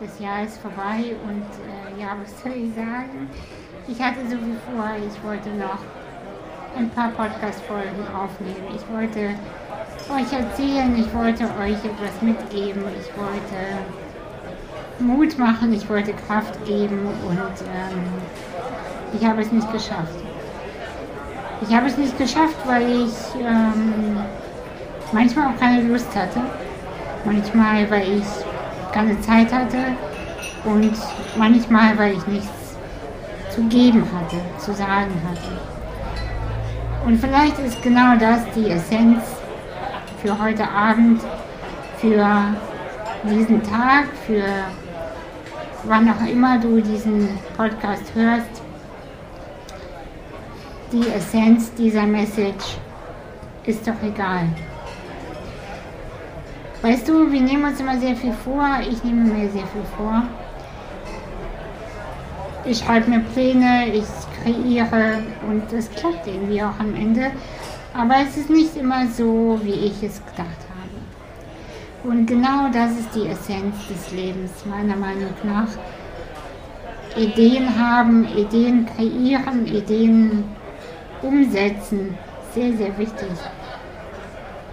Das Jahr ist vorbei und äh, ja, was soll ich sagen? Ich hatte so wie vor, ich wollte noch ein paar Podcast-Folgen aufnehmen. Ich wollte euch erzählen, ich wollte euch etwas mitgeben, ich wollte Mut machen, ich wollte Kraft geben und ähm, ich habe es nicht geschafft. Ich habe es nicht geschafft, weil ich ähm, manchmal auch keine Lust hatte, manchmal weil ich keine Zeit hatte und manchmal weil ich nichts zu geben hatte, zu sagen hatte. Und vielleicht ist genau das die Essenz für heute Abend, für diesen Tag, für wann auch immer du diesen Podcast hörst. Die Essenz dieser Message ist doch egal. Weißt du, wir nehmen uns immer sehr viel vor, ich nehme mir sehr viel vor. Ich schreibe mir Pläne, ich kreiere und es klappt irgendwie auch am Ende. Aber es ist nicht immer so, wie ich es gedacht habe. Und genau das ist die Essenz des Lebens, meiner Meinung nach. Ideen haben, Ideen kreieren, Ideen umsetzen, sehr, sehr wichtig.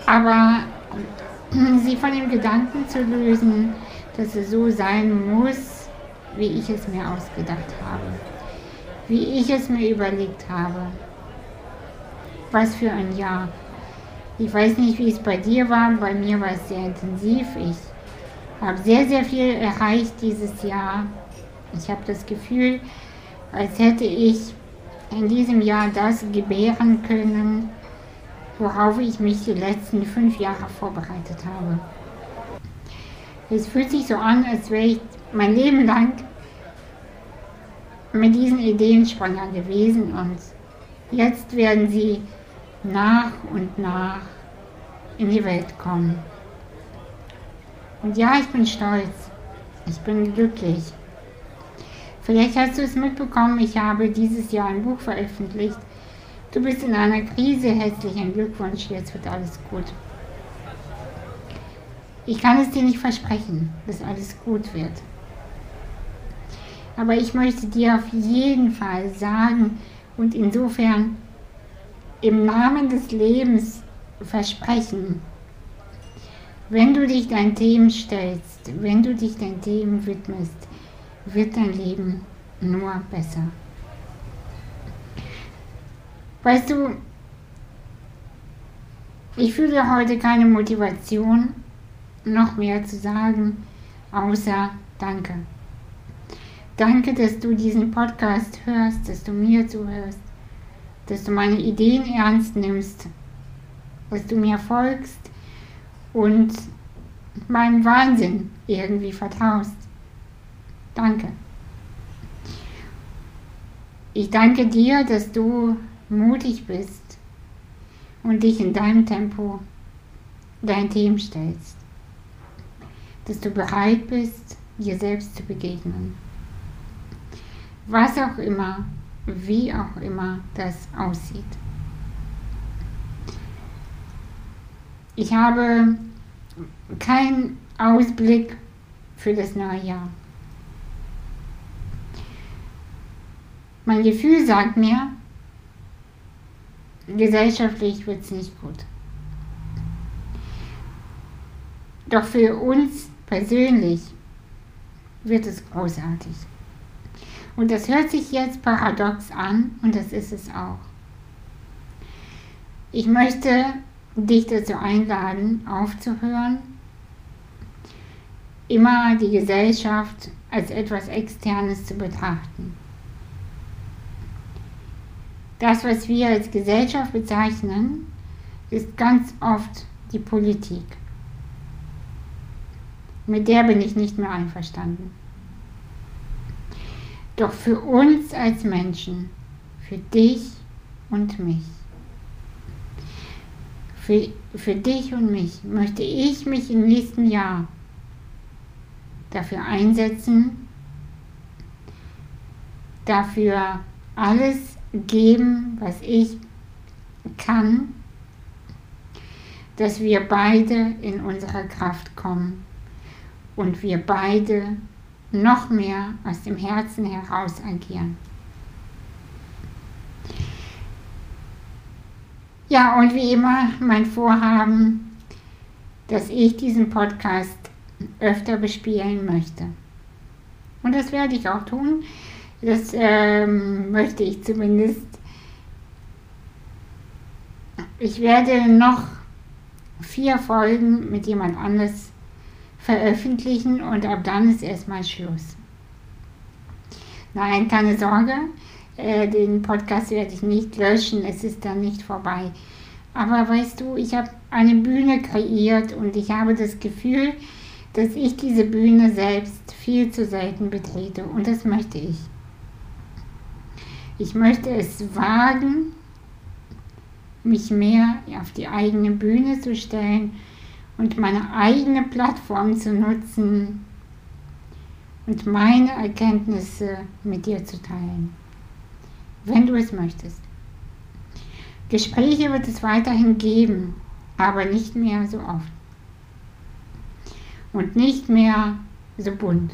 Aber sie von dem Gedanken zu lösen, dass es so sein muss, wie ich es mir ausgedacht habe, wie ich es mir überlegt habe. Was für ein Jahr. Ich weiß nicht, wie es bei dir war, bei mir war es sehr intensiv. Ich habe sehr, sehr viel erreicht dieses Jahr. Ich habe das Gefühl, als hätte ich in diesem Jahr das gebären können, worauf ich mich die letzten fünf Jahre vorbereitet habe. Es fühlt sich so an, als wäre ich mein Leben lang mit diesen Ideen schwanger gewesen und jetzt werden sie nach und nach in die Welt kommen. Und ja, ich bin stolz. Ich bin glücklich. Vielleicht hast du es mitbekommen, ich habe dieses Jahr ein Buch veröffentlicht. Du bist in einer Krise, herzlichen Glückwunsch, jetzt wird alles gut. Ich kann es dir nicht versprechen, dass alles gut wird. Aber ich möchte dir auf jeden Fall sagen und insofern im Namen des Lebens versprechen, wenn du dich deinen Themen stellst, wenn du dich deinen Themen widmest, wird dein Leben nur besser. Weißt du, ich fühle heute keine Motivation, noch mehr zu sagen, außer Danke. Danke, dass du diesen Podcast hörst, dass du mir zuhörst, dass du meine Ideen ernst nimmst, dass du mir folgst und meinem Wahnsinn irgendwie vertraust. Danke. Ich danke dir, dass du mutig bist und dich in deinem Tempo dein Team stellst. Dass du bereit bist, dir selbst zu begegnen. Was auch immer, wie auch immer das aussieht. Ich habe keinen Ausblick für das neue Jahr. Mein Gefühl sagt mir, gesellschaftlich wird es nicht gut. Doch für uns persönlich wird es großartig. Und das hört sich jetzt paradox an und das ist es auch. Ich möchte dich dazu einladen, aufzuhören, immer die Gesellschaft als etwas Externes zu betrachten. Das, was wir als Gesellschaft bezeichnen, ist ganz oft die Politik. Mit der bin ich nicht mehr einverstanden. Doch für uns als Menschen, für dich und mich, für, für dich und mich möchte ich mich im nächsten Jahr dafür einsetzen, dafür alles geben, was ich kann, dass wir beide in unsere Kraft kommen und wir beide noch mehr aus dem Herzen heraus agieren. Ja, und wie immer mein Vorhaben, dass ich diesen Podcast öfter bespielen möchte. Und das werde ich auch tun. Das ähm, möchte ich zumindest. Ich werde noch vier Folgen mit jemand anders veröffentlichen und ab dann ist erstmal Schluss. Nein, keine Sorge, äh, den Podcast werde ich nicht löschen, es ist dann nicht vorbei. Aber weißt du, ich habe eine Bühne kreiert und ich habe das Gefühl, dass ich diese Bühne selbst viel zu selten betrete und das möchte ich. Ich möchte es wagen, mich mehr auf die eigene Bühne zu stellen und meine eigene Plattform zu nutzen und meine Erkenntnisse mit dir zu teilen, wenn du es möchtest. Gespräche wird es weiterhin geben, aber nicht mehr so oft. Und nicht mehr so bunt.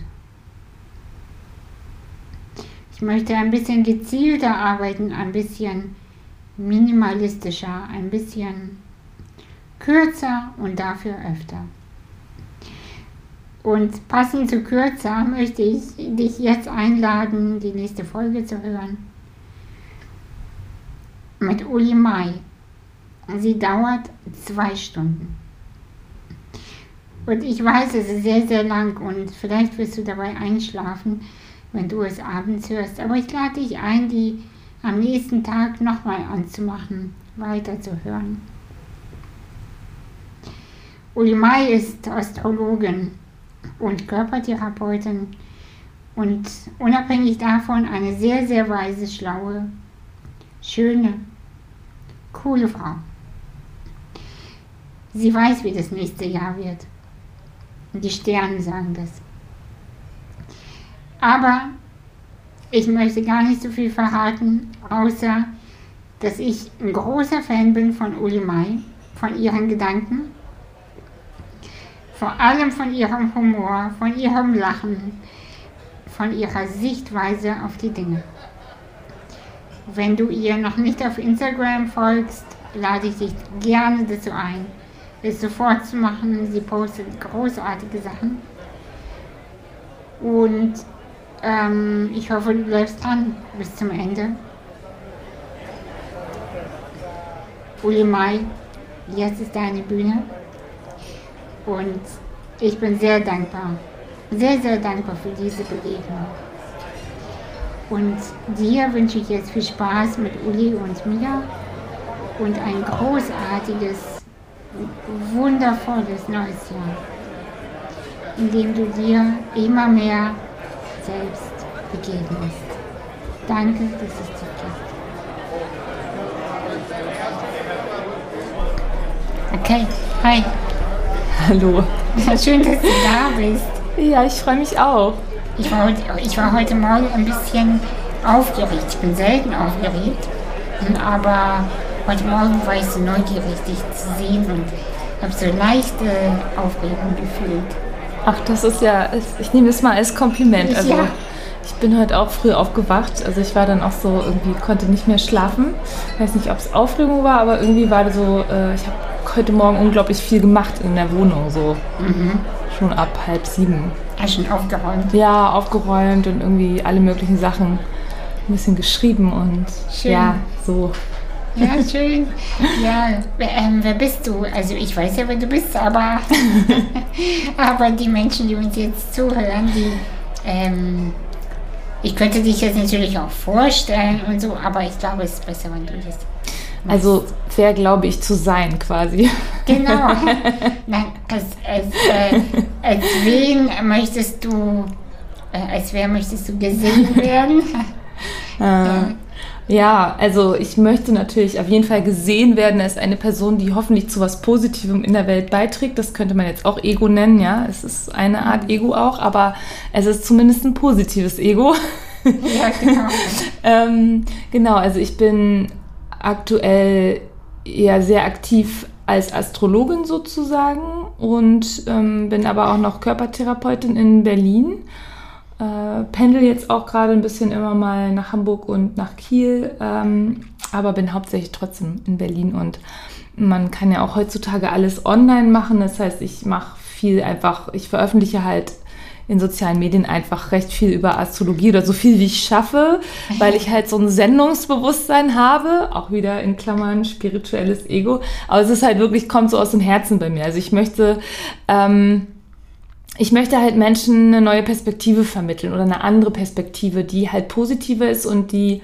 Ich möchte ein bisschen gezielter arbeiten, ein bisschen minimalistischer, ein bisschen kürzer und dafür öfter. Und passend zu kürzer möchte ich dich jetzt einladen, die nächste Folge zu hören. Mit Uli Mai. Sie dauert zwei Stunden. Und ich weiß, es ist sehr, sehr lang und vielleicht wirst du dabei einschlafen, wenn du es abends hörst. Aber ich lade dich ein, die am nächsten Tag nochmal anzumachen, weiterzuhören. Uli Mai ist Astrologin und Körpertherapeutin und unabhängig davon eine sehr, sehr weise, schlaue, schöne, coole Frau. Sie weiß, wie das nächste Jahr wird. Und die Sterne sagen das. Aber ich möchte gar nicht so viel verraten, außer dass ich ein großer Fan bin von Uli Mai, von ihren Gedanken vor allem von ihrem Humor, von ihrem Lachen, von ihrer Sichtweise auf die Dinge. Wenn du ihr noch nicht auf Instagram folgst, lade ich dich gerne dazu ein, es sofort zu machen. Sie postet großartige Sachen. Und ähm, ich hoffe, du bleibst dran bis zum Ende. Uli Mai, jetzt ist deine Bühne. Und ich bin sehr dankbar, sehr, sehr dankbar für diese Begegnung. Und dir wünsche ich jetzt viel Spaß mit Uli und Mia und ein großartiges, wundervolles neues Jahr, in dem du dir immer mehr selbst begegnest. Danke, dass es dich gibt. Okay, hi. Hallo. Schön, dass du da bist. Ja, ich freue mich auch. Ich war, heute, ich war heute Morgen ein bisschen aufgeregt. Ich bin selten aufgeregt, aber heute Morgen war ich so neugierig, dich zu sehen und habe so leichte Aufregung gefühlt. Ach, das ist ja, ich nehme es mal als Kompliment. Also, ja. ich bin heute auch früh aufgewacht. Also, ich war dann auch so irgendwie, konnte nicht mehr schlafen. Ich weiß nicht, ob es Aufregung war, aber irgendwie war so, äh, ich habe heute Morgen unglaublich viel gemacht in der Wohnung, so mhm. schon ab halb sieben. Hast du schon aufgeräumt? Ja, aufgeräumt und irgendwie alle möglichen Sachen ein bisschen geschrieben und schön. ja, so. Ja, schön. Ja, ähm, wer bist du? Also ich weiß ja, wer du bist, aber, aber die Menschen, die uns jetzt zuhören, die ähm, ich könnte dich jetzt natürlich auch vorstellen und so, aber ich glaube, es ist besser, wenn du das also wer glaube ich zu sein quasi. Genau. Nein, als, als, äh, als wen möchtest du, äh, als wer möchtest du gesehen werden? äh, ja, also ich möchte natürlich auf jeden Fall gesehen werden als eine Person, die hoffentlich zu was Positivem in der Welt beiträgt. Das könnte man jetzt auch Ego nennen, ja. Es ist eine Art Ego auch, aber es ist zumindest ein positives Ego. Ja, genau. ähm, genau, also ich bin aktuell ja sehr aktiv als Astrologin sozusagen und ähm, bin aber auch noch Körpertherapeutin in Berlin. Äh, pendel jetzt auch gerade ein bisschen immer mal nach Hamburg und nach Kiel, ähm, aber bin hauptsächlich trotzdem in Berlin und man kann ja auch heutzutage alles online machen. Das heißt, ich mache viel einfach, ich veröffentliche halt in sozialen Medien einfach recht viel über Astrologie oder so viel wie ich schaffe, weil ich halt so ein Sendungsbewusstsein habe, auch wieder in Klammern spirituelles Ego. Aber es ist halt wirklich, kommt so aus dem Herzen bei mir. Also ich möchte, ähm, ich möchte halt Menschen eine neue Perspektive vermitteln oder eine andere Perspektive, die halt positiver ist und die,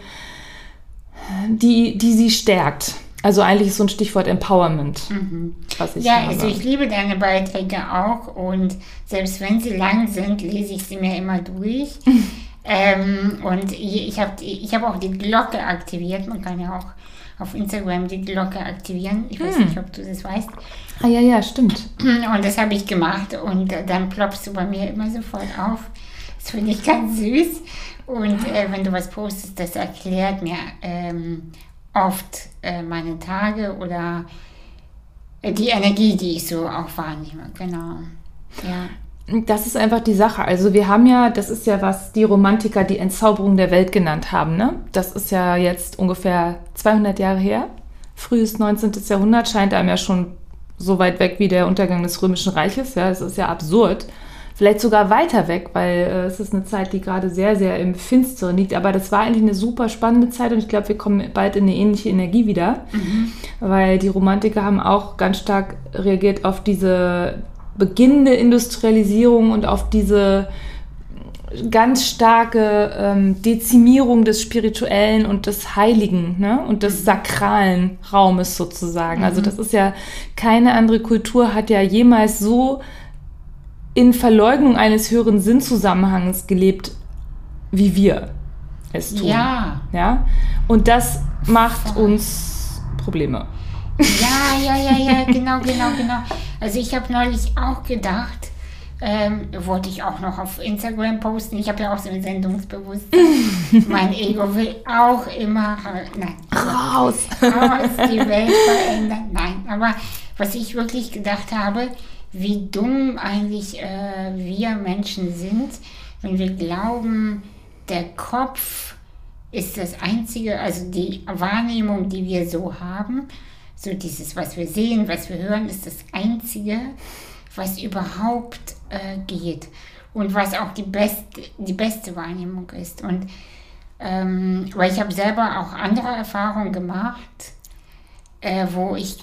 die, die sie stärkt. Also eigentlich ist so ein Stichwort Empowerment, mhm. was ich Ja, habe. also ich liebe deine Beiträge auch und selbst wenn sie lang sind, lese ich sie mir immer durch. ähm, und ich habe ich hab auch die Glocke aktiviert. Man kann ja auch auf Instagram die Glocke aktivieren. Ich weiß hm. nicht, ob du das weißt. Ah ja, ja, stimmt. Und das habe ich gemacht und dann ploppst du bei mir immer sofort auf. Das finde ich ganz süß. Und äh, wenn du was postest, das erklärt mir ähm, oft äh, meine Tage oder äh, die Energie, die ich so auch wahrnehme. Genau. Ja. Das ist einfach die Sache. Also wir haben ja, das ist ja, was die Romantiker die Entzauberung der Welt genannt haben. Ne? Das ist ja jetzt ungefähr 200 Jahre her. Frühes 19. Jahrhundert scheint einem ja schon so weit weg wie der Untergang des Römischen Reiches. Ja, das ist ja absurd vielleicht sogar weiter weg, weil äh, es ist eine Zeit, die gerade sehr, sehr im Finsteren liegt. Aber das war eigentlich eine super spannende Zeit und ich glaube, wir kommen bald in eine ähnliche Energie wieder, mhm. weil die Romantiker haben auch ganz stark reagiert auf diese beginnende Industrialisierung und auf diese ganz starke ähm, Dezimierung des spirituellen und des heiligen ne? und des mhm. sakralen Raumes sozusagen. Also mhm. Also das ist ja keine andere Kultur hat ja jemals so in Verleugnung eines höheren Sinnzusammenhangs gelebt, wie wir es tun. Ja. ja? Und das macht uns Probleme. Ja, ja, ja, ja, genau, genau, genau. Also ich habe neulich auch gedacht, ähm, wollte ich auch noch auf Instagram posten. Ich habe ja auch so ein Sendungsbewusstsein. mein Ego will auch immer nein, raus, raus die Welt verändern. Nein, aber was ich wirklich gedacht habe, wie dumm eigentlich äh, wir Menschen sind, wenn wir glauben, der Kopf ist das Einzige, also die Wahrnehmung, die wir so haben, so dieses, was wir sehen, was wir hören, ist das Einzige, was überhaupt äh, geht und was auch die beste, die beste Wahrnehmung ist. Und ähm, weil ich habe selber auch andere Erfahrungen gemacht, äh, wo ich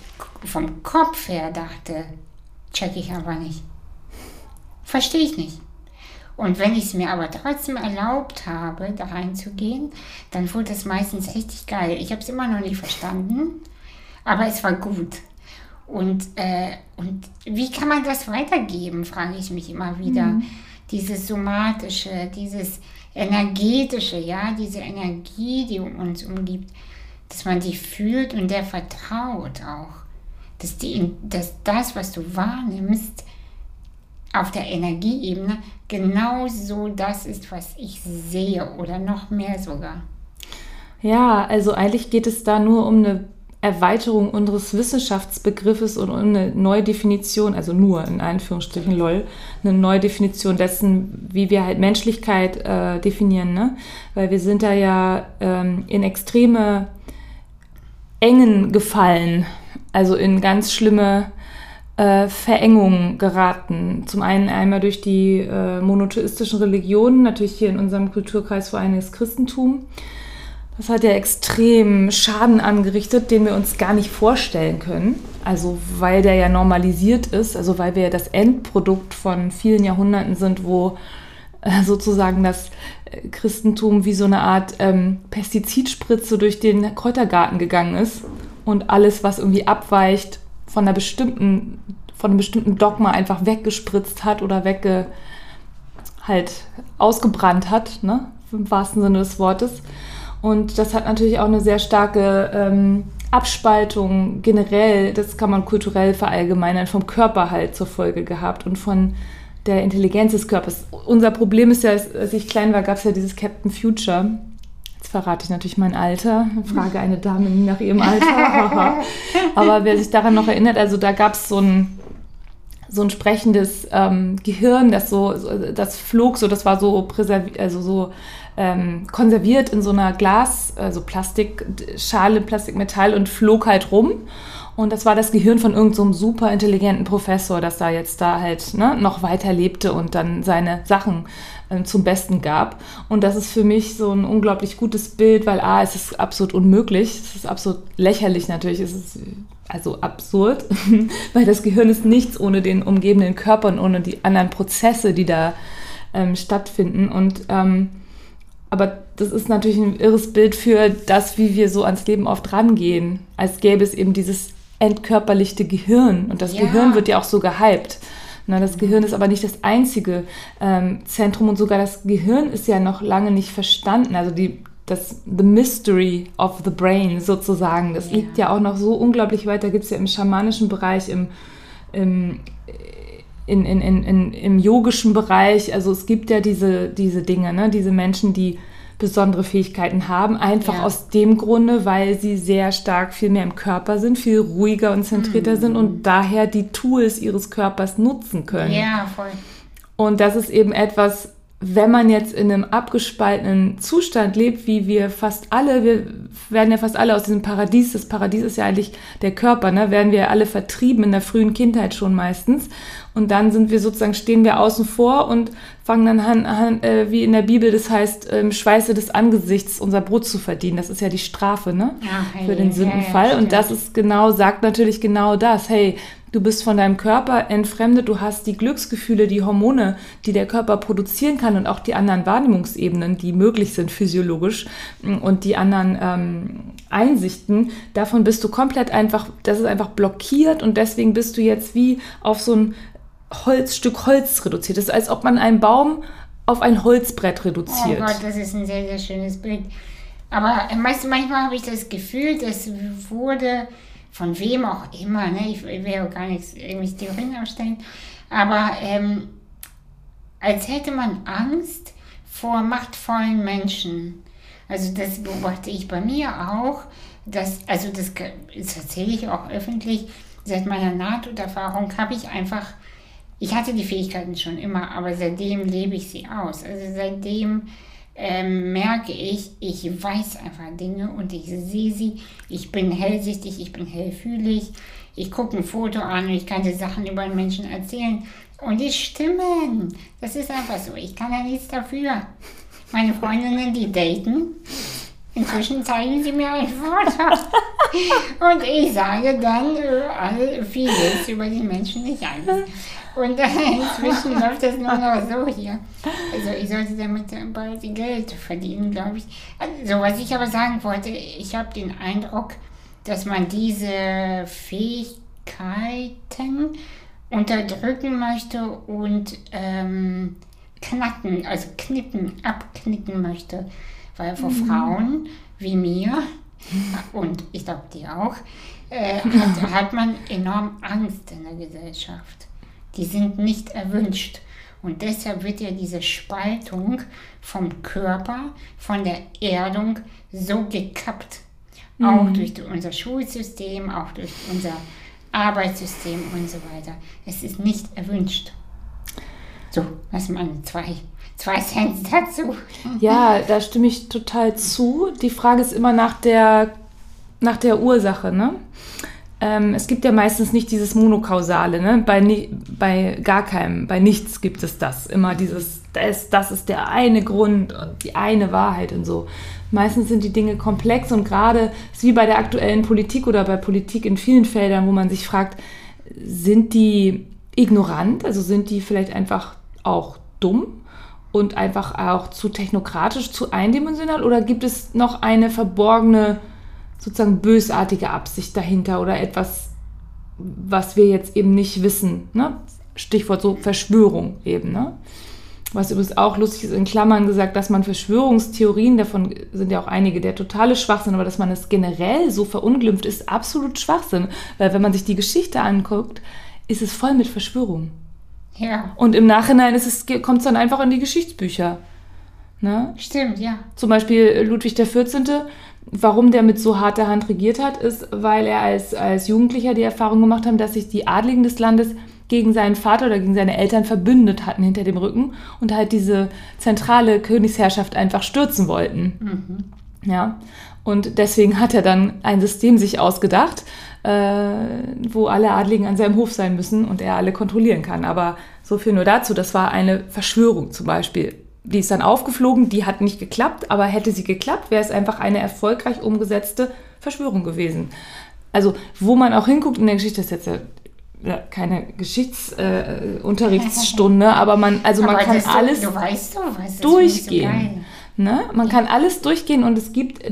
vom Kopf her dachte, check ich aber nicht. Verstehe ich nicht. Und wenn ich es mir aber trotzdem erlaubt habe, da reinzugehen, dann wurde es meistens richtig geil. Ich habe es immer noch nicht verstanden, aber es war gut. Und, äh, und wie kann man das weitergeben, frage ich mich immer wieder. Mhm. Dieses somatische, dieses energetische, ja, diese Energie, die uns umgibt, dass man die fühlt und der vertraut auch dass, die, dass das, was du wahrnimmst, auf der Energieebene genau so das ist, was ich sehe oder noch mehr sogar. Ja, also eigentlich geht es da nur um eine Erweiterung unseres Wissenschaftsbegriffes und eine neue Definition, also nur in Anführungsstrichen lol, eine neue Definition dessen, wie wir halt Menschlichkeit äh, definieren, ne? Weil wir sind da ja ähm, in extreme Engen gefallen also in ganz schlimme äh, Verengungen geraten. Zum einen einmal durch die äh, monotheistischen Religionen, natürlich hier in unserem Kulturkreis vor allem das Christentum. Das hat ja extrem Schaden angerichtet, den wir uns gar nicht vorstellen können. Also weil der ja normalisiert ist, also weil wir ja das Endprodukt von vielen Jahrhunderten sind, wo äh, sozusagen das äh, Christentum wie so eine Art ähm, Pestizidspritze durch den Kräutergarten gegangen ist und alles, was irgendwie abweicht von einer bestimmten, von einem bestimmten Dogma einfach weggespritzt hat oder wegge halt ausgebrannt hat, ne? im wahrsten Sinne des Wortes. Und das hat natürlich auch eine sehr starke ähm, Abspaltung generell, das kann man kulturell verallgemeinern, vom Körper halt zur Folge gehabt und von der Intelligenz des Körpers. Unser Problem ist ja, als ich klein war, gab es ja dieses Captain Future verrate ich natürlich mein Alter. Frage eine Dame nach ihrem Alter. Aber wer sich daran noch erinnert, also da gab es so ein, so ein sprechendes ähm, Gehirn, das so, das flog so, das war so präserviert, also so ähm, konserviert in so einer Glas, also Plastikschale, Plastikmetall und flog halt rum. Und das war das Gehirn von irgendeinem so super intelligenten Professor, das da jetzt da halt ne, noch weiter lebte und dann seine Sachen äh, zum Besten gab. Und das ist für mich so ein unglaublich gutes Bild, weil A, es ist absolut unmöglich, es ist absolut lächerlich natürlich, es ist also absurd, weil das Gehirn ist nichts ohne den umgebenden Körper und ohne die anderen Prozesse, die da ähm, stattfinden. Und ähm, aber das ist natürlich ein irres Bild für das, wie wir so ans Leben oft rangehen, als gäbe es eben dieses entkörperlichte Gehirn. Und das ja. Gehirn wird ja auch so gehypt. Na, das Gehirn ist aber nicht das einzige ähm, Zentrum und sogar das Gehirn ist ja noch lange nicht verstanden. Also die, das The Mystery of the Brain sozusagen, das ja. liegt ja auch noch so unglaublich weit. Da gibt es ja im schamanischen Bereich, im, im, in, in, in, in, im yogischen Bereich, also es gibt ja diese, diese Dinge, ne? diese Menschen, die besondere Fähigkeiten haben, einfach ja. aus dem Grunde, weil sie sehr stark viel mehr im Körper sind, viel ruhiger und zentrierter mhm. sind und daher die Tools ihres Körpers nutzen können. Ja, voll. Und das ist eben etwas, wenn man jetzt in einem abgespaltenen Zustand lebt, wie wir fast alle, wir werden ja fast alle aus diesem Paradies, das Paradies ist ja eigentlich der Körper, ne, werden wir alle vertrieben in der frühen Kindheit schon meistens. Und dann sind wir sozusagen, stehen wir außen vor und fangen dann an, an äh, wie in der Bibel, das heißt, im Schweiße des Angesichts unser Brot zu verdienen. Das ist ja die Strafe, ne? Ach, hey, Für den Sündenfall. Ja, ja, und das ist genau, sagt natürlich genau das. Hey, Du bist von deinem Körper entfremdet, du hast die Glücksgefühle, die Hormone, die der Körper produzieren kann und auch die anderen Wahrnehmungsebenen, die möglich sind physiologisch mm, und die anderen ähm, Einsichten. Davon bist du komplett einfach, das ist einfach blockiert und deswegen bist du jetzt wie auf so ein Holzstück Holz reduziert. Das ist, als ob man einen Baum auf ein Holzbrett reduziert. Oh Gott, das ist ein sehr, sehr schönes Bild. Aber du, manchmal habe ich das Gefühl, das wurde von wem auch immer, ne? ich will ja gar nichts, irgendwie Theorien aufstellen, aber ähm, als hätte man Angst vor machtvollen Menschen. Also das beobachte ich bei mir auch. Dass, also das, das erzähle ich auch öffentlich. Seit meiner Nahtoderfahrung habe ich einfach, ich hatte die Fähigkeiten schon immer, aber seitdem lebe ich sie aus. Also seitdem ähm, merke ich, ich weiß einfach Dinge und ich sehe sie. Ich bin hellsichtig, ich bin hellfühlig. Ich gucke ein Foto an und ich kann die Sachen über einen Menschen erzählen. Und die stimmen. Das ist einfach so. Ich kann ja nichts dafür. Meine Freundinnen, die daten, inzwischen zeigen sie mir ein Foto. und ich sage dann äh, vieles über die Menschen nicht alles. Und inzwischen läuft das nur noch so hier. Also ich sollte damit bald Geld verdienen, glaube ich. Also was ich aber sagen wollte, ich habe den Eindruck, dass man diese Fähigkeiten unterdrücken möchte und ähm, knacken, also knicken, abknicken möchte. Weil vor mhm. Frauen wie mir, und ich glaube die auch, äh, hat, hat man enorm Angst in der Gesellschaft die sind nicht erwünscht. Und deshalb wird ja diese Spaltung vom Körper, von der Erdung so gekappt. Mhm. Auch durch unser Schulsystem, auch durch unser Arbeitssystem und so weiter. Es ist nicht erwünscht. So, was meine zwei, zwei Cent dazu. Ja, da stimme ich total zu. Die Frage ist immer nach der, nach der Ursache, ne? Ähm, es gibt ja meistens nicht dieses Monokausale, ne? bei, bei gar keinem, bei nichts gibt es das. Immer dieses, das, das ist der eine Grund und die eine Wahrheit und so. Meistens sind die Dinge komplex und gerade ist wie bei der aktuellen Politik oder bei Politik in vielen Feldern, wo man sich fragt, sind die ignorant, also sind die vielleicht einfach auch dumm und einfach auch zu technokratisch, zu eindimensional oder gibt es noch eine verborgene sozusagen bösartige Absicht dahinter oder etwas, was wir jetzt eben nicht wissen. Ne? Stichwort so Verschwörung eben. Ne? Was übrigens auch lustig ist, in Klammern gesagt, dass man Verschwörungstheorien, davon sind ja auch einige, der totale Schwachsinn, aber dass man es generell so verunglimpft, ist absolut Schwachsinn. Weil wenn man sich die Geschichte anguckt, ist es voll mit Verschwörungen. Ja. Und im Nachhinein kommt es dann einfach in die Geschichtsbücher. Ne? Stimmt, ja. Zum Beispiel Ludwig XIV Warum der mit so harter Hand regiert hat, ist, weil er als, als Jugendlicher die Erfahrung gemacht hat, dass sich die Adligen des Landes gegen seinen Vater oder gegen seine Eltern verbündet hatten hinter dem Rücken und halt diese zentrale Königsherrschaft einfach stürzen wollten. Mhm. Ja. Und deswegen hat er dann ein System sich ausgedacht, äh, wo alle Adligen an seinem Hof sein müssen und er alle kontrollieren kann. Aber so viel nur dazu, das war eine Verschwörung zum Beispiel. Die ist dann aufgeflogen, die hat nicht geklappt, aber hätte sie geklappt, wäre es einfach eine erfolgreich umgesetzte Verschwörung gewesen. Also, wo man auch hinguckt in der Geschichte, das ist jetzt ja keine Geschichtsunterrichtsstunde, äh, aber man, also aber man kann alles du, weißt, du weißt, durchgehen. So ne? Man kann alles durchgehen und es gibt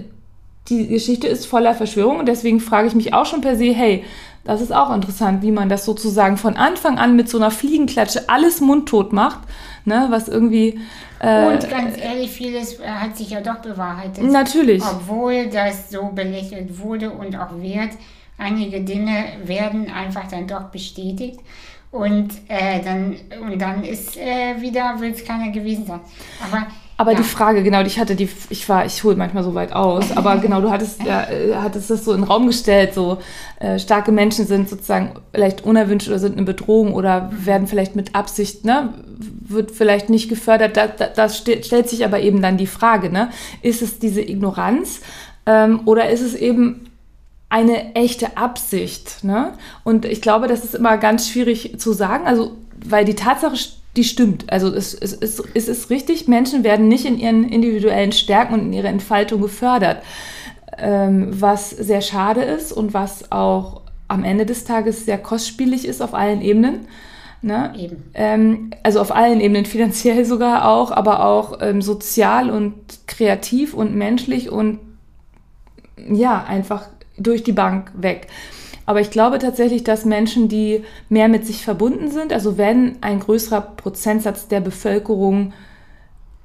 die Geschichte ist voller Verschwörung und deswegen frage ich mich auch schon per se, hey, das ist auch interessant, wie man das sozusagen von Anfang an mit so einer Fliegenklatsche alles mundtot macht, ne, was irgendwie... Äh, und ganz ehrlich, vieles äh, hat sich ja doch bewahrheitet. Natürlich. Obwohl das so belächelt wurde und auch wird, einige Dinge werden einfach dann doch bestätigt. Und, äh, dann, und dann ist äh, wieder, will es keiner gewesen sein. Aber aber ja. die Frage, genau, ich hatte die, ich war, ich hole manchmal so weit aus, aber genau, du hattest, ja, äh, hattest das so in den Raum gestellt, so äh, starke Menschen sind sozusagen vielleicht unerwünscht oder sind eine Bedrohung oder werden vielleicht mit Absicht, ne, wird vielleicht nicht gefördert. Da, da, das stellt sich aber eben dann die Frage, ne, ist es diese Ignoranz ähm, oder ist es eben eine echte Absicht, ne? Und ich glaube, das ist immer ganz schwierig zu sagen, also weil die Tatsache die stimmt. Also es, es, es, es ist richtig, Menschen werden nicht in ihren individuellen Stärken und in ihrer Entfaltung gefördert, ähm, was sehr schade ist und was auch am Ende des Tages sehr kostspielig ist auf allen Ebenen. Ne? Eben. Ähm, also auf allen Ebenen, finanziell sogar auch, aber auch ähm, sozial und kreativ und menschlich und ja, einfach durch die Bank weg. Aber ich glaube tatsächlich, dass Menschen, die mehr mit sich verbunden sind, also wenn ein größerer Prozentsatz der Bevölkerung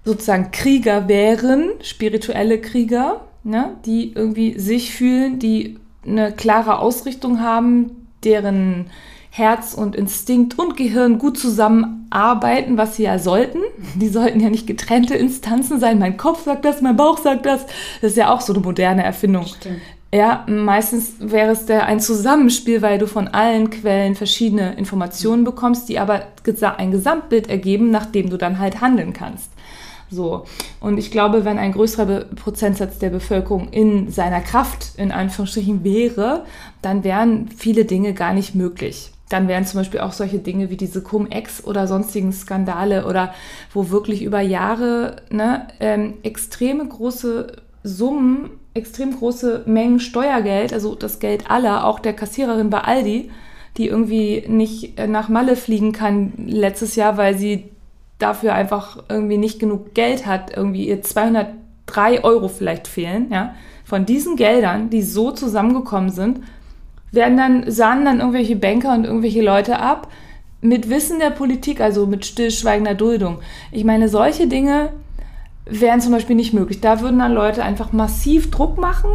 sozusagen Krieger wären, spirituelle Krieger, ne, die irgendwie sich fühlen, die eine klare Ausrichtung haben, deren Herz und Instinkt und Gehirn gut zusammenarbeiten, was sie ja sollten. Die sollten ja nicht getrennte Instanzen sein. Mein Kopf sagt das, mein Bauch sagt das. Das ist ja auch so eine moderne Erfindung. Stimmt. Ja, meistens wäre es der, ein Zusammenspiel, weil du von allen Quellen verschiedene Informationen bekommst, die aber ein Gesamtbild ergeben, nach dem du dann halt handeln kannst. So. Und ich glaube, wenn ein größerer Be Prozentsatz der Bevölkerung in seiner Kraft, in Anführungsstrichen, wäre, dann wären viele Dinge gar nicht möglich. Dann wären zum Beispiel auch solche Dinge wie diese Cum-Ex oder sonstigen Skandale oder wo wirklich über Jahre ne, ähm, extreme große Summen extrem große Mengen Steuergeld, also das Geld aller, auch der Kassiererin bei Aldi, die irgendwie nicht äh, nach Malle fliegen kann letztes Jahr, weil sie dafür einfach irgendwie nicht genug Geld hat, irgendwie ihr 203 Euro vielleicht fehlen, ja. Von diesen Geldern, die so zusammengekommen sind, werden dann, sahnen dann irgendwelche Banker und irgendwelche Leute ab, mit Wissen der Politik, also mit stillschweigender Duldung. Ich meine, solche Dinge wären zum Beispiel nicht möglich. Da würden dann Leute einfach massiv Druck machen.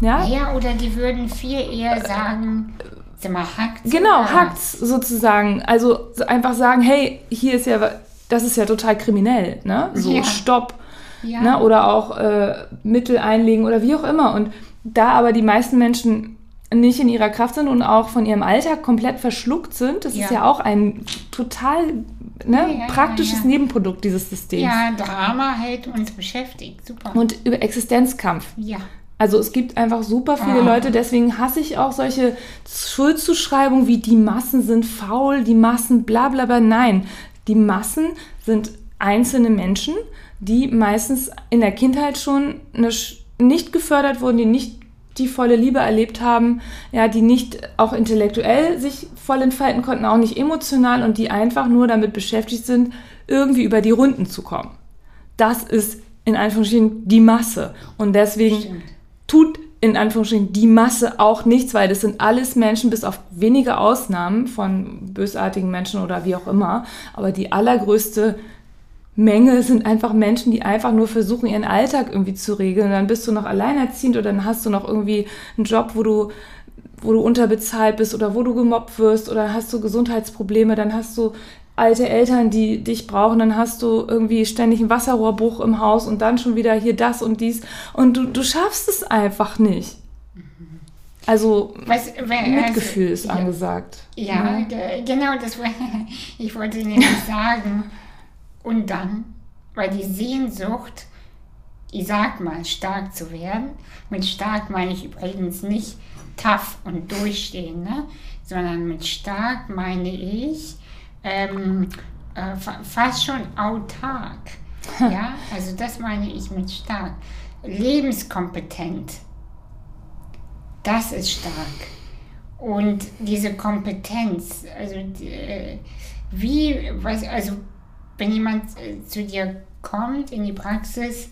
Ja, ja oder die würden viel eher sagen, sag mal, hackt's. Genau, hackt's sozusagen. Also einfach sagen, hey, hier ist ja, das ist ja total kriminell, ne? So, ja. stopp. Ja. Ne? Oder auch äh, Mittel einlegen oder wie auch immer. Und da aber die meisten Menschen nicht in ihrer Kraft sind und auch von ihrem Alltag komplett verschluckt sind, das ja. ist ja auch ein total ne, ja, praktisches ja, Nebenprodukt dieses Systems. Ja, Drama hält uns beschäftigt. Super. Und über Existenzkampf. Ja. Also es gibt einfach super viele oh. Leute, deswegen hasse ich auch solche Schuldzuschreibungen wie die Massen sind faul, die Massen bla bla bla. Nein, die Massen sind einzelne Menschen, die meistens in der Kindheit schon eine, nicht gefördert wurden, die nicht die volle Liebe erlebt haben, ja, die nicht auch intellektuell sich voll entfalten konnten, auch nicht emotional und die einfach nur damit beschäftigt sind, irgendwie über die Runden zu kommen. Das ist in Anführungsstrichen die Masse. Und deswegen Stimmt. tut in Anführungsstrichen die Masse auch nichts, weil das sind alles Menschen, bis auf wenige Ausnahmen von bösartigen Menschen oder wie auch immer. Aber die allergrößte Menge sind einfach Menschen, die einfach nur versuchen, ihren Alltag irgendwie zu regeln. Dann bist du noch alleinerziehend oder dann hast du noch irgendwie einen Job, wo du, wo du unterbezahlt bist oder wo du gemobbt wirst oder hast du Gesundheitsprobleme, dann hast du alte Eltern, die dich brauchen, dann hast du irgendwie ständig einen Wasserrohrbruch im Haus und dann schon wieder hier das und dies und du, du schaffst es einfach nicht. Also Was, wenn, Mitgefühl ist also, angesagt. Ja, ge- genau, das ich wollte nämlich sagen. Und dann, weil die Sehnsucht, ich sag mal, stark zu werden, mit stark meine ich übrigens nicht tough und durchstehen, ne? sondern mit stark meine ich ähm, äh, fa- fast schon autark. ja, also das meine ich mit stark. Lebenskompetent. Das ist stark. Und diese Kompetenz, also äh, wie, was, also wenn jemand äh, zu dir kommt in die Praxis,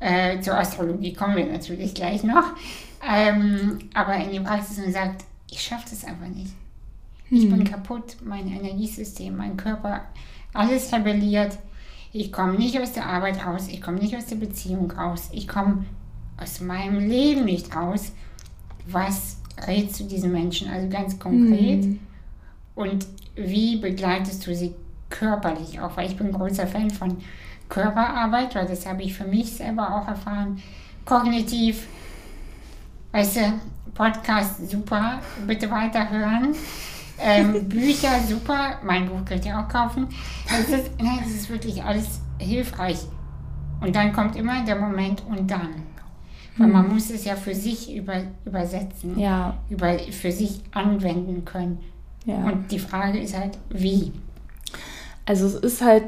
äh, zur Astrologie kommen wir natürlich gleich noch, ähm, aber in die Praxis und sagt, ich schaffe das einfach nicht. Ich bin kaputt, mein Energiesystem, mein Körper, alles rebelliert. Ich komme nicht aus der Arbeit raus, ich komme nicht aus der Beziehung raus, ich komme aus meinem Leben nicht raus. Was rätst du diesen Menschen? Also ganz konkret. Und wie begleitest du sie körperlich auch? Weil ich bin großer Fan von Körperarbeit, weil das habe ich für mich selber auch erfahren. Kognitiv, weißt du, Podcast super, bitte weiterhören. Ähm, Bücher super, mein Buch könnt ihr auch kaufen. Das ist, nein, ist wirklich alles hilfreich. Und dann kommt immer der Moment und dann. Weil man muss es ja für sich über, übersetzen, Ja, über, für sich anwenden können. ja. Und die Frage ist halt, wie? Also es ist halt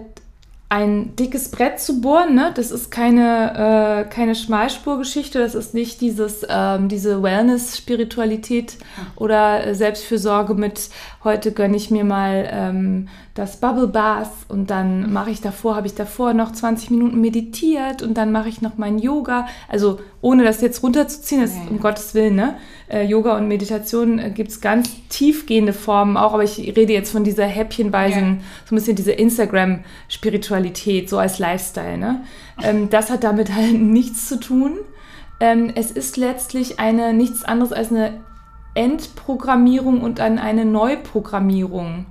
ein dickes Brett zu bohren, ne? Das ist keine, äh, keine Schmalspurgeschichte, das ist nicht dieses, ähm, diese Wellness-Spiritualität oder äh, Selbstfürsorge mit heute gönne ich mir mal ähm, das Bubble Bath und dann mache ich davor, habe ich davor noch 20 Minuten meditiert und dann mache ich noch mein Yoga. Also ohne das jetzt runterzuziehen, das ja. um Gottes Willen, ne? Äh, Yoga und Meditation äh, gibt es ganz tiefgehende Formen auch, aber ich rede jetzt von dieser häppchenweisen, Ja. so ein bisschen diese Instagram-Spiritualität, so als Lifestyle, ne? Ähm, das hat damit halt nichts zu tun. Ähm, es ist letztlich eine nichts anderes als eine Endprogrammierung und dann eine Neuprogrammierung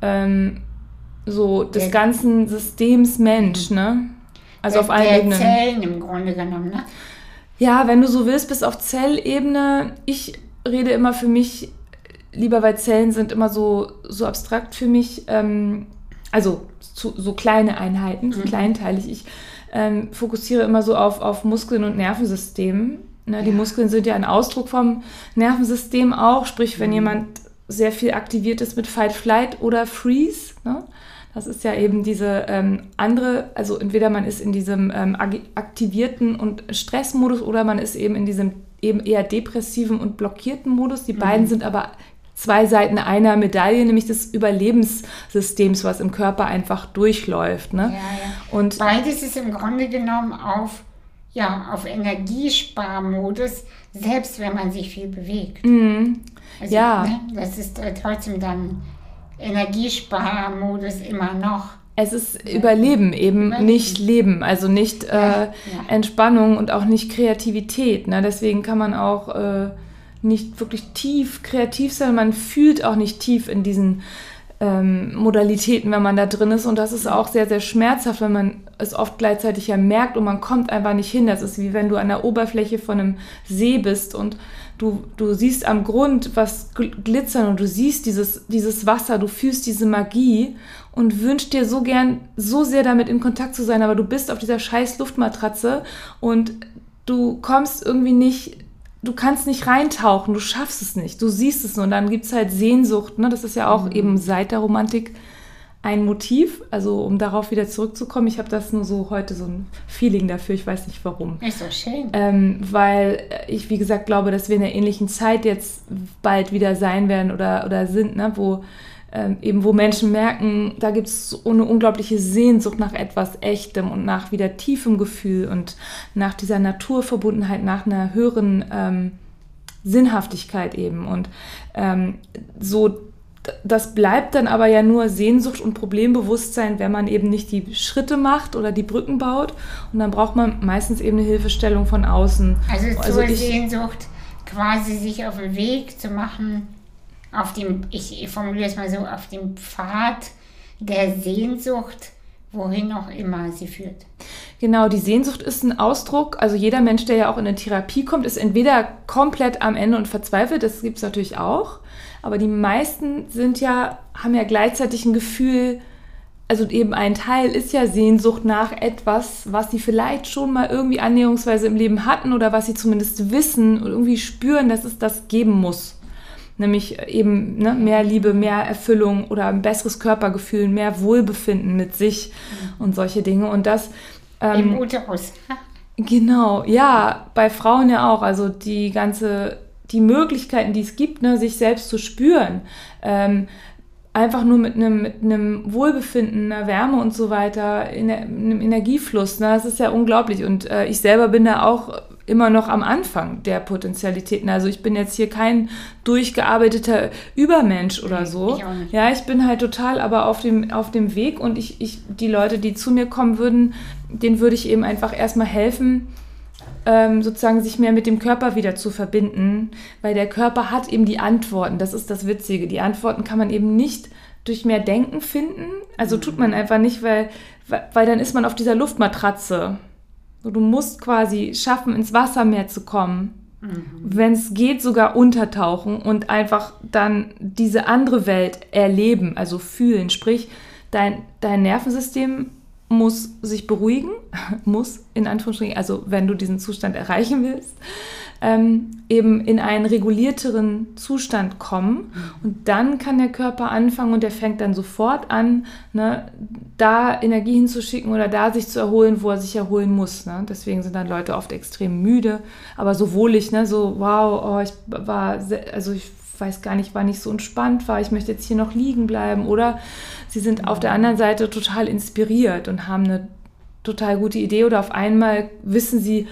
ähm, so des Der- ganzen Systems Mensch, ne? Also auf allen der Ebenen. Zellen im Grunde genommen, ne? Ja, wenn du so willst, bis auf Zellebene. Ich rede immer für mich, lieber weil Zellen sind immer so, so abstrakt für mich. Ähm, also zu, so kleine Einheiten, so kleinteilig. Ich ähm, fokussiere immer so auf, auf Muskeln und Nervensystem. Ne, Die Ja. Muskeln sind ja ein Ausdruck vom Nervensystem auch. Sprich, wenn jemand sehr viel aktiviert ist mit Fight, Flight oder Freeze, ne? Das ist ja eben diese ähm, andere, also entweder man ist in diesem ähm, aktivierten und Stressmodus oder man ist eben in diesem eben eher depressiven und blockierten Modus. Die beiden sind aber zwei Seiten einer Medaille, nämlich des Überlebenssystems, was im Körper einfach durchläuft. Ne? Ja, ja. Und Beides ist im Grunde genommen auf, ja, auf Energiesparmodus, selbst wenn man sich viel bewegt. mh, Also, Ja. Ne, das ist äh, trotzdem dann Energiesparmodus immer noch. es ist Überleben eben, Überleben. nicht Leben, also nicht Ja, äh, ja. Entspannung und auch nicht Kreativität. Ne? Deswegen kann man auch äh, nicht wirklich tief kreativ sein. Man fühlt auch nicht tief in diesen ähm, Modalitäten, wenn man da drin ist. Und das ist auch sehr, sehr schmerzhaft, wenn man es oft gleichzeitig ja merkt und man kommt einfach nicht hin. Das ist wie wenn du an der Oberfläche von einem See bist und du, du siehst am Grund was gl- glitzern und du siehst dieses, dieses Wasser, du fühlst diese Magie und wünschst dir so gern, so sehr damit in Kontakt zu sein, aber du bist auf dieser scheiß Luftmatratze und du kommst irgendwie nicht, du kannst nicht reintauchen, du schaffst es nicht, du siehst es nur und dann gibt es halt Sehnsucht, ne? das ist ja auch eben seit der Romantik ein Motiv, also um darauf wieder zurückzukommen, ich habe das nur so heute so ein Feeling dafür, ich weiß nicht warum. Ist so schön. Ähm, weil ich, wie gesagt, glaube, dass wir in einer ähnlichen Zeit jetzt bald wieder sein werden oder, oder sind, ne? wo ähm, eben wo Menschen merken, da gibt es so eine unglaubliche Sehnsucht nach etwas Echtem und nach wieder tiefem Gefühl und nach dieser Naturverbundenheit, nach einer höheren ähm, Sinnhaftigkeit eben. Und ähm, so, das bleibt dann aber ja nur Sehnsucht und Problembewusstsein, wenn man eben nicht die Schritte macht oder die Brücken baut. Und dann braucht man meistens eben eine Hilfestellung von außen. Also zur Also ich- Sehnsucht quasi sich auf den Weg zu machen, auf dem, ich formuliere es mal so, auf dem Pfad der Sehnsucht, wohin auch immer sie führt. Genau, die Sehnsucht ist ein Ausdruck. Also jeder Mensch, der ja auch in eine Therapie kommt, ist entweder komplett am Ende und verzweifelt, das gibt es natürlich auch. Aber die meisten sind ja, haben ja gleichzeitig ein Gefühl, also eben ein Teil ist ja Sehnsucht nach etwas, was sie vielleicht schon mal irgendwie annäherungsweise im Leben hatten oder was sie zumindest wissen und irgendwie spüren, dass es das geben muss. Nämlich eben ne, mehr Liebe, mehr Erfüllung oder ein besseres Körpergefühl, mehr Wohlbefinden mit sich mhm. und solche Dinge. Und das. Ähm, Im Uterus. Genau, ja, bei Frauen ja auch. Also die ganze, die Möglichkeiten, die es gibt, ne, sich selbst zu spüren. Ähm, einfach nur mit einem, mit einem Wohlbefinden, einer Wärme und so weiter, in einem Energiefluss. Ne? Das ist ja unglaublich. Und äh, ich selber bin da auch immer noch am Anfang der Potentialitäten. Also ich bin jetzt hier kein durchgearbeiteter Übermensch oder so. Ich ja, ich bin halt total aber auf dem, auf dem Weg und ich, ich, die Leute, die zu mir kommen würden, denen würde ich eben einfach erstmal helfen, ähm, sozusagen sich mehr mit dem Körper wieder zu verbinden, weil der Körper hat eben die Antworten. Das ist das Witzige. Die Antworten kann man eben nicht durch mehr Denken finden. Also tut man mhm. einfach nicht, weil, weil dann ist man auf dieser Luftmatratze. Du musst quasi schaffen, ins Wasser mehr zu kommen. Mhm. Wenn es geht, sogar untertauchen und einfach dann diese andere Welt erleben, also fühlen. Sprich, dein, dein Nervensystem muss sich beruhigen, muss in Anführungsstrichen, also wenn du diesen Zustand erreichen willst, ähm, eben in einen regulierteren Zustand kommen. Und dann kann der Körper anfangen und der fängt dann sofort an, ne, da Energie hinzuschicken oder da sich zu erholen, wo er sich erholen muss. Ne? Deswegen sind dann Leute oft extrem müde, aber so wohlig, ne, so wow, oh, ich war, sehr, also ich weiß gar nicht, wann ich so entspannt war, ich möchte jetzt hier noch liegen bleiben. Oder sie sind auf der anderen Seite total inspiriert und haben eine total gute Idee oder auf einmal wissen sie,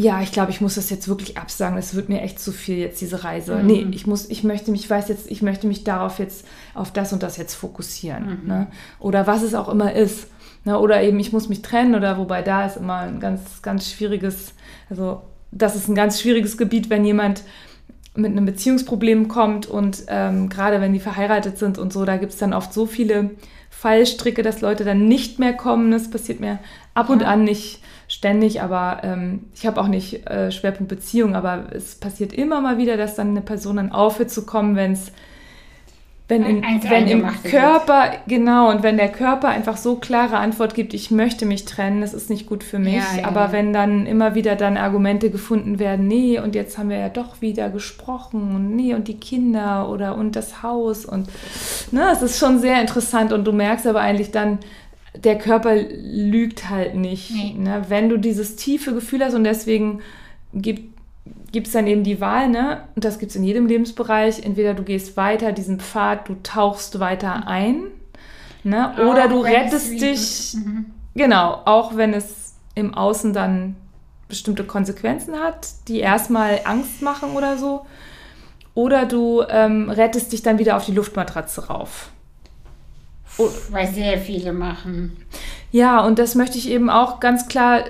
ja, ich glaube, ich muss das jetzt wirklich absagen. Es wird mir echt zu viel jetzt diese Reise. Mhm. Nee, ich muss, ich möchte mich, ich weiß jetzt, ich möchte mich darauf jetzt, auf das und das jetzt fokussieren. Mhm. Ne? Oder was es auch immer ist. Ne? Oder eben, ich muss mich trennen oder wobei da ist immer ein ganz, ganz schwieriges, also das ist ein ganz schwieriges Gebiet, wenn jemand mit einem Beziehungsproblem kommt und ähm, gerade wenn die verheiratet sind und so, da gibt es dann oft so viele Fallstricke, dass Leute dann nicht mehr kommen. Das passiert mir ab und an nicht ständig, aber ähm, ich habe auch nicht äh, Schwerpunkt Beziehung, aber es passiert immer mal wieder, dass dann eine Person dann aufhört zu kommen, wenn es wenn, in, wenn im Körper, wird. genau, und wenn der Körper einfach so klare Antwort gibt, ich möchte mich trennen, das ist nicht gut für mich. Ja, ja, aber ja. wenn dann immer wieder dann Argumente gefunden werden, nee, und jetzt haben wir ja doch wieder gesprochen und nee, und die Kinder oder und das Haus und ne, es ist schon sehr interessant und du merkst aber eigentlich dann, der Körper lügt halt nicht. Nee. Ne? Wenn du dieses tiefe Gefühl hast und deswegen gibt es dann eben die Wahl, ne? Und das gibt es in jedem Lebensbereich. Entweder du gehst weiter diesen Pfad, du tauchst weiter ein, ne? Oder auch du rettest dich. Mhm. Genau, auch wenn es im Außen dann bestimmte Konsequenzen hat, die erstmal Angst machen oder so. Oder du ähm, rettest dich dann wieder auf die Luftmatratze rauf. Weil sehr viele machen. Ja, und das möchte ich eben auch ganz klar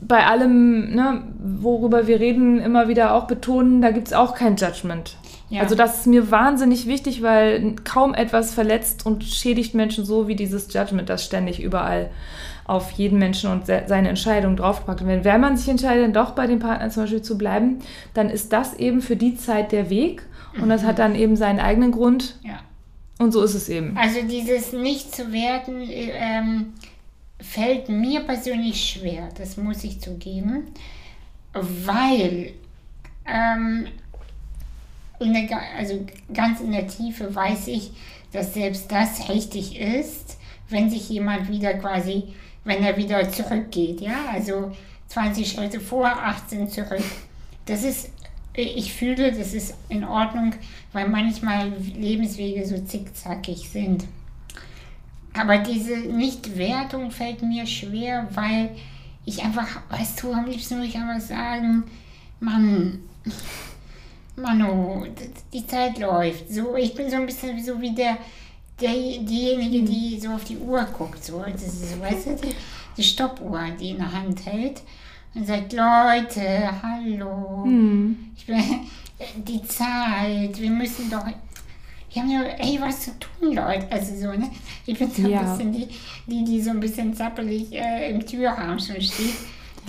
bei allem, ne, worüber wir reden, immer wieder auch betonen, da gibt es auch kein Judgment. Ja. Also das ist mir wahnsinnig wichtig, weil kaum etwas verletzt und schädigt Menschen so wie dieses Judgment, das ständig überall auf jeden Menschen und seine Entscheidung draufpackt. Und wenn, wenn man sich entscheidet, dann doch bei dem Partner zum Beispiel zu bleiben, dann ist das eben für die Zeit der Weg und das hat dann eben seinen eigenen Grund. Ja. Und so ist es eben. Also dieses nicht zu werden, ähm, fällt mir persönlich schwer, das muss ich zugeben, weil ähm, in der, also ganz in der Tiefe weiß ich, dass selbst das richtig ist, wenn sich jemand wieder quasi, wenn er wieder zurückgeht, ja, also 20 Schritte vor, 18 zurück. Das ist, ich fühle, das ist in Ordnung, weil manchmal Lebenswege so zickzackig sind. Aber diese Nichtwertung fällt mir schwer, weil ich einfach, weißt du, am liebsten würde ich einfach sagen, Mann, Mano, die Zeit läuft. So, ich bin so ein bisschen so wie der, der diejenige, die so auf die Uhr guckt. So, das ist, weißt du, die, die Stoppuhr, die in der Hand hält und sagt, Leute, hallo, hm. ich bin, die Zeit, wir müssen doch wir haben ja ey, was zu tun, Leute. Also so, ne? Ich bin so Ja. ein bisschen die, die, die so ein bisschen zappelig äh, im Türrahmen schon steht,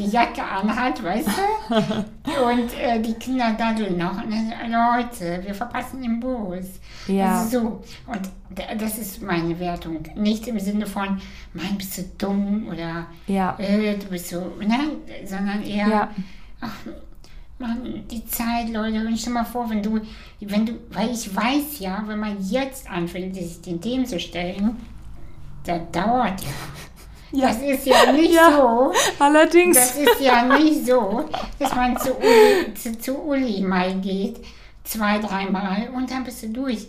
die Jacke anhat, weißt du? Und äh, die Kinder daddeln noch. Und so, Leute, wir verpassen den Bus. Ja. Also so. Und da- das ist meine Wertung. Nicht im Sinne von, Mann, bist du dumm oder Ja. äh, du bist so, ne? Sondern eher, Ja. ach, Mann, die Zeit, Leute. Und stell mal vor, wenn du, wenn du, weil ich weiß ja, wenn man jetzt anfängt, sich den Themen zu stellen, das dauert ja. Ja. Das ist ja nicht Ja. so. Allerdings. Das ist ja nicht so, dass man zu Uli, zu, zu Uli mal geht, zwei, dreimal und dann bist du durch.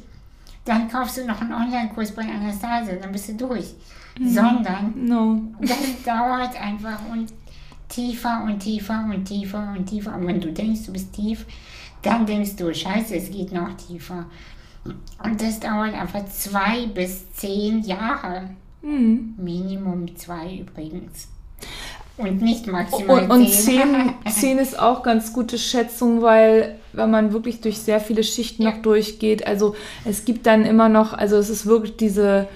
Dann kaufst du noch einen Online-Kurs bei Anastasia, dann bist du durch. Sondern no. das dauert einfach und tiefer und tiefer und tiefer und tiefer. Und wenn du denkst, du bist tief, dann denkst du, scheiße, es geht noch tiefer. Und das dauert einfach zwei bis zehn Jahre. Hm. Minimum zwei übrigens. Und nicht maximal Und, und zehn. 10, 10 ist auch ganz gute Schätzung, weil wenn man wirklich durch sehr viele Schichten noch durchgeht, also es gibt dann immer noch, also es ist wirklich diese,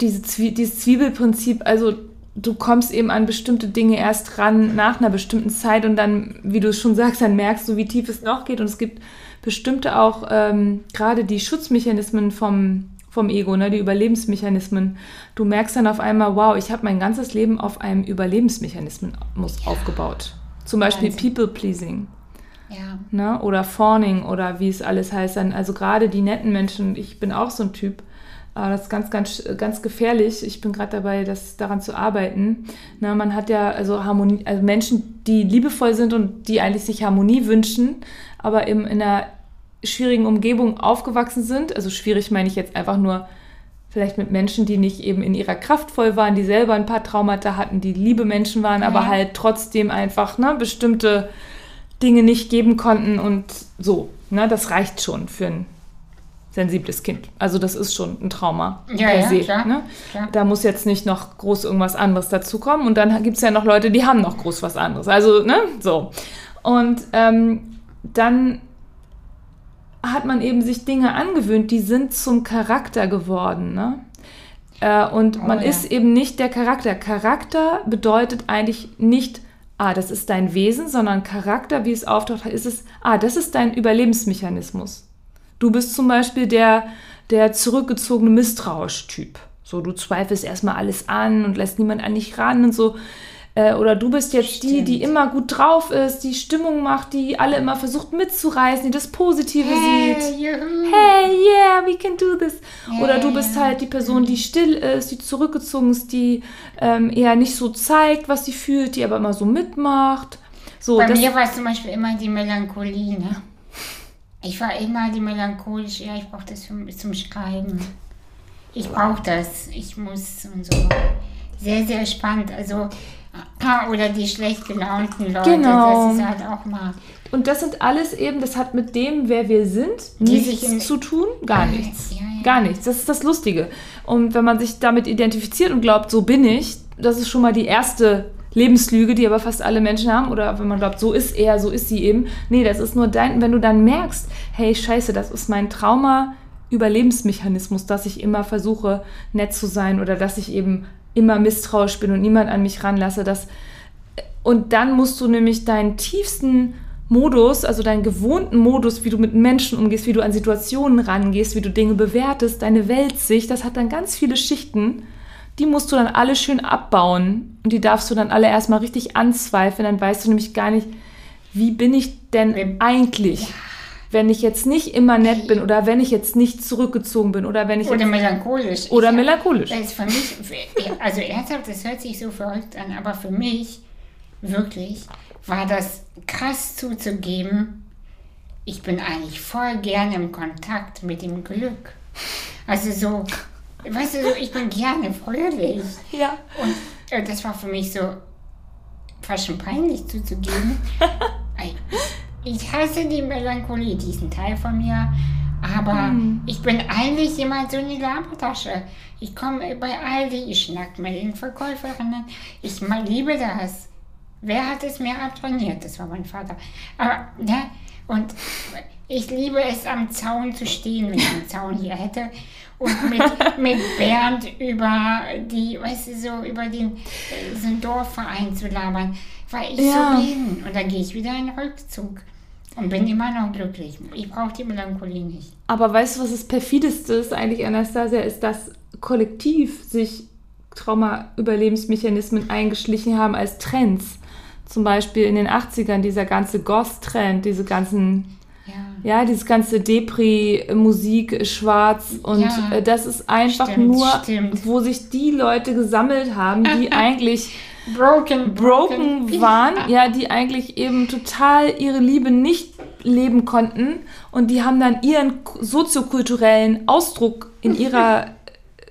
diese Zwie dieses Zwiebelprinzip, also du kommst eben an bestimmte Dinge erst ran nach einer bestimmten Zeit und dann, wie du es schon sagst, dann merkst du, wie tief es noch geht und es gibt bestimmte auch, ähm, gerade die Schutzmechanismen vom, vom Ego, ne, die Überlebensmechanismen. Du merkst dann auf einmal, wow, ich habe mein ganzes Leben auf einem Überlebensmechanismus aufgebaut. Zum Beispiel. People-Pleasing Ja. ne? oder Fawning oder wie es alles heißt. Dann, also gerade die netten Menschen, ich bin auch so ein Typ, äh, das ist ganz, ganz, ganz gefährlich. Ich bin gerade dabei, das, daran zu arbeiten. Na, man hat ja also Harmonie, also Menschen, die liebevoll sind und die eigentlich sich Harmonie wünschen, aber eben in einer schwierigen Umgebung aufgewachsen sind. Also schwierig meine ich jetzt einfach nur vielleicht mit Menschen, die nicht eben in ihrer Kraft voll waren, die selber ein paar Traumata hatten, die liebe Menschen waren, aber Ja. halt trotzdem einfach ne, bestimmte Dinge nicht geben konnten und so. Ne, das reicht schon für ein sensibles Kind. Also das ist schon ein Trauma Ja, per ja, se. klar, Ne? klar. Da muss jetzt nicht noch groß irgendwas anderes dazukommen. Und dann gibt es ja noch Leute, die haben noch groß was anderes. Also, ne, so. Und ähm, dann hat man eben sich Dinge angewöhnt, die sind zum Charakter geworden. Ne? Äh, und Oh man ja. ist eben nicht der Charakter. Charakter bedeutet eigentlich nicht, ah, das ist dein Wesen, sondern Charakter, wie es auftaucht, ist es, ah, das ist dein Überlebensmechanismus. Du bist zum Beispiel der, der zurückgezogene Misstrauisch-Typ. So, du zweifelst erstmal alles an und lässt niemand an dich ran und so. Äh, Oder du bist jetzt die, die Stimmt. immer gut drauf ist, die Stimmung macht, die alle immer versucht mitzureißen, die das Positive sieht. Hey, juhu. Hey, yeah, we can do this. Ja, Oder du bist halt die Person, die still ist, die zurückgezogen ist, die ähm, eher nicht so zeigt, was sie fühlt, die aber immer so mitmacht. So, Bei mir war es zum Beispiel immer die Melancholie, ne? Ich war immer die melancholisch, ja, ich brauche das zum, zum Schreiben. Ich brauche das, ich muss und so. Sehr, sehr spannend. Also, oder die schlecht gelaunten Leute, Genau. das ist halt auch mal. Und das sind alles eben, das hat mit dem, wer wir sind, Die nichts zu tun. Gar nichts. Ja, ja. Gar nichts. Das ist das Lustige. Und wenn man sich damit identifiziert und glaubt, so bin ich, das ist schon mal die erste Lebenslüge, die aber fast alle Menschen haben. Oder wenn man glaubt, so ist er, so ist sie eben. Nee, das ist nur dein, wenn du dann merkst, hey, scheiße, das ist mein Trauma. Überlebensmechanismus, dass ich immer versuche, nett zu sein oder dass ich eben immer misstrauisch bin und niemand an mich ranlasse. Das, und dann musst du nämlich deinen tiefsten Modus, also deinen gewohnten Modus, wie du mit Menschen umgehst, wie du an Situationen rangehst, wie du Dinge bewertest, deine Weltsicht, das hat dann ganz viele Schichten. Die musst du dann alle schön abbauen und die darfst du dann alle erstmal richtig anzweifeln. Dann weißt du nämlich gar nicht, wie bin ich denn eigentlich, wenn ich jetzt nicht immer nett bin oder wenn ich jetzt nicht zurückgezogen bin oder wenn ich Oder jetzt, melancholisch. oder Ich- melancholisch. Das ist für mich, also ernsthaft, das hört sich so verrückt an, aber für mich wirklich war das krass zuzugeben, ich bin eigentlich voll gerne im Kontakt mit dem Glück. Also so, weißt du, so, ich bin gerne fröhlich. Ja. Und äh, das war für mich so fast schon peinlich zuzugeben. Ich hasse die Melancholie, diesen Teil von mir. Aber ich bin eigentlich jemand so eine Labertasche. Ich komme bei Aldi, ich schnack mit den Verkäuferinnen. Ich ma- liebe das. Wer hat es mir abtrainiert? Das war mein Vater. Aber, ne? Und ich liebe es, am Zaun zu stehen, wenn ich einen Zaun hier hätte. Und mit, mit Bernd über die, weißt du, so über den so einen Dorfverein zu labern, weil ich Ja. so bin. Und dann gehe ich wieder in den Rückzug und bin immer noch glücklich. Ich brauche die Melancholie nicht. Aber weißt du, was das perfideste ist eigentlich, Anastasia, ist, dass kollektiv sich Trauma-Überlebensmechanismen eingeschlichen haben als Trends. Zum Beispiel in den 80ern dieser ganze Goth-Trend, diese ganzen, Ja. dieses ganze Depri-Musik, Schwarz und Ja. äh, das ist einfach Stimmt, nur, stimmt. wo sich die Leute gesammelt haben, die eigentlich Broken, broken waren, ja, die eigentlich eben total ihre Liebe nicht leben konnten und die haben dann ihren soziokulturellen Ausdruck in ihrer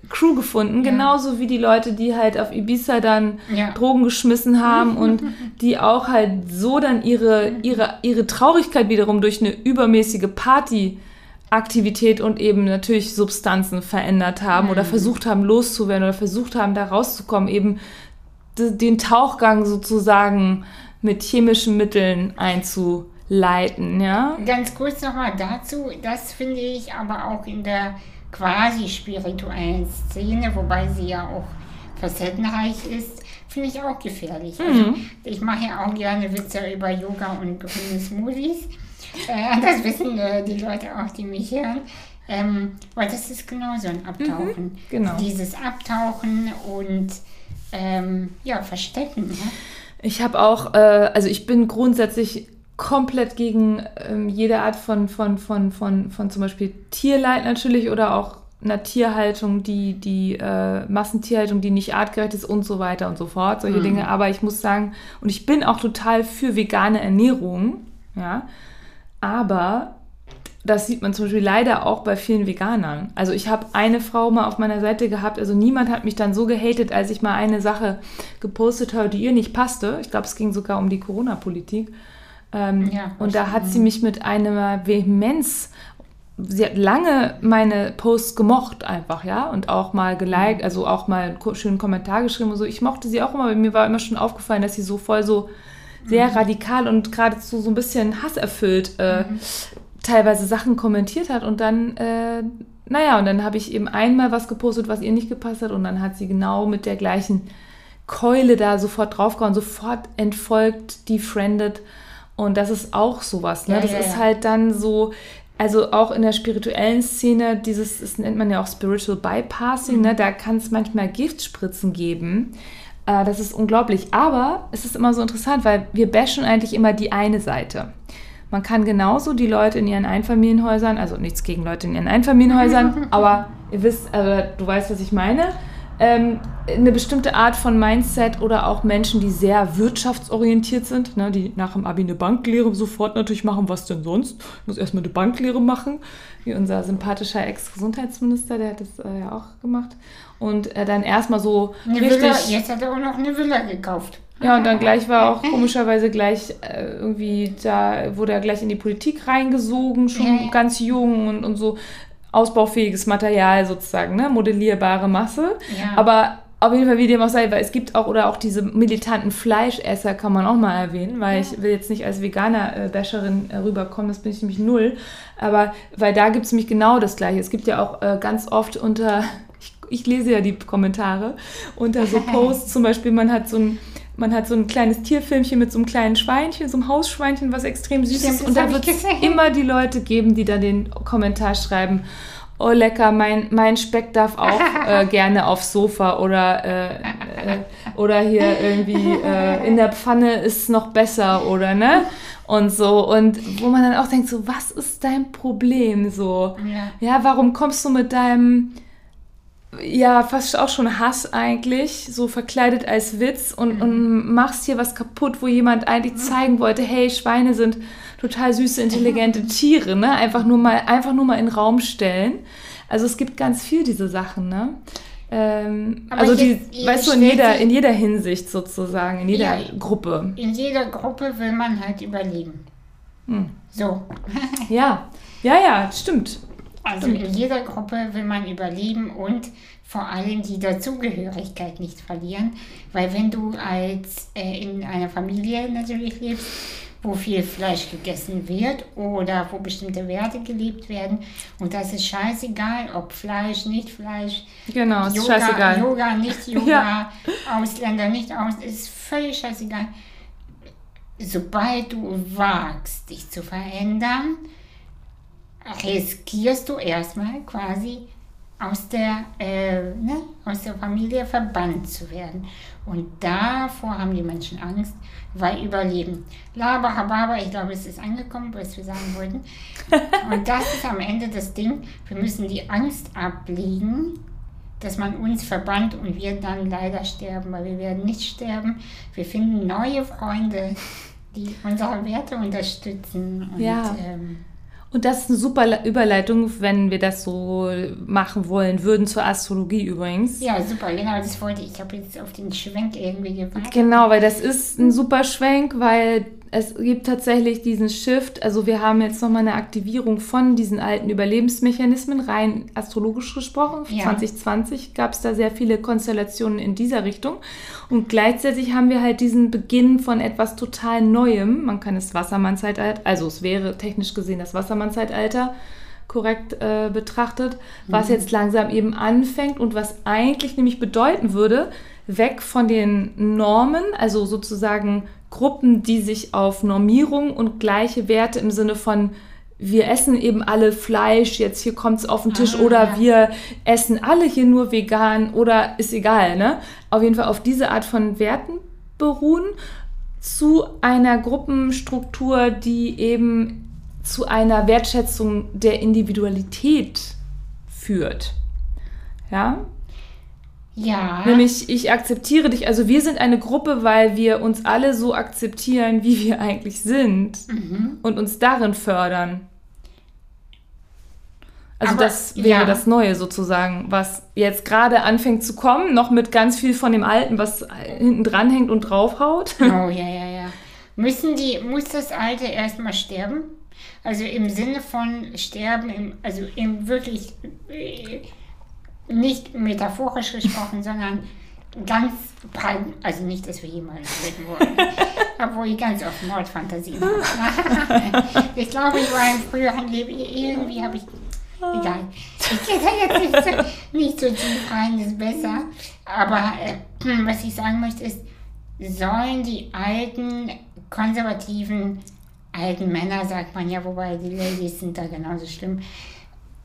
Crew gefunden, Ja. genauso wie die Leute, die halt auf Ibiza dann Ja. Drogen geschmissen haben und die auch halt so dann ihre, ihre, ihre Traurigkeit wiederum durch eine übermäßige Partyaktivität und eben natürlich Substanzen verändert haben oder versucht haben loszuwerden oder versucht haben da rauszukommen, eben den Tauchgang sozusagen mit chemischen Mitteln einzuleiten, ja? Ganz kurz nochmal dazu, das finde ich aber auch in der quasi spirituellen Szene, wobei sie ja auch facettenreich ist, finde ich auch gefährlich. Also, ich mache ja auch gerne Witze über Yoga und grüne Smoothies. Äh, das wissen äh, die Leute auch, die mich hören. Ähm, weil das ist genau so ein Abtauchen. genau. Dieses Abtauchen und ähm, ja, Verstecken. Ne? Ich habe auch, äh, also ich bin grundsätzlich komplett gegen ähm, jede Art von, von, von, von, von zum Beispiel Tierleid natürlich oder auch einer Tierhaltung, die, die äh, Massentierhaltung, die nicht artgerecht ist und so weiter und so fort, solche Dinge. Aber ich muss sagen, und ich bin auch total für vegane Ernährung, ja, aber das sieht man zum Beispiel leider auch bei vielen Veganern. Also ich habe eine Frau mal auf meiner Seite gehabt, also niemand hat mich dann so gehatet, als ich mal eine Sache gepostet habe, die ihr nicht passte. Ich glaube, es ging sogar um die Corona-Politik. Ähm, Ja, und da hat sie mich mit einer Vehemenz, sie hat lange meine Posts gemocht einfach, ja, und auch mal geliked, also auch mal einen schönen Kommentar geschrieben und so. Ich mochte sie auch immer, aber mir war immer schon aufgefallen, dass sie so voll so sehr radikal und geradezu so ein bisschen hasserfüllt äh, teilweise Sachen kommentiert hat und dann, äh, naja, und dann habe ich eben einmal was gepostet, was ihr nicht gepasst hat und dann hat sie genau mit der gleichen Keule da sofort draufgehauen, sofort entfolgt, defriended und das ist auch sowas, ne? Ja, das ja, ist ja. halt dann so, also auch in der spirituellen Szene, dieses, das nennt man ja auch Spiritual Bypassing, Mhm. ne? da kann es manchmal Giftspritzen geben. Äh, das ist unglaublich. Aber es ist immer so interessant, weil wir bashen eigentlich immer die eine Seite. Man kann genauso die Leute in ihren Einfamilienhäusern, also nichts gegen Leute in ihren Einfamilienhäusern, aber ihr wisst, also du weißt, was ich meine, ähm, eine bestimmte Art von Mindset oder auch Menschen, die sehr wirtschaftsorientiert sind, ne, die nach dem Abi eine Banklehre sofort natürlich machen, was denn sonst? Ich muss erstmal eine Banklehre machen, wie unser sympathischer Ex-Gesundheitsminister, der hat das äh, ja auch gemacht. Und äh, dann erstmal so Eine richtig... Villa, jetzt hat er auch noch eine Villa gekauft. Ja, und dann gleich war auch komischerweise gleich äh, irgendwie, da wurde er gleich in die Politik reingesogen, schon Ja, ja. ganz jung und, und so ausbaufähiges Material sozusagen, ne? modellierbare Masse. Ja. Aber auf jeden Fall, wie dem auch sei, weil es gibt auch, oder auch diese militanten Fleischesser kann man auch mal erwähnen, weil ich will jetzt nicht als Veganer-Basherin äh, rüberkommen, das bin ich nämlich null. Aber weil da gibt es nämlich genau das Gleiche. Es gibt ja auch äh, ganz oft unter, ich, ich lese ja die Kommentare, unter so Posts zum Beispiel, man hat so ein man hat so ein kleines Tierfilmchen mit so einem kleinen Schweinchen, so einem Hausschweinchen, was extrem süß Stimmt, ist. Und da wird es immer die Leute geben, die dann den Kommentar schreiben, oh lecker, mein, mein Speck darf auch äh, gerne aufs Sofa oder, äh, äh, oder hier irgendwie äh, in der Pfanne ist noch besser oder ne? Und so. Und wo man dann auch denkt, so, was ist dein Problem? So, Ja. ja, warum kommst du mit deinem ja, fast auch schon Hass eigentlich, so verkleidet als Witz und, und machst hier was kaputt, wo jemand eigentlich zeigen wollte, hey, Schweine sind total süße, intelligente Tiere, ne? Einfach nur mal, einfach nur mal in den Raum stellen. Also es gibt ganz viel diese Sachen, ne? Ähm, also die, jetzt- weißt du, in jeder, in jeder Hinsicht sozusagen, in jeder Ja. Gruppe. In jeder Gruppe will man halt überleben. Hm. So. Ja, ja, ja, stimmt. Also in jeder Gruppe will man überleben und vor allem die Dazugehörigkeit nicht verlieren. Weil wenn du als äh, in einer Familie natürlich lebst, wo viel Fleisch gegessen wird oder wo bestimmte Werte gelebt werden. Und das ist scheißegal, ob Fleisch, nicht Fleisch, Genau, Yoga, scheißegal. Yoga, nicht Yoga, Ja. Ausländer, nicht aus, ist völlig scheißegal. Sobald du wagst, dich zu verändern, riskierst du erstmal quasi aus der, äh, ne, aus der Familie verbannt zu werden. Und davor haben die Menschen Angst, weil Überleben. Laber, hababa, ich glaube, es ist angekommen, was wir sagen wollten. Und das ist am Ende das Ding. Wir müssen die Angst ablegen, dass man uns verbannt und wir dann leider sterben, weil wir werden nicht sterben. Wir finden neue Freunde, die unsere Werte unterstützen. Und, Ja. ähm, Und das ist eine super Le- Überleitung, wenn wir das so machen wollen würden zur Astrologie übrigens. ja, super, genau, das wollte ich. Ich habe jetzt auf den Schwenk irgendwie gewartet. Genau, weil das ist ein super Schwenk, weil es gibt tatsächlich diesen Shift. Also wir haben jetzt nochmal eine Aktivierung von diesen alten Überlebensmechanismen, rein astrologisch gesprochen. Ja. 2020 gab es da sehr viele Konstellationen in dieser Richtung. Und gleichzeitig haben wir halt diesen Beginn von etwas total Neuem. Man kann es Wassermann-Zeitalter, also es wäre technisch gesehen das Wassermann-Zeitalter korrekt äh, betrachtet, was jetzt langsam eben anfängt und was eigentlich nämlich bedeuten würde, weg von den Normen, also sozusagen Gruppen, die sich auf Normierung und gleiche Werte im Sinne von wir essen eben alle Fleisch, jetzt hier kommt es auf den Tisch Ah, oder ja. wir essen alle hier nur vegan oder ist egal, ne? Auf jeden Fall auf diese Art von Werten beruhen zu einer Gruppenstruktur, die eben zu einer Wertschätzung der Individualität führt. Ja, Ja, nämlich ich akzeptiere dich, also wir sind eine Gruppe, weil wir uns alle so akzeptieren, wie wir eigentlich sind Mhm. und uns darin fördern. Also Aber, das wäre ja. das Neue sozusagen, was jetzt gerade anfängt zu kommen, noch mit ganz viel von dem Alten, was hinten dran hängt und draufhaut. Oh, ja, ja, ja. Müssen die, muss das Alte erstmal sterben? Also im Sinne von sterben, im, also im wirklich, äh, nicht metaphorisch gesprochen, sondern ganz, prag- also nicht, dass wir jemals reden wollen, obwohl ich ganz oft Mordfantasien habe. ich glaube, ich war im früheren Leben, irgendwie habe ich, egal. Ich gehe da jetzt nicht so, nicht so tief rein, ist besser. Aber äh, was ich sagen möchte ist, sollen die alten, konservativen, alten Männer, sagt man ja, wobei die Ladies sind da genauso schlimm,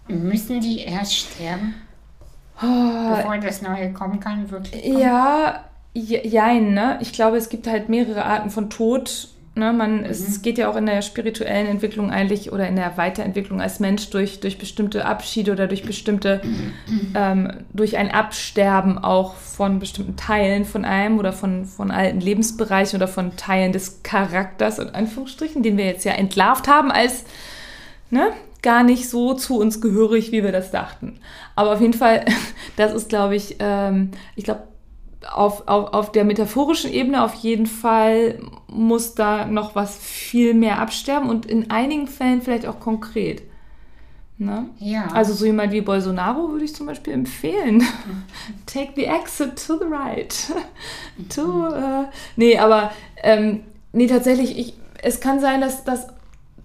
müssen die erst sterben, bevor das Neue kommen kann, wirklich? kommen? Ja, je- jein, ne? Ich glaube, es gibt halt mehrere Arten von Tod. Ne? Man, Es geht ja auch in der spirituellen Entwicklung eigentlich oder in der Weiterentwicklung als Mensch durch, durch bestimmte Abschiede oder durch bestimmte, ähm, durch ein Absterben auch von bestimmten Teilen von einem oder von, von alten Lebensbereichen oder von Teilen des Charakters, in Anführungsstrichen, den wir jetzt ja entlarvt haben als ne, gar nicht so zu uns gehörig, wie wir das dachten. Aber auf jeden Fall, das ist, glaube ich, ähm, ich glaube, auf, auf, auf der metaphorischen Ebene auf jeden Fall muss da noch was viel mehr absterben und in einigen Fällen vielleicht auch konkret. Ne? Ja. Also so jemand wie Bolsonaro würde ich zum Beispiel empfehlen. Take the exit to the right. to, äh, nee, aber ähm, nee, tatsächlich, ich, es kann sein, dass, dass,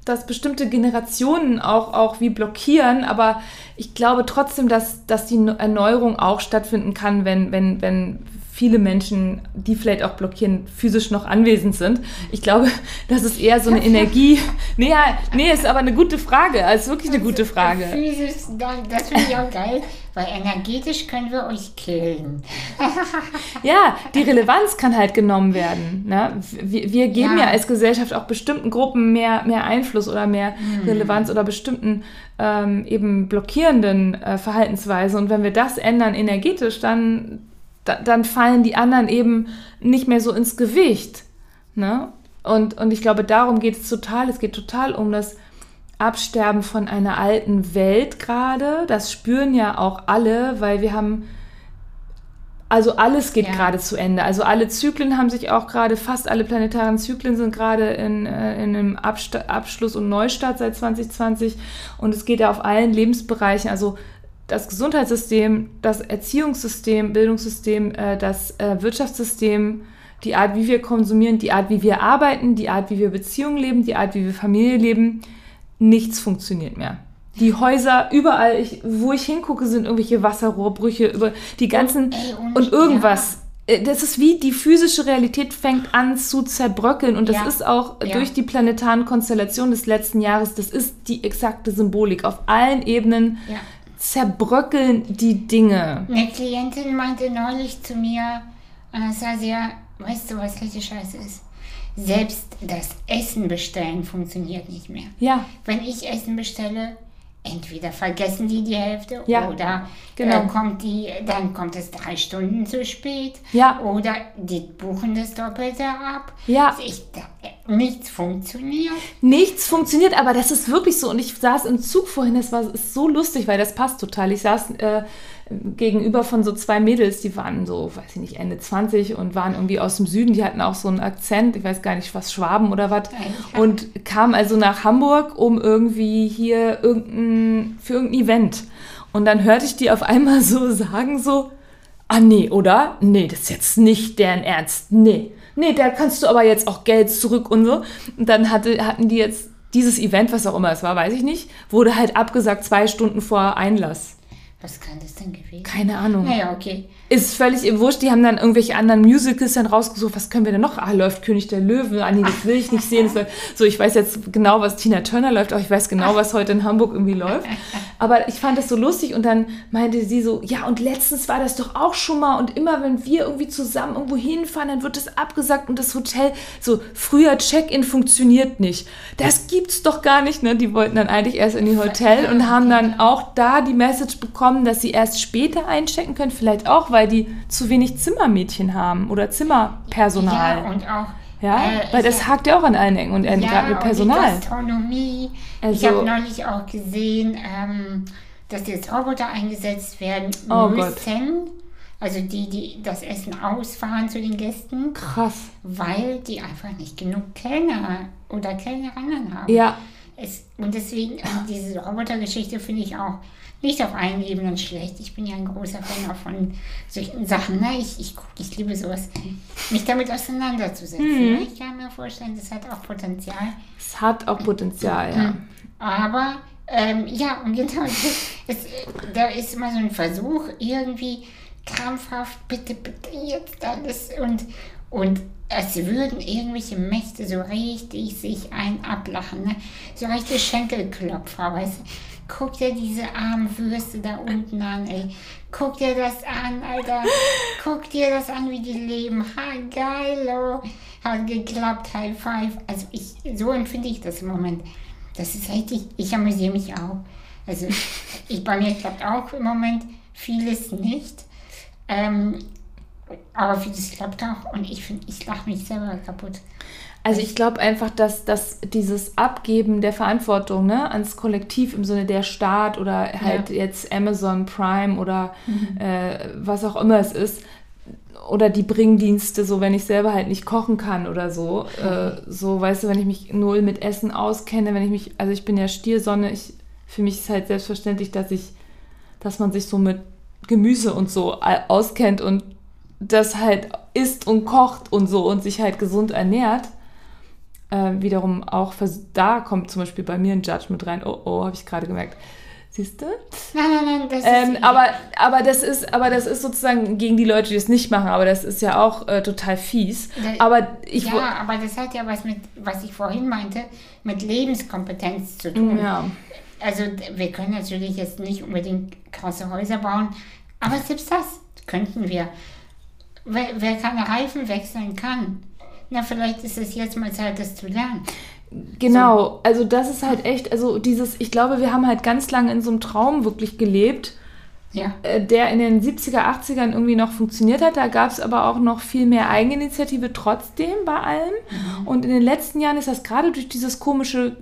dass bestimmte Generationen auch, auch wie blockieren, aber ich glaube trotzdem, dass, dass die Erneuerung auch stattfinden kann, wenn, wenn, wenn viele Menschen, die vielleicht auch blockieren, physisch noch anwesend sind. Ich glaube, das ist eher so eine Energie. Nee, ja, nee, ist aber eine gute Frage. Es ist wirklich eine gute Frage. Physisch, da- das finde ich auch geil, weil energetisch können wir euch killen. Ja, die Relevanz kann halt genommen werden. Ne? Wir, wir geben ja. Ja. als Gesellschaft auch bestimmten Gruppen mehr, mehr Einfluss oder mehr Relevanz oder bestimmten ähm, eben blockierenden äh, Verhaltensweisen. Und wenn wir das ändern energetisch, dann, da, dann fallen die anderen eben nicht mehr so ins Gewicht. Ne? Und, und ich glaube, darum geht es total. Es geht total um das Absterben von einer alten Welt gerade. Das spüren ja auch alle, weil wir haben also alles geht Ja. gerade zu Ende. Also alle Zyklen haben sich auch gerade, fast alle planetaren Zyklen sind gerade in, äh, in einem Absta Abschluss und Neustart seit 2020. Und es geht ja auf allen Lebensbereichen, also das Gesundheitssystem, das Erziehungssystem, Bildungssystem, äh, das äh, Wirtschaftssystem, die Art, wie wir konsumieren, die Art, wie wir arbeiten, die Art, wie wir Beziehungen leben, die Art, wie wir Familie leben, nichts funktioniert mehr. Die Häuser, überall, ich, wo ich hingucke, sind irgendwelche Wasserrohrbrüche, über die ganzen Und, ey, und- und irgendwas. Äh, Das ist wie die physische Realität fängt an zu zerbröckeln und das Ja. ist auch Ja. durch die planetaren Konstellationen des letzten Jahres, das ist die exakte Symbolik. Auf allen Ebenen Ja. Zerbröckeln die Dinge. Eine Klientin meinte neulich zu mir, Anastasia, weißt du, was richtig scheiße ist? Selbst das Essen bestellen funktioniert nicht mehr. Ja, Wenn ich Essen bestelle, entweder vergessen die die Hälfte Ja, oder genau. äh, kommt die, dann kommt es drei Stunden zu spät. Ja. Oder die buchen das Doppelte ab. Ja. Ich, da, nichts funktioniert. nichts funktioniert, aber das ist wirklich so. Und ich saß im Zug vorhin, das war ist so lustig, weil das passt total. Ich saß äh, gegenüber von so zwei Mädels, die waren so, weiß ich nicht, Ende 20 und waren irgendwie aus dem Süden. Die hatten auch so einen Akzent, ich weiß gar nicht, was Schwaben oder was. Und kamen also nach Hamburg, um irgendwie hier irgendein, für irgendein Event. Und dann hörte ich die auf einmal so sagen, so, ah nee, oder? Nee, das ist jetzt nicht deren Ernst. Nee. Nee, da kannst du aber jetzt auch Geld zurück und so. Und dann hatte, hatten die jetzt dieses Event, was auch immer es war, weiß ich nicht, wurde halt abgesagt zwei Stunden vor Einlass. Was kann das denn gewesen? Keine Ahnung. Naja, okay. Ist völlig im Wurscht. Die haben dann irgendwelche anderen Musicals dann rausgesucht. Was können wir denn noch? Ah, läuft König der Löwen. Ah, nee, das will ich nicht sehen. So, ich weiß jetzt genau, was Tina Turner läuft, aber ich weiß genau, was heute in Hamburg irgendwie läuft. Aber ich fand das so lustig und dann meinte sie so, ja, und letztens war das doch auch schon mal und immer, wenn wir irgendwie zusammen irgendwo hinfahren, dann wird das abgesagt und das Hotel, so, früher Check-in funktioniert nicht. Das gibt's doch gar nicht, ne? Die wollten dann eigentlich erst in die Hotel und haben dann auch da die Message bekommen, dass sie erst später einchecken können, vielleicht auch, weil die zu wenig Zimmermädchen haben oder Zimmerpersonal. Ja, und auch. Ja, äh, weil das ja, hakt ja auch an allen Ecken und Enden, gerade mit und Personal. Die Gastronomie. ich Also- habe neulich auch gesehen, ähm, dass jetzt Roboter eingesetzt werden Oh müssen. Also die, die das Essen ausfahren zu den Gästen, Krass. weil die einfach nicht genug Kellner oder Kellnerinnen haben. Ja, Es, und deswegen, äh, diese Robotergeschichte finde ich auch nicht auf allen Ebenen schlecht. Ich bin ja ein großer Fan auch von solchen Sachen. Ne? Ich, ich, ich liebe sowas, mich damit auseinanderzusetzen. Mhm. Ne? Ich kann mir vorstellen, das hat auch Potenzial. es hat auch Potenzial, ja. Aber ähm, ja, und genau, es, da ist immer so ein Versuch, irgendwie krampfhaft, bitte, bitte jetzt alles und, und es würden irgendwelche Mächte so richtig sich ein ablachen, ne? so richtige Schenkelklopfer, weißt du. Guck dir diese armen Würste da unten an, ey. Guck dir das an, Alter. Guck dir das an, wie die leben. Ha, geil, oh. Hat geklappt, High Five. Also ich, so empfinde ich das im Moment. Das ist richtig, ich amüsiere mich auch. Also ich, bei mir klappt auch im Moment vieles nicht. Ähm, aber vieles klappt auch und ich finde, ich lache mich selber kaputt. Also ich glaube einfach, dass, dass dieses Abgeben der Verantwortung ne, ans Kollektiv im Sinne der Staat oder halt jetzt Amazon Prime oder äh, was auch immer es ist, oder die Bringdienste, so wenn ich selber halt nicht kochen kann oder so, äh, so weißt du, wenn ich mich null mit Essen auskenne, wenn ich mich, also ich bin ja Stiersonne, ich, für mich ist halt selbstverständlich, dass ich, dass man sich so mit Gemüse und so auskennt und das halt isst und kocht und so und sich halt gesund ernährt. Äh, wiederum auch, da kommt zum Beispiel bei mir ein Judgment rein. Oh, oh, habe ich gerade gemerkt. Siehst du? Nein, nein, nein, das Ähm, ist. aber, aber, das ist, aber das ist sozusagen gegen die Leute, die es nicht machen. Aber das ist ja auch äh, total fies. Da- Aber ich ja, aber das hat ja was mit, was ich vorhin meinte, mit Lebenskompetenz zu tun. Ja. Also wir können natürlich jetzt nicht unbedingt krasse Häuser bauen, aber selbst das könnten wir. Wer, wer keine Reifen wechseln kann, na vielleicht ist es jetzt mal Zeit, das zu lernen. Genau, also das ist halt echt, also dieses, ich glaube, wir haben halt ganz lange in so einem Traum wirklich gelebt, Ja. äh, der in den 70er, 80ern irgendwie noch funktioniert hat. Da gab es aber auch noch viel mehr Eigeninitiative trotzdem bei allem. Und in den letzten Jahren ist das gerade durch dieses komische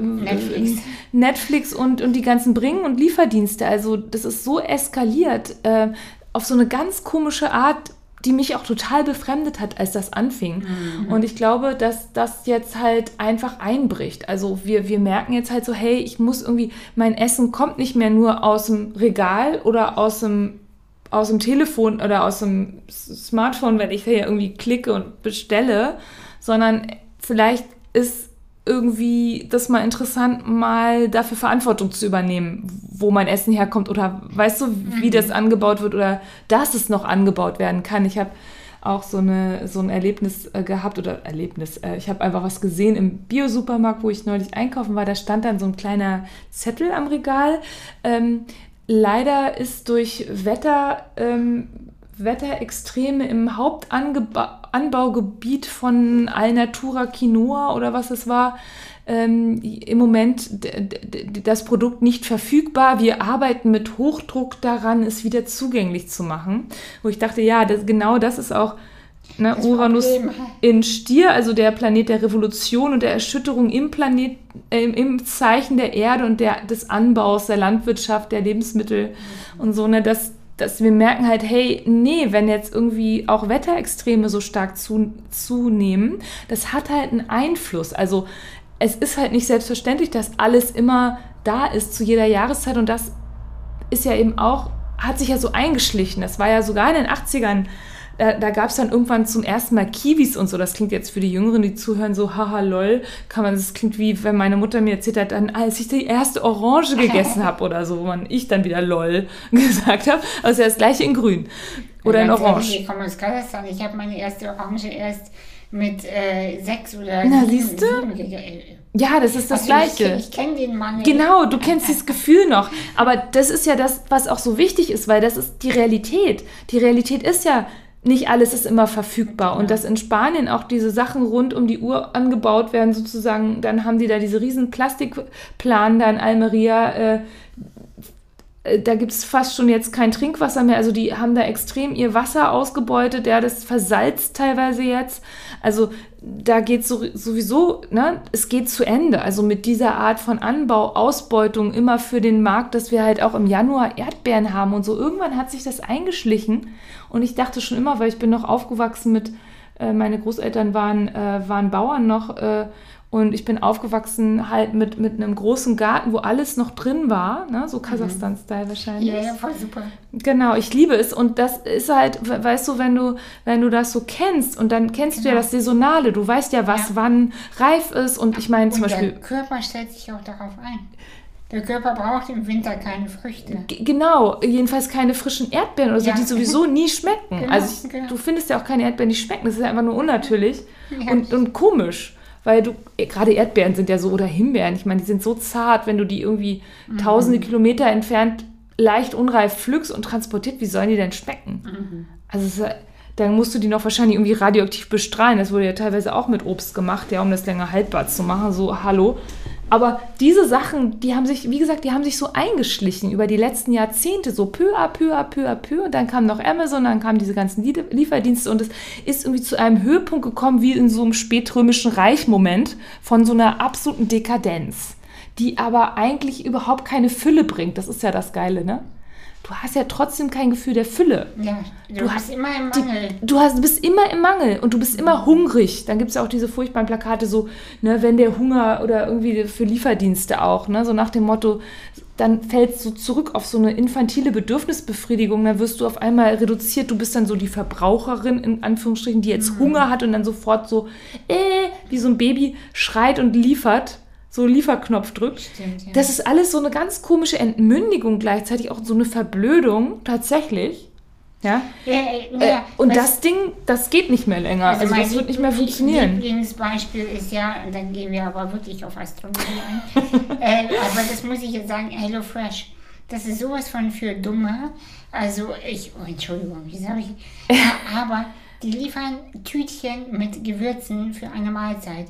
Netflix. Netflix und, und die ganzen Bringen- und Lieferdienste. Also das ist so eskaliert äh, auf so eine ganz komische Art, die mich auch total befremdet hat, als das anfing. Und ich glaube, dass das jetzt halt einfach einbricht. Also wir, wir merken jetzt halt so, hey, ich muss irgendwie, mein Essen kommt nicht mehr nur aus dem Regal oder aus dem aus dem Telefon oder aus dem Smartphone, wenn ich ja irgendwie klicke und bestelle, sondern vielleicht ist irgendwie das mal interessant, mal dafür Verantwortung zu übernehmen, wo mein Essen herkommt oder weißt du, wie mhm. das angebaut wird oder dass es noch angebaut werden kann. Ich habe auch so, eine, so ein Erlebnis äh, gehabt oder Erlebnis. Äh, ich habe einfach was gesehen im Biosupermarkt, wo ich neulich einkaufen war. Da stand dann so ein kleiner Zettel am Regal. Ähm, leider ist durch Wetter, ähm, Wetterextreme im Hauptanbaugebiet von Alnatura Quinoa oder was es war, ähm, im Moment das Produkt nicht verfügbar. Wir arbeiten mit Hochdruck daran, es wieder zugänglich zu machen. Wo ich dachte, ja, das, genau das ist auch ne, Uranus in Stier, also der Planet der Revolution und der Erschütterung im Planet, äh, im Zeichen der Erde und der, des Anbaus, der Landwirtschaft, der Lebensmittel mhm. und so, ne, dass dass wir merken halt, hey, nee, wenn jetzt irgendwie auch Wetterextreme so stark zu, zunehmen, das hat halt einen Einfluss. Also es ist halt nicht selbstverständlich, dass alles immer da ist zu jeder Jahreszeit und das ist ja eben auch, hat sich ja so eingeschlichen. Das war ja sogar in den 80ern da, da gab es dann irgendwann zum ersten Mal Kiwis und so. Das klingt jetzt für die Jüngeren, die zuhören, so haha lol. Kann man, das klingt wie, wenn meine Mutter mir erzählt hat, dann, als ich die erste Orange gegessen habe oder so, wo man ich dann wieder lol gesagt habe. Also ja das gleiche in grün. Oder in Orange. Ich komme aus Kasachstan. Ich habe meine erste Orange erst mit äh, sechs oder Na, sieben, sieben ja, das ist das also Gleiche. Ich, ich kenne den Mann. Genau, du kennst dieses Gefühl noch. Aber das ist ja das, was auch so wichtig ist, weil das ist die Realität. Die Realität ist ja, nicht alles ist immer verfügbar. Und dass in Spanien auch diese Sachen rund um die Uhr angebaut werden, sozusagen, dann haben die da diese riesen Plastikplan da in Almeria. Äh da gibt es fast schon jetzt kein Trinkwasser mehr. Also die haben da extrem ihr Wasser ausgebeutet. Ja, das versalzt teilweise jetzt. Also da geht so, sowieso, ne, es geht zu Ende. Also mit dieser Art von Anbau, Ausbeutung immer für den Markt, dass wir halt auch im Januar Erdbeeren haben und so. Irgendwann hat sich das eingeschlichen. Und ich dachte schon immer, weil ich bin noch aufgewachsen mit, äh, meine Großeltern waren, äh, waren Bauern noch. Äh, und ich bin aufgewachsen halt mit, mit einem großen Garten, wo alles noch drin war, ne? so mhm. Kasachstan-Style wahrscheinlich. Ja, ja, voll super. Genau, ich liebe es. Und das ist halt, weißt du, wenn du, wenn du das so kennst und dann kennst genau. du ja genau. das Saisonale, du weißt ja, was ja. wann reif ist. Und ich meine zum und Beispiel. Der Körper stellt sich auch darauf ein. Der Körper braucht im Winter keine Früchte. G genau, jedenfalls keine frischen Erdbeeren oder so, ja. die sowieso nie schmecken. Genau, also ich, genau. du findest ja auch keine Erdbeeren, die schmecken. Das ist ja einfach nur unnatürlich ja. und, und komisch weil du, eh, gerade Erdbeeren sind ja so, oder Himbeeren, ich meine, die sind so zart, wenn du die irgendwie mhm. tausende Kilometer entfernt leicht unreif pflückst und transportiert, wie sollen die denn schmecken? Mhm. Also dann musst du die noch wahrscheinlich irgendwie radioaktiv bestrahlen. Das wurde ja teilweise auch mit Obst gemacht, ja, um das länger haltbar zu machen. So, hallo. Aber diese Sachen, die haben sich, wie gesagt, die haben sich so eingeschlichen über die letzten Jahrzehnte, so peu à peu à peu à peu. Und dann kam noch Amazon, dann kamen diese ganzen Lieferdienste und es ist irgendwie zu einem Höhepunkt gekommen, wie in so einem spätrömischen Reichmoment von so einer absoluten Dekadenz, die aber eigentlich überhaupt keine Fülle bringt. Das ist ja das Geile, ne? Du hast ja trotzdem kein Gefühl der Fülle. Ja, du, du hast immer im Mangel. Die, du, hast, bist immer im Mangel und du bist immer hungrig. Dann gibt es ja auch diese furchtbaren Plakate, so, ne, wenn der Hunger oder irgendwie für Lieferdienste auch, ne, so nach dem Motto, dann fällst du zurück auf so eine infantile Bedürfnisbefriedigung, dann wirst du auf einmal reduziert, du bist dann so die Verbraucherin, in Anführungsstrichen, die jetzt mhm. Hunger hat und dann sofort so, äh, wie so ein Baby schreit und liefert so Lieferknopf drückt. Stimmt, ja. Das ist alles so eine ganz komische Entmündigung, gleichzeitig auch so eine Verblödung tatsächlich. Ja. ja, ja äh, und das Ding, das geht nicht mehr länger. Also, also das wird nicht mehr funktionieren. Mein Lieblingsbeispiel ist ja, dann gehen wir aber wirklich auf Astronomie ein, äh, aber das muss ich jetzt sagen, HelloFresh. Das ist sowas von für Dumme. Also ich, oh, Entschuldigung, wie sage ich? aber die liefern Tütchen mit Gewürzen für eine Mahlzeit.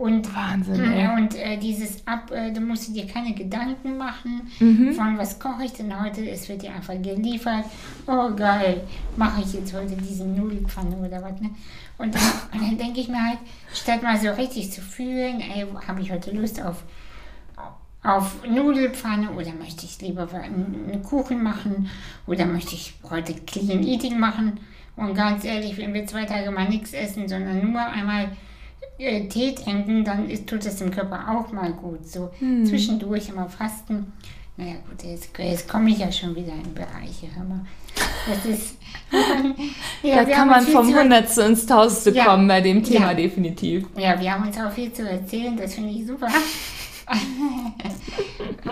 Und, Wahnsinn, ey. Und äh, dieses Ab, äh, du musst dir keine Gedanken machen, mhm. von was koche ich denn heute, es wird dir einfach geliefert. Oh geil, mache ich jetzt heute diesen Nudelpfanne oder was, ne? Und dann, dann denke ich mir halt, statt mal so richtig zu fühlen, ey, habe ich heute Lust auf, auf Nudelpfanne oder möchte ich lieber einen Kuchen machen oder möchte ich heute Clean Eating machen? Und ganz ehrlich, wenn wir zwei Tage mal nichts essen, sondern nur einmal äh, Tee trinken, dann ist, tut es dem Körper auch mal gut. So hm. zwischendurch immer fasten. Naja gut, jetzt, jetzt komme ich ja schon wieder in Bereiche. Hör mal. Das ist. ja, da kann man vom Hundertste ins Tausendste ja, kommen bei dem Thema ja. definitiv. Ja, wir haben uns auch viel zu erzählen, das finde ich super.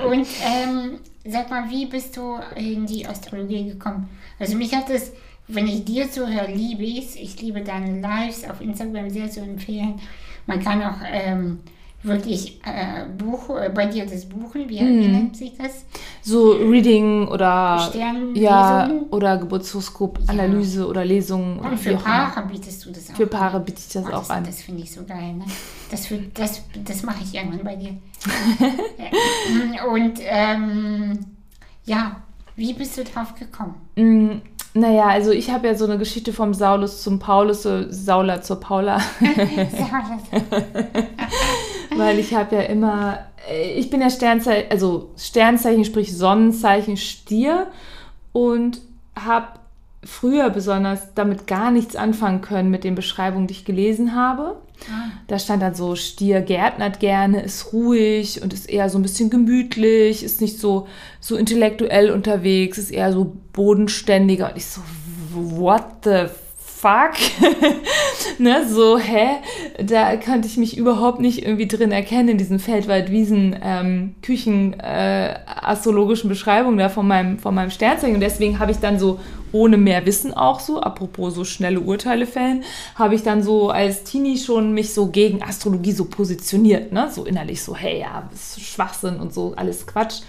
Und ähm, sag mal, wie bist du in die Astrologie gekommen? Also mich hat es, wenn ich dir zuhöre, liebe ich es. Ich liebe deine Lives auf Instagram sehr zu empfehlen. Man kann auch ähm, wirklich äh, Buch, äh, bei dir das buchen, wie, hm. wie, nennt sich das? So Reading oder ja oder Geburtshoroskop, Analyse ja. oder Lesungen. Und für Paare bietest du das auch. Für Paare biete ich das oh, auch das, an. Das finde ich so geil. Ne? Das, das, das mache ich irgendwann bei dir. Und ähm, ja, wie bist du drauf gekommen? Mm, naja, also ich habe ja so eine Geschichte vom Saulus zum Paulus, so Saula zur Paula. Weil ich habe ja immer, äh, ich bin ja Sternzeichen, also Sternzeichen, sprich Sonnenzeichen Stier und habe früher besonders damit gar nichts anfangen können mit den Beschreibungen, die ich gelesen habe. Da stand dann so, Stier gärtnert gerne, ist ruhig und ist eher so ein bisschen gemütlich, ist nicht so, so intellektuell unterwegs, ist eher so bodenständiger. Und ich so, what the fuck? ne, so, hä? Da konnte ich mich überhaupt nicht irgendwie drin erkennen in diesen Feldwaldwiesen ähm, Küchen äh, astrologischen Beschreibungen da von meinem, von meinem Sternzeichen. Und deswegen habe ich dann so ohne mehr Wissen auch so, apropos so schnelle Urteile fällen, habe ich dann so als Teenie schon mich so gegen Astrologie so positioniert, ne? So innerlich so, hey, ja, das ist Schwachsinn und so, alles Quatsch.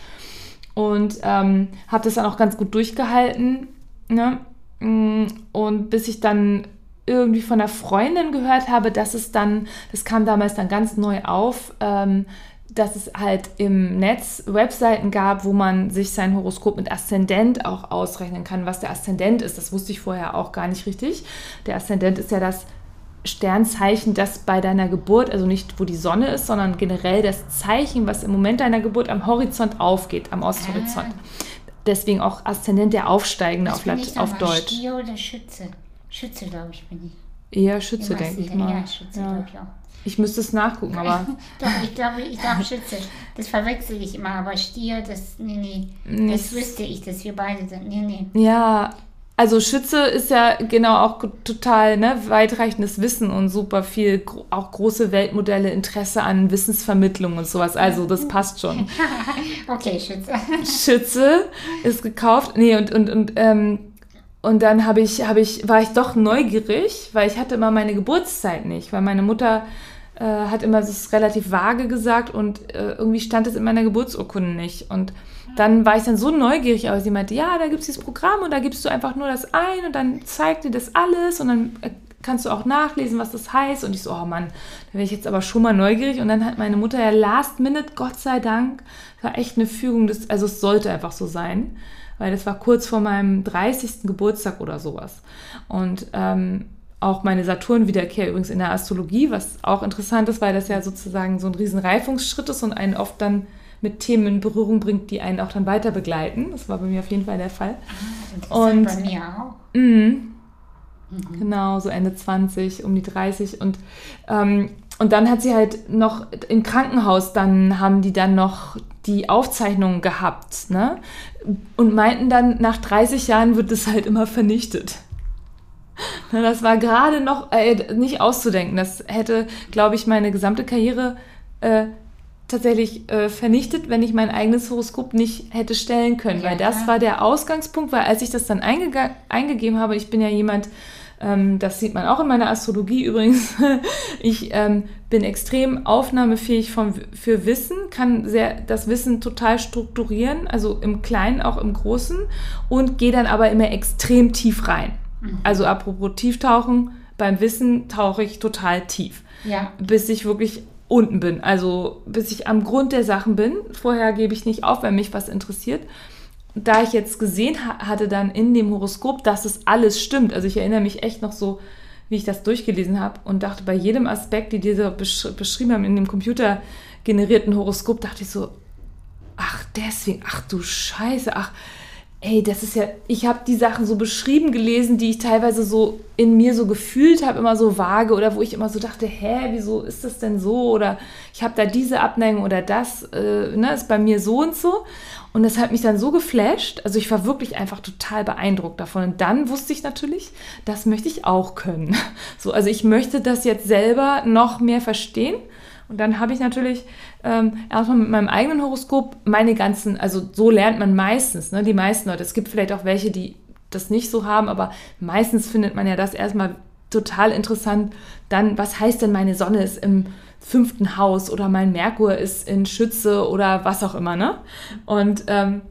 Und ähm, habe das dann auch ganz gut durchgehalten, ne? Mm, und bis ich dann irgendwie von einer Freundin gehört habe, dass es dann, das kam damals dann ganz neu auf, ähm, dass es halt im Netz Webseiten gab, wo man sich sein Horoskop mit Aszendent auch ausrechnen kann. Was der Aszendent ist, das wusste ich vorher auch gar nicht richtig. Der Aszendent ist ja das Sternzeichen, das bei deiner Geburt, also nicht wo die Sonne ist, sondern generell das Zeichen, was im Moment deiner Geburt am Horizont aufgeht, am Osthorizont. Ah. Deswegen auch Aszendent der Aufsteigende auf, Lat auf Deutsch. Stier oder Schütze? Schütze, glaube ich, bin ich. Eher Schütze, denke ich mal. Ja, Schütze, ja. glaube ich auch. Ich müsste es nachgucken, aber. Doch, ich glaube, ich glaube Schütze. Das verwechsel ich immer, aber Stier, das, nee, nee. Das wüsste ich, dass wir beide sind. Nee, nee. Ja, also Schütze ist ja genau auch total ne, weitreichendes Wissen und super viel, auch große Weltmodelle, Interesse an Wissensvermittlung und sowas. Also das passt schon. okay, Schütze. Schütze ist gekauft. Nee, und, und, und ähm, und dann habe ich, habe ich, war ich doch neugierig, weil ich hatte immer meine Geburtszeit nicht, weil meine Mutter äh, hat immer das relativ vage gesagt und äh, irgendwie stand es in meiner Geburtsurkunde nicht. Und dann war ich dann so neugierig, aber sie meinte, ja, da gibt es dieses Programm und da gibst du einfach nur das ein und dann zeigt dir das alles und dann äh, kannst du auch nachlesen, was das heißt. Und ich so, oh Mann, da wäre ich jetzt aber schon mal neugierig. Und dann hat meine Mutter ja last minute, Gott sei Dank, war echt eine Fügung, des, also es sollte einfach so sein weil das war kurz vor meinem 30. Geburtstag oder sowas. Und ähm, auch meine Saturn-Wiederkehr übrigens in der Astrologie, was auch interessant ist, weil das ja sozusagen so ein riesen Reifungsschritt ist und einen oft dann mit Themen in Berührung bringt, die einen auch dann weiter begleiten. Das war bei mir auf jeden Fall der Fall. Ah, und bei mir auch. Mh, mhm. Genau, so Ende 20, um die 30. Und, ähm, und dann hat sie halt noch im Krankenhaus, dann haben die dann noch die Aufzeichnungen gehabt, ne? Und meinten dann, nach 30 Jahren wird es halt immer vernichtet. Das war gerade noch äh, nicht auszudenken. Das hätte, glaube ich, meine gesamte Karriere äh, tatsächlich äh, vernichtet, wenn ich mein eigenes Horoskop nicht hätte stellen können. Ja, weil das ja. war der Ausgangspunkt, weil als ich das dann eingegeben habe, ich bin ja jemand, ähm, das sieht man auch in meiner Astrologie übrigens. ich ähm, bin extrem aufnahmefähig vom, für Wissen, kann sehr, das Wissen total strukturieren, also im Kleinen, auch im Großen und gehe dann aber immer extrem tief rein. Mhm. Also apropos Tieftauchen, beim Wissen tauche ich total tief. Ja. Bis ich wirklich unten bin, also bis ich am Grund der Sachen bin. Vorher gebe ich nicht auf, wenn mich was interessiert da ich jetzt gesehen ha hatte dann in dem Horoskop, dass es alles stimmt, also ich erinnere mich echt noch so, wie ich das durchgelesen habe und dachte bei jedem Aspekt, die diese besch beschrieben haben in dem computergenerierten Horoskop, dachte ich so, ach deswegen, ach du Scheiße, ach ey, das ist ja, ich habe die Sachen so beschrieben gelesen, die ich teilweise so in mir so gefühlt habe, immer so vage oder wo ich immer so dachte, hä, wieso ist das denn so? Oder ich habe da diese Abneigung oder das, äh, ne, ist bei mir so und so. Und das hat mich dann so geflasht. Also ich war wirklich einfach total beeindruckt davon. Und dann wusste ich natürlich, das möchte ich auch können. So, also ich möchte das jetzt selber noch mehr verstehen. Und dann habe ich natürlich ähm, erstmal mit meinem eigenen Horoskop meine ganzen, also so lernt man meistens, ne, die meisten Leute. Es gibt vielleicht auch welche, die das nicht so haben, aber meistens findet man ja das erstmal total interessant. Dann, was heißt denn meine Sonne ist im fünften Haus oder mein Merkur ist in Schütze oder was auch immer, ne? Und ähm,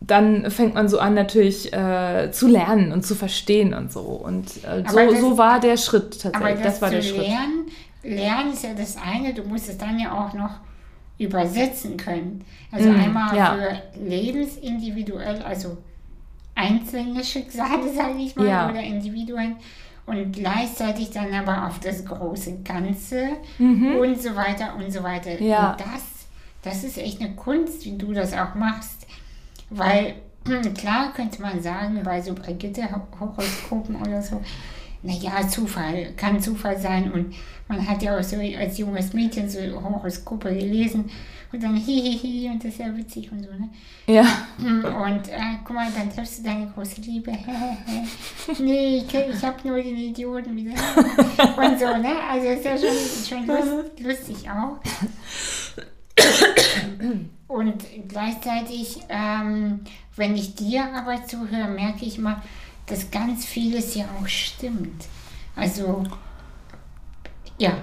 dann fängt man so an, natürlich äh, zu lernen und zu verstehen und so. Und äh, so, so war der Schritt tatsächlich. Aber das, das war der Schritt. Lernen, ist ja das eine, du musst es dann ja auch noch übersetzen können. Also mm, einmal ja. für lebensindividuell, also einzelne Schicksale, sage ich mal, ja. oder Individuen und gleichzeitig dann aber auf das große Ganze mhm. und so weiter und so weiter. Ja. Und das, das ist echt eine Kunst, wie du das auch machst, weil klar könnte man sagen, bei so Brigitte-Horoskopen oder so, naja, Zufall, kann Zufall sein und man hat ja auch so als junges Mädchen so Horoskope gelesen und dann hihihi und das ist ja witzig und so, ne? Ja. Und äh, guck mal, dann triffst du deine große Liebe. nee, ich, ich habe nur den Idioten wieder. und so, ne? Also ist ja schon, schon lust, lustig auch. Und gleichzeitig, ähm, wenn ich dir aber zuhöre, merke ich mal, dass ganz vieles ja auch stimmt. Also, ja.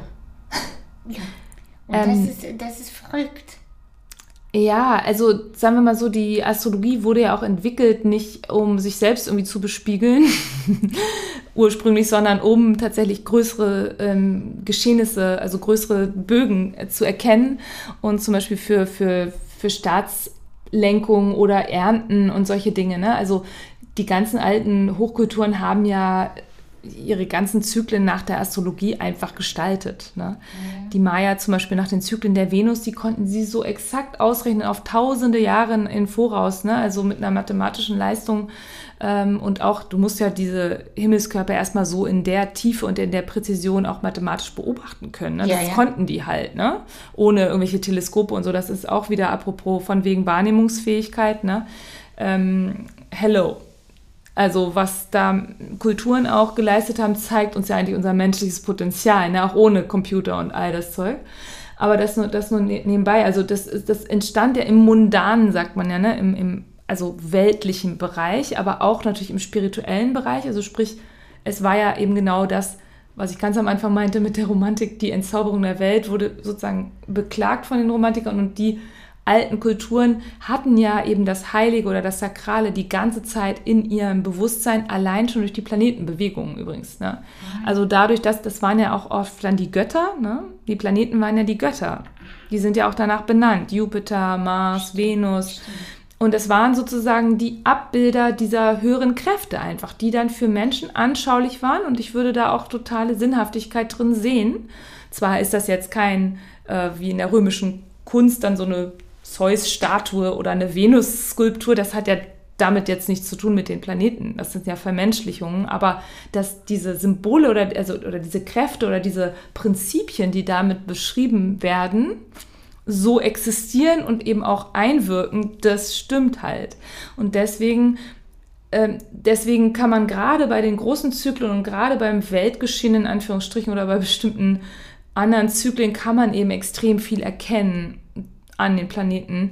ja. Und ähm, das, ist, das ist verrückt. Ja, also sagen wir mal so, die Astrologie wurde ja auch entwickelt, nicht um sich selbst irgendwie zu bespiegeln, ursprünglich, sondern um tatsächlich größere ähm, Geschehnisse, also größere Bögen äh, zu erkennen und zum Beispiel für, für, für Staatslenkung oder Ernten und solche Dinge. Ne? Also die ganzen alten Hochkulturen haben ja ihre ganzen Zyklen nach der Astrologie einfach gestaltet. Ne? Ja. Die Maya zum Beispiel nach den Zyklen der Venus, die konnten sie so exakt ausrechnen auf tausende Jahre in Voraus, ne? also mit einer mathematischen Leistung. Ähm, und auch, du musst ja diese Himmelskörper erstmal so in der Tiefe und in der Präzision auch mathematisch beobachten können. Ne? Das ja, ja. konnten die halt, ne? ohne irgendwelche Teleskope und so. Das ist auch wieder apropos von wegen Wahrnehmungsfähigkeit. Ne? Ähm, hello, also was da Kulturen auch geleistet haben, zeigt uns ja eigentlich unser menschliches Potenzial, ne? auch ohne Computer und all das Zeug. Aber das nur, das nur ne-, nebenbei. Also das, das entstand ja im Mundanen, sagt man ja, ne? Im, im also weltlichen Bereich, aber auch natürlich im spirituellen Bereich. Also sprich, es war ja eben genau das, was ich ganz am Anfang meinte mit der Romantik, die Entzauberung der Welt wurde sozusagen beklagt von den Romantikern und die alten Kulturen hatten ja eben das Heilige oder das Sakrale die ganze Zeit in ihrem Bewusstsein, allein schon durch die Planetenbewegungen übrigens. Ne? Also dadurch, dass das waren ja auch oft dann die Götter, ne? die Planeten waren ja die Götter. Die sind ja auch danach benannt. Jupiter, Mars, Venus. Und es waren sozusagen die Abbilder dieser höheren Kräfte einfach, die dann für Menschen anschaulich waren. Und ich würde da auch totale Sinnhaftigkeit drin sehen. Zwar ist das jetzt kein, äh, wie in der römischen Kunst, dann so eine Zeus-Statue oder eine Venus-Skulptur, das hat ja damit jetzt nichts zu tun mit den Planeten. Das sind ja Vermenschlichungen, aber dass diese Symbole oder, also, oder diese Kräfte oder diese Prinzipien, die damit beschrieben werden, so existieren und eben auch einwirken, das stimmt halt. Und deswegen, äh, deswegen kann man gerade bei den großen Zyklen und gerade beim Weltgeschehen in Anführungsstrichen oder bei bestimmten anderen Zyklen kann man eben extrem viel erkennen an den Planeten.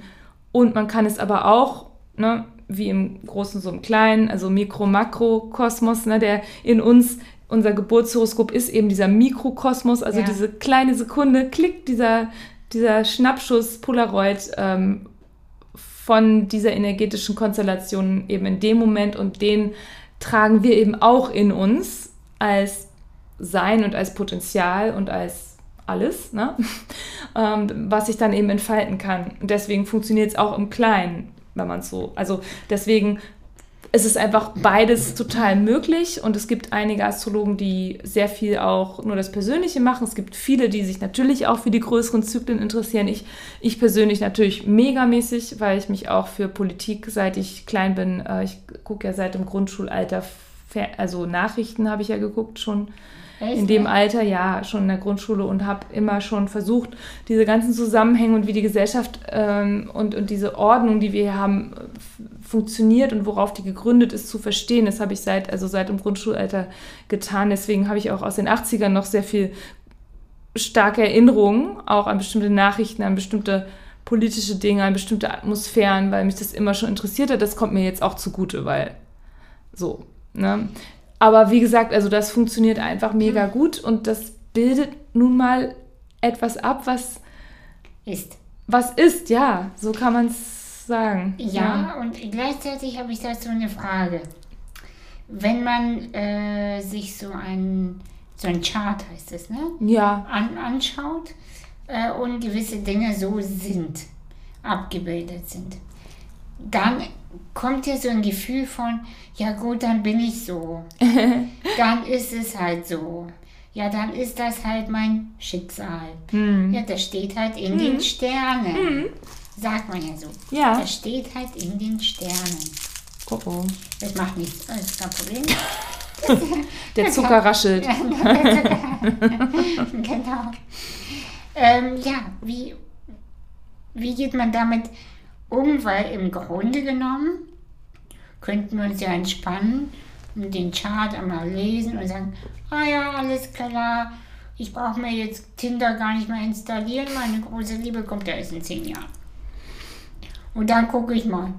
Und man kann es aber auch, ne, wie im Großen so im Kleinen, also Mikro-Makro-Kosmos, ne, der in uns, unser Geburtshoroskop ist eben dieser Mikrokosmos, also ja. diese kleine Sekunde, klickt dieser, dieser Schnappschuss Polaroid ähm, von dieser energetischen Konstellation eben in dem Moment und den tragen wir eben auch in uns als Sein und als Potenzial und als alles, ne? ähm, was sich dann eben entfalten kann. Und deswegen funktioniert es auch im Kleinen, wenn man es so. Also deswegen es ist einfach beides total möglich und es gibt einige Astrologen, die sehr viel auch nur das Persönliche machen. Es gibt viele, die sich natürlich auch für die größeren Zyklen interessieren. Ich, ich persönlich natürlich megamäßig, weil ich mich auch für Politik, seit ich klein bin, äh, ich gucke ja seit dem Grundschulalter, also Nachrichten habe ich ja geguckt schon Echt? in dem Alter, ja, schon in der Grundschule und habe immer schon versucht, diese ganzen Zusammenhänge und wie die Gesellschaft ähm, und, und diese Ordnung, die wir hier haben, funktioniert und worauf die gegründet ist, zu verstehen. Das habe ich seit, also seit dem Grundschulalter getan. Deswegen habe ich auch aus den 80ern noch sehr viel starke Erinnerungen, auch an bestimmte Nachrichten, an bestimmte politische Dinge, an bestimmte Atmosphären, weil mich das immer schon interessiert hat. Das kommt mir jetzt auch zugute, weil so. Ne? Aber wie gesagt, also das funktioniert einfach mega gut und das bildet nun mal etwas ab, was ist. Was ist, ja, so kann man es sagen. Ja, ja, und gleichzeitig habe ich dazu eine Frage. Wenn man äh, sich so ein, so ein Chart heißt es, ne? Ja. An, anschaut äh, und gewisse Dinge so sind, abgebildet sind, dann kommt ja so ein Gefühl von, ja gut, dann bin ich so. dann ist es halt so. Ja, dann ist das halt mein Schicksal. Hm. Ja, das steht halt in hm. den Sternen. Hm. Sagt man ja so. Ja. Das steht halt in den Sternen. Oh oh. Das macht nichts, das ist kein Problem. der Zucker raschelt. genau. Ähm, ja, wie, wie geht man damit um? Weil im Grunde genommen könnten wir uns ja entspannen und den Chart einmal lesen und sagen, ah ja, alles klar, ich brauche mir jetzt Tinder gar nicht mehr installieren, meine große Liebe kommt ja erst in zehn Jahren. Und dann gucke ich mal.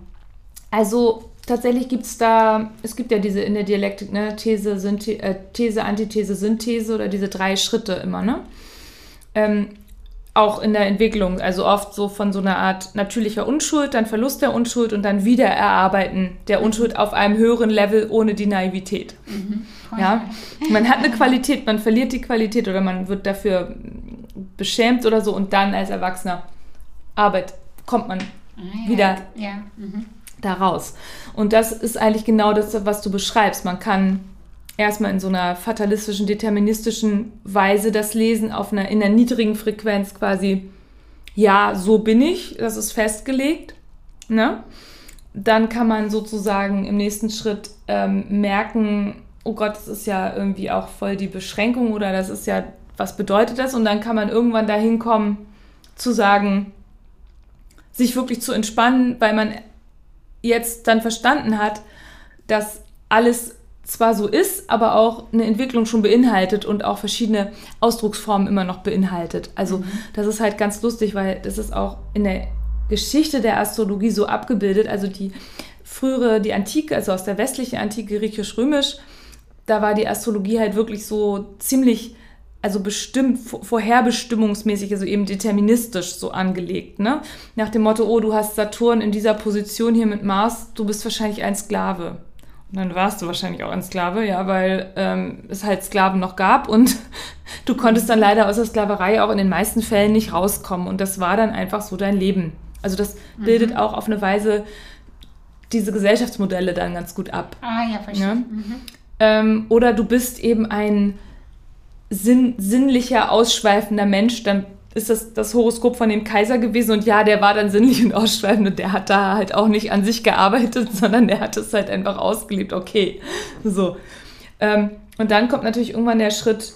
Also tatsächlich gibt es da, es gibt ja diese in der Dialektik, ne, These, Synthese, äh, These, Antithese, Synthese oder diese drei Schritte immer, ne? Ähm, auch in der Entwicklung, also oft so von so einer Art natürlicher Unschuld, dann Verlust der Unschuld und dann Wiedererarbeiten der Unschuld auf einem höheren Level ohne die Naivität. Mhm. Ja, man hat eine Qualität, man verliert die Qualität oder man wird dafür beschämt oder so und dann als Erwachsener Arbeit kommt man ah, wieder ja. Mhm. da raus. Und das ist eigentlich genau das, was du beschreibst. Man kann erstmal in so einer fatalistischen, deterministischen Weise das Lesen auf einer, in einer niedrigen Frequenz quasi, ja, so bin ich, das ist festgelegt. Ne? Dann kann man sozusagen im nächsten Schritt ähm, merken, oh Gott, das ist ja irgendwie auch voll die Beschränkung oder das ist ja, was bedeutet das? Und dann kann man irgendwann dahin kommen zu sagen, sich wirklich zu entspannen, weil man jetzt dann verstanden hat, dass alles zwar so ist, aber auch eine Entwicklung schon beinhaltet und auch verschiedene Ausdrucksformen immer noch beinhaltet. Also mhm. das ist halt ganz lustig, weil das ist auch in der Geschichte der Astrologie so abgebildet. Also die frühere, die Antike, also aus der westlichen Antike griechisch-römisch, da war die Astrologie halt wirklich so ziemlich, also bestimmt, vorherbestimmungsmäßig, also eben deterministisch so angelegt. Ne? Nach dem Motto, oh, du hast Saturn in dieser Position hier mit Mars, du bist wahrscheinlich ein Sklave dann warst du wahrscheinlich auch ein Sklave, ja, weil ähm, es halt Sklaven noch gab und du konntest dann leider aus der Sklaverei auch in den meisten Fällen nicht rauskommen. Und das war dann einfach so dein Leben. Also das mhm. bildet auch auf eine Weise diese Gesellschaftsmodelle dann ganz gut ab. Ah ja, verstehe. Ja? Mhm. Ähm, oder du bist eben ein sinn sinnlicher, ausschweifender Mensch, dann ist das das Horoskop von dem Kaiser gewesen. Und ja, der war dann sinnlich und ausschweifend und der hat da halt auch nicht an sich gearbeitet, sondern der hat es halt einfach ausgelebt, okay, so. Ähm, und dann kommt natürlich irgendwann der Schritt,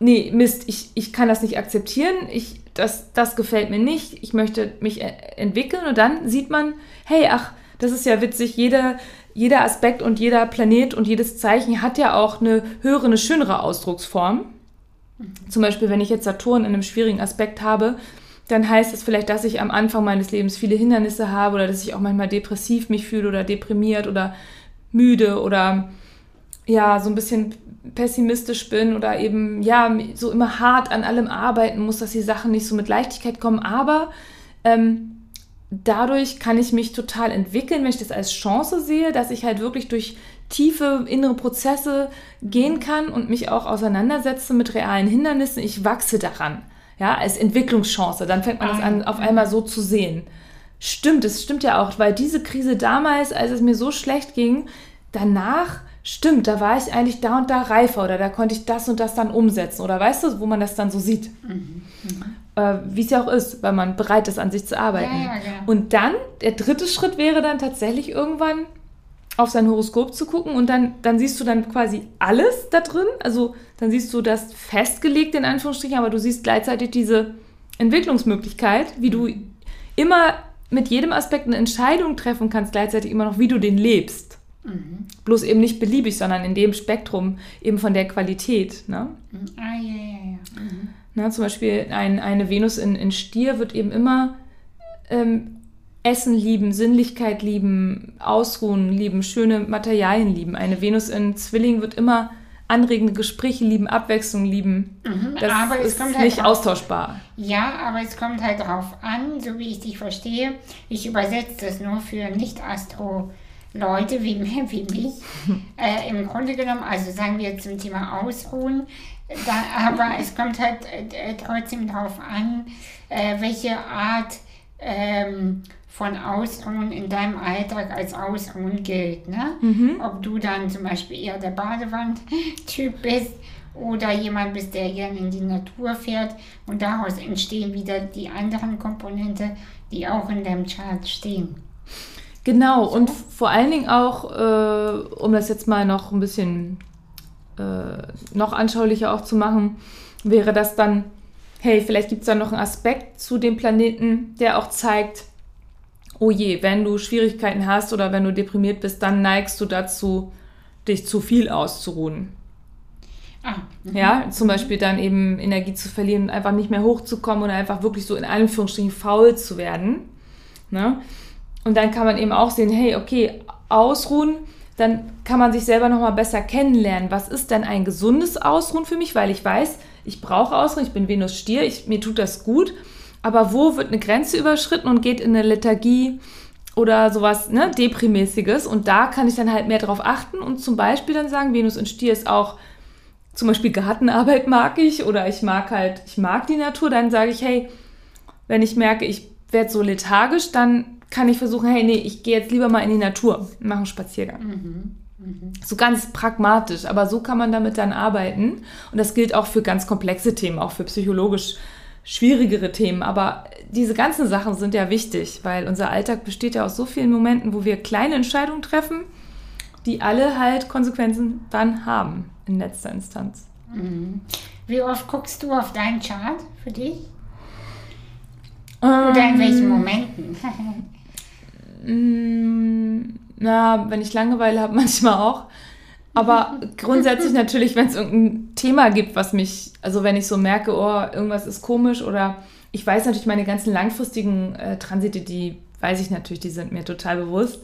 nee, Mist, ich, ich kann das nicht akzeptieren, ich, das, das gefällt mir nicht, ich möchte mich e-, entwickeln. Und dann sieht man, hey, ach, das ist ja witzig, jeder, jeder Aspekt und jeder Planet und jedes Zeichen hat ja auch eine höhere, eine schönere Ausdrucksform. Zum Beispiel, wenn ich jetzt Saturn in einem schwierigen Aspekt habe, dann heißt es vielleicht, dass ich am Anfang meines Lebens viele Hindernisse habe oder dass ich auch manchmal depressiv mich fühle oder deprimiert oder müde oder ja, so ein bisschen pessimistisch bin oder eben ja, so immer hart an allem arbeiten muss, dass die Sachen nicht so mit Leichtigkeit kommen. Aber ähm, dadurch kann ich mich total entwickeln, wenn ich das als Chance sehe, dass ich halt wirklich durch tiefe innere Prozesse gehen kann und mich auch auseinandersetze mit realen Hindernissen. Ich wachse daran, ja, als Entwicklungschance. Dann fängt man das an, auf einmal so zu sehen. stimmt, es stimmt ja auch, weil diese Krise damals, als es mir so schlecht ging, danach stimmt, da war ich eigentlich da und da reifer oder da konnte ich das und das dann umsetzen oder weißt du, wo man das dann so sieht. Mhm. Mhm. Äh, Wie es ja auch ist, weil man bereit ist, an sich zu arbeiten. Ja, ja, ja. Und dann, der dritte Schritt wäre dann tatsächlich irgendwann auf sein Horoskop zu gucken und dann, dann siehst du dann quasi alles da drin. Also dann siehst du das festgelegt in Anführungsstrichen, aber du siehst gleichzeitig diese Entwicklungsmöglichkeit, wie du immer mit jedem Aspekt eine Entscheidung treffen kannst, gleichzeitig immer noch, wie du den lebst. Mhm. Bloß eben nicht beliebig, sondern in dem Spektrum eben von der Qualität. Ne? Mhm. Ah, ja, ja, ja. Mhm. Na, zum Beispiel ein, eine Venus in, in Stier wird eben immer ähm, Essen lieben, Sinnlichkeit lieben, Ausruhen lieben, schöne Materialien lieben. Eine Venus in Zwilling wird immer anregende Gespräche lieben, Abwechslung lieben. Mhm, das ist halt nicht drauf, austauschbar. Ja, aber es kommt halt darauf an, so wie ich dich verstehe. Ich übersetze das nur für Nicht-Astro- Leute wie, wie mich äh, im Grunde genommen, also sagen wir zum Thema Ausruhen, da, aber es kommt halt äh, trotzdem darauf an, äh, welche Art ähm, von Ausruhen in deinem Alltag als Ausruhen gilt. Ne? Mhm. Ob du dann zum Beispiel eher der Badewand-Typ bist oder jemand bist, der gerne in die Natur fährt und daraus entstehen wieder die anderen Komponente, die auch in deinem Chart stehen. Genau, so. und vor allen Dingen auch, äh, um das jetzt mal noch ein bisschen äh, noch anschaulicher auch zu machen, wäre das dann, hey, vielleicht gibt es da noch einen Aspekt zu dem Planeten, der auch zeigt, oh je, wenn du Schwierigkeiten hast oder wenn du deprimiert bist, dann neigst du dazu, dich zu viel auszuruhen. Ah, mhm. ja, zum Beispiel dann eben Energie zu verlieren und einfach nicht mehr hochzukommen oder einfach wirklich so in Anführungsstrichen faul zu werden. Ne? Und dann kann man eben auch sehen, hey, okay, ausruhen, dann kann man sich selber nochmal besser kennenlernen. Was ist denn ein gesundes Ausruhen für mich? Weil ich weiß, ich brauche Ausruhen, ich bin Venus Stier, ich, mir tut das gut. Aber wo wird eine Grenze überschritten und geht in eine Lethargie oder sowas, ne, Deprimäßiges? Und da kann ich dann halt mehr drauf achten und zum Beispiel dann sagen, Venus in Stier ist auch zum Beispiel Gartenarbeit mag ich oder ich mag halt, ich mag die Natur, dann sage ich, hey, wenn ich merke, ich werde so lethargisch, dann kann ich versuchen, hey, nee, ich gehe jetzt lieber mal in die Natur, mache einen Spaziergang. Mhm. Mhm. So ganz pragmatisch, aber so kann man damit dann arbeiten. Und das gilt auch für ganz komplexe Themen, auch für psychologisch schwierigere Themen. Aber diese ganzen Sachen sind ja wichtig, weil unser Alltag besteht ja aus so vielen Momenten, wo wir kleine Entscheidungen treffen, die alle halt Konsequenzen dann haben in letzter Instanz. Mhm. Wie oft guckst du auf deinen Chart für dich? Oder in welchen ähm, Momenten? Mm, na, wenn ich Langeweile habe, manchmal auch. Aber grundsätzlich natürlich, wenn es irgendein Thema gibt, was mich, also wenn ich so merke, oh, irgendwas ist komisch oder ich weiß natürlich, meine ganzen langfristigen äh, Transite, die weiß ich natürlich, die sind mir total bewusst.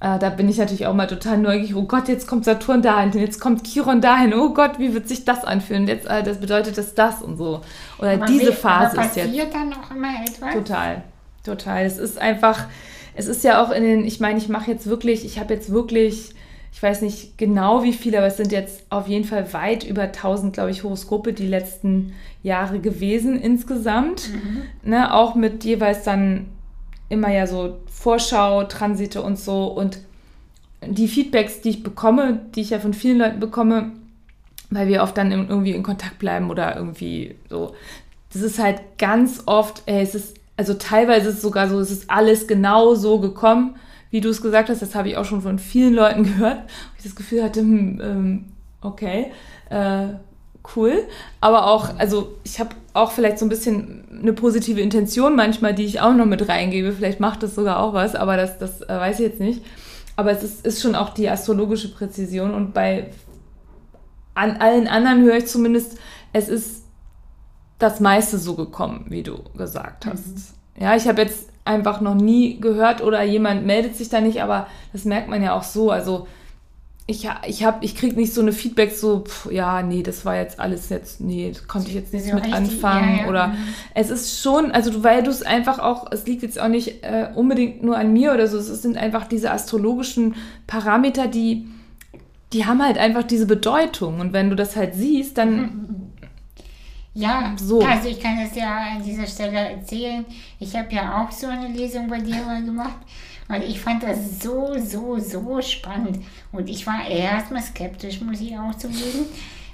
Äh, da bin ich natürlich auch mal total neugierig. Oh Gott, jetzt kommt Saturn dahin, jetzt kommt Chiron dahin. Oh Gott, wie wird sich das anfühlen? Jetzt, äh, das bedeutet das das und so. Oder aber diese Phase ist jetzt. passiert dann auch immer etwas? Total, total. Es ist einfach es ist ja auch in den, ich meine, ich mache jetzt wirklich, ich habe jetzt wirklich, ich weiß nicht genau wie viele, aber es sind jetzt auf jeden Fall weit über 1000, glaube ich, Horoskope die letzten Jahre gewesen insgesamt. Mhm. Ne, auch mit jeweils dann immer ja so Vorschau, Transite und so. Und die Feedbacks, die ich bekomme, die ich ja von vielen Leuten bekomme, weil wir oft dann irgendwie in Kontakt bleiben oder irgendwie so. Das ist halt ganz oft, ey, es ist also teilweise ist es sogar so, es ist alles genau so gekommen, wie du es gesagt hast. Das habe ich auch schon von vielen Leuten gehört, wo ich das Gefühl hatte, hm, ähm, okay, äh, cool. Aber auch, also ich habe auch vielleicht so ein bisschen eine positive Intention manchmal, die ich auch noch mit reingebe. Vielleicht macht das sogar auch was, aber das, das äh, weiß ich jetzt nicht. Aber es ist, ist schon auch die astrologische Präzision und bei an allen anderen höre ich zumindest, es ist das meiste so gekommen, wie du gesagt hast. Mhm. Ja, ich habe jetzt einfach noch nie gehört oder jemand meldet sich da nicht, aber das merkt man ja auch so. Also ich, ich, hab, ich kriege nicht so eine Feedback so, pff, ja, nee, das war jetzt alles jetzt, nee, konnte ich jetzt nichts mit anfangen. Ja, ja. Oder mhm. es ist schon, also weil du es einfach auch, es liegt jetzt auch nicht äh, unbedingt nur an mir oder so, es sind einfach diese astrologischen Parameter, die, die haben halt einfach diese Bedeutung. Und wenn du das halt siehst, dann Ja, So. also ich kann das ja an dieser Stelle erzählen. Ich habe ja auch so eine Lesung bei dir mal gemacht. Und ich fand das so, so, so spannend. Und ich war erstmal skeptisch, muss ich auch zugeben.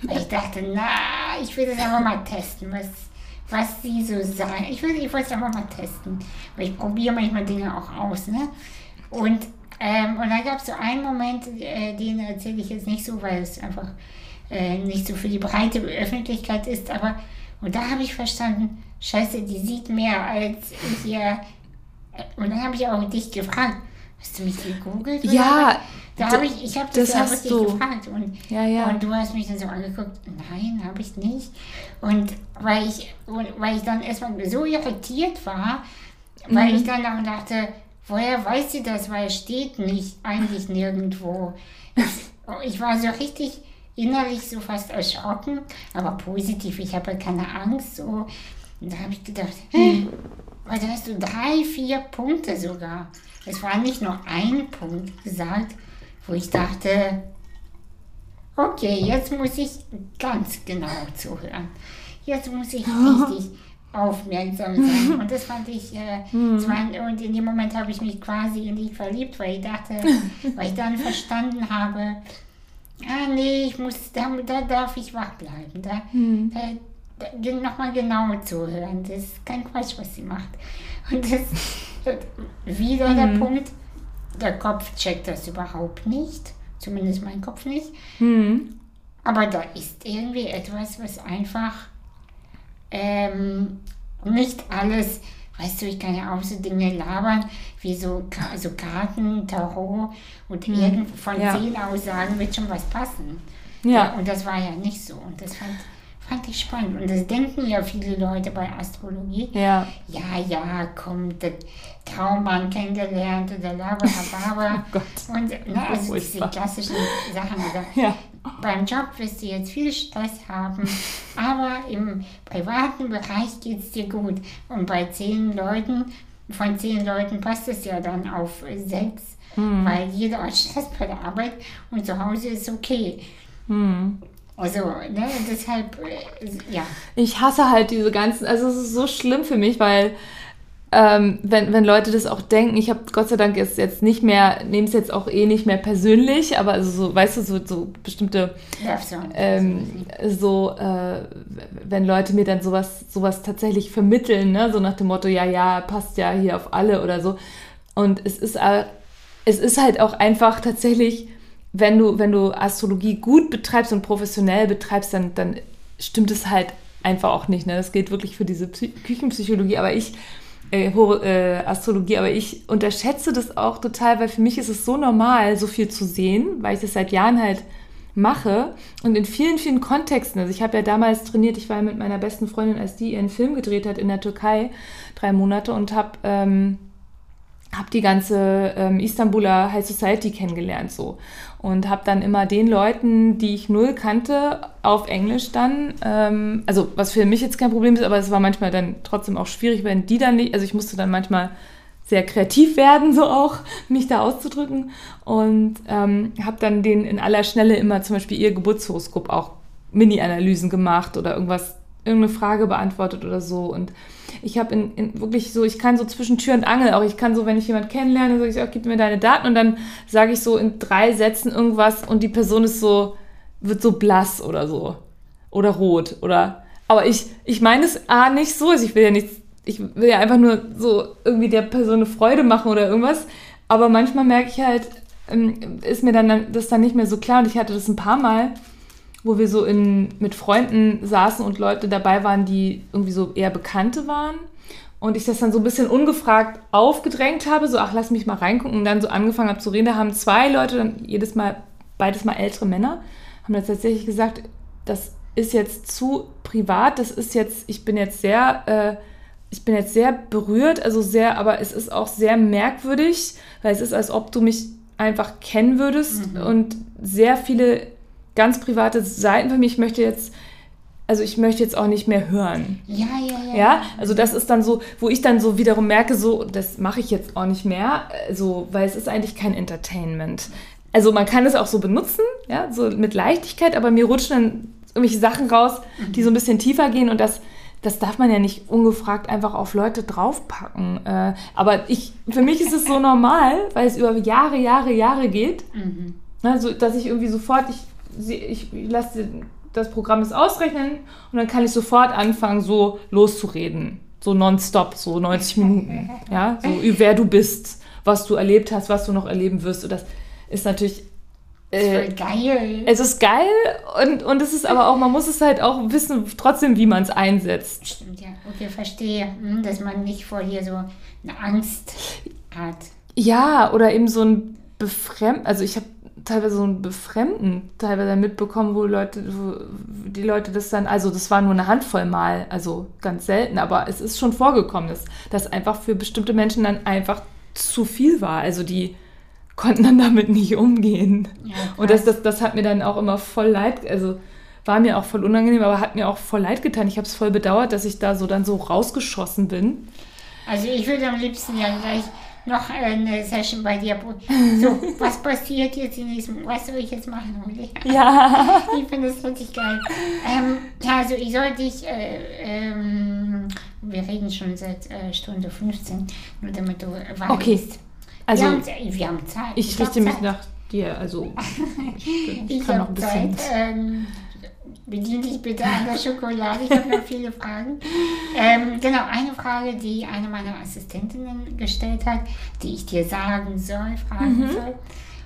Ich dachte, na, ich will das einfach mal testen, was, was sie so sagen. Ich will, ich es einfach mal testen. Weil ich probiere manchmal Dinge auch aus, ne? Und, ähm, und da gab es so einen Moment, äh, den erzähle ich jetzt nicht so, weil es einfach äh, nicht so für die breite Öffentlichkeit ist, aber und da habe ich verstanden, scheiße, die sieht mehr als ich ihr. Und dann habe ich auch dich gefragt, hast du mich gegoogelt? Ja, da habe ich, ich habe das, das ja hast du. gefragt und, Ja, ja. und du hast mich dann so angeguckt, nein, habe ich nicht. Und weil ich, und weil ich dann erstmal so irritiert war, weil Mhm. ich dann auch dachte, woher weiß sie das, weil es steht nicht, eigentlich nirgendwo. Ich war so richtig innerlich so fast erschrocken, aber positiv, ich habe keine Angst. So. Und da habe ich gedacht, hey, weil da hast du drei, vier Punkte sogar. Es war nicht nur ein Punkt gesagt, wo ich dachte, okay, jetzt muss ich ganz genau zuhören. Jetzt muss ich richtig aufmerksam sein. Und das fand ich, äh, das war, und in dem Moment habe ich mich quasi in dich verliebt, weil ich dachte, weil ich dann verstanden habe, ah nee, ich muss, da, da darf ich wach bleiben. Da, da, da nochmal genau zuhören. Das ist kein Quatsch, was sie macht. Und das wieder der Punkt, der Kopf checkt das überhaupt nicht. Zumindest mein Kopf nicht. Hm. Aber da ist irgendwie etwas, was einfach ähm, nicht alles, weißt du, ich kann ja auch so Dinge labern, wie so, so Karten, Tarot und irgend von Ja. zehn Aussagen wird schon was passen. Ja. Und das war ja nicht so. Und das fand, fand ich spannend. Und das denken ja viele Leute bei Astrologie. Ja. Ja, ja, komm, der Traummann kennengelernt oder Laberababa. Oh Gott. Und ne, also diese klassischen Sachen. Ja. Beim Job wirst du jetzt viel Stress haben, aber im privaten Bereich geht es dir gut. Und bei zehn Leuten, von zehn Leuten passt es ja dann auf sechs, Hm. weil jeder hat Stress bei der Arbeit und zu Hause ist okay. Hm. Also, ne, deshalb, äh, ja. Ich hasse halt diese ganzen, also es ist so schlimm für mich, weil ähm, wenn, wenn Leute das auch denken, ich habe Gott sei Dank jetzt, jetzt nicht mehr, nehme es jetzt auch eh nicht mehr persönlich, aber also so, weißt du, so, so bestimmte ähm, so, äh, wenn Leute mir dann sowas, sowas tatsächlich vermitteln, ne? so nach dem Motto, ja, ja, passt ja hier auf alle oder so. Und es ist, äh, es ist halt auch einfach tatsächlich, wenn du, wenn du Astrologie gut betreibst und professionell betreibst, dann, dann stimmt es halt einfach auch nicht. Ne? Das gilt wirklich für diese Psy Küchenpsychologie, aber ich, äh, äh, Astrologie, aber ich unterschätze das auch total, weil für mich ist es so normal, so viel zu sehen, weil ich das seit Jahren halt mache und in vielen, vielen Kontexten. Also ich habe ja damals trainiert, ich war mit meiner besten Freundin, als die ihren Film gedreht hat in der Türkei, drei Monate und habe ähm, hab die ganze ähm, Istanbuler High Society kennengelernt so und habe dann immer den Leuten, die ich null kannte, auf Englisch dann, ähm, also was für mich jetzt kein Problem ist, aber es war manchmal dann trotzdem auch schwierig, wenn die dann nicht, also ich musste dann manchmal sehr kreativ werden, so auch, mich da auszudrücken. Und ähm, habe dann den in aller Schnelle immer zum Beispiel ihr Geburtshoroskop auch Mini-Analysen gemacht oder irgendwas, irgendeine Frage beantwortet oder so. Und ich habe in, in wirklich so, ich kann so zwischen Tür und Angel auch, ich kann so, wenn ich jemanden kennenlerne, sage ich, auch, gib mir deine Daten und dann sage ich so in drei Sätzen irgendwas und die Person ist so, wird so blass oder so. Oder rot oder. Aber ich, ich meine es A nicht so, also ich will ja nichts ich will ja einfach nur so irgendwie der Person eine Freude machen oder irgendwas. Aber manchmal merke ich halt, ähm, ist mir dann das dann nicht mehr so klar. Und ich hatte das ein paar Mal, wo wir so in, mit Freunden saßen und Leute dabei waren, die irgendwie so eher Bekannte waren. Und ich das dann so ein bisschen ungefragt aufgedrängt habe, so, ach, lass mich mal reingucken. Und dann so angefangen habe zu reden. Da haben zwei Leute, dann jedes Mal, beides mal ältere Männer, haben dann tatsächlich gesagt, das ist jetzt zu privat, das ist jetzt, ich bin jetzt sehr, äh, ich bin jetzt sehr berührt, also sehr, aber es ist auch sehr merkwürdig, weil es ist, als ob du mich einfach kennen würdest und sehr viele ganz private Seiten von mir. Ich möchte jetzt, also ich möchte jetzt auch nicht mehr hören. Ja, ja, ja. Ja, also das ist dann so, wo ich dann so wiederum merke, so, das mache ich jetzt auch nicht mehr, so, weil es ist eigentlich kein Entertainment. Also man kann es auch so benutzen, ja, so mit Leichtigkeit, aber mir rutschen dann irgendwelche Sachen raus, die so ein bisschen tiefer gehen und das, das darf man ja nicht ungefragt einfach auf Leute draufpacken. Äh, aber ich, für mich ist es so normal, weil es über Jahre, Jahre, Jahre geht, Mhm. also, dass ich irgendwie sofort, ich, sie- ich lasse das Programm es ausrechnen und dann kann ich sofort anfangen, so loszureden. So nonstop, so 90 Minuten. Ja, so über wer du bist, was du erlebt hast, was du noch erleben wirst. Und das ist natürlich. Äh, Voll geil. es ist geil und, und es ist aber auch, man muss es halt auch wissen, trotzdem, wie man es einsetzt. Stimmt, ja. Okay, verstehe. Hm, Dass man nicht vor hier so eine Angst hat. Ja, oder eben so ein Befremden, also ich habe teilweise so ein Befremden teilweise mitbekommen, wo Leute, wo die Leute das dann, also das war nur eine Handvoll Mal, also ganz selten, aber es ist schon vorgekommen, dass das einfach für bestimmte Menschen dann einfach zu viel war. Also die konnten dann damit nicht umgehen. Ja, Und das, das, das hat mir dann auch immer voll leid, also war mir auch voll unangenehm, aber hat mir auch voll leid getan. Ich habe es voll bedauert, dass ich da so dann so rausgeschossen bin. Also ich würde am liebsten ja gleich noch eine Session bei dir. So, was passiert jetzt in diesem, was soll ich jetzt machen? Uli? Ja. Ich finde das richtig geil. Ähm, ja, also ich soll dich, äh, ähm, wir reden schon seit äh, Stunde 15, nur damit du weißt. Okay. Also wir, haben, wir haben Zeit. Ich hab richte mich Zeit. nach dir, also ich, ich Ich kann noch ein bisschen. Zeit. Ähm, bedien dich bitte an der Schokolade. Ich habe noch viele Fragen. Ähm, genau, eine Frage, die eine meiner Assistentinnen gestellt hat, die ich dir sagen soll, fragen Mhm. soll,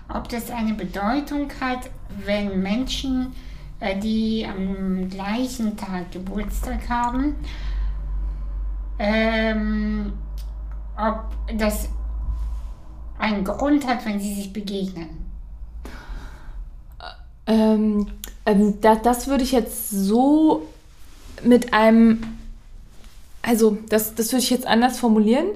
ob das eine Bedeutung hat, wenn Menschen, äh, die am gleichen Tag Geburtstag haben, ähm, ob das einen Grund hat, wenn sie sich begegnen. Ähm, ähm, das, das würde ich jetzt so mit einem, also das, das würde ich jetzt anders formulieren.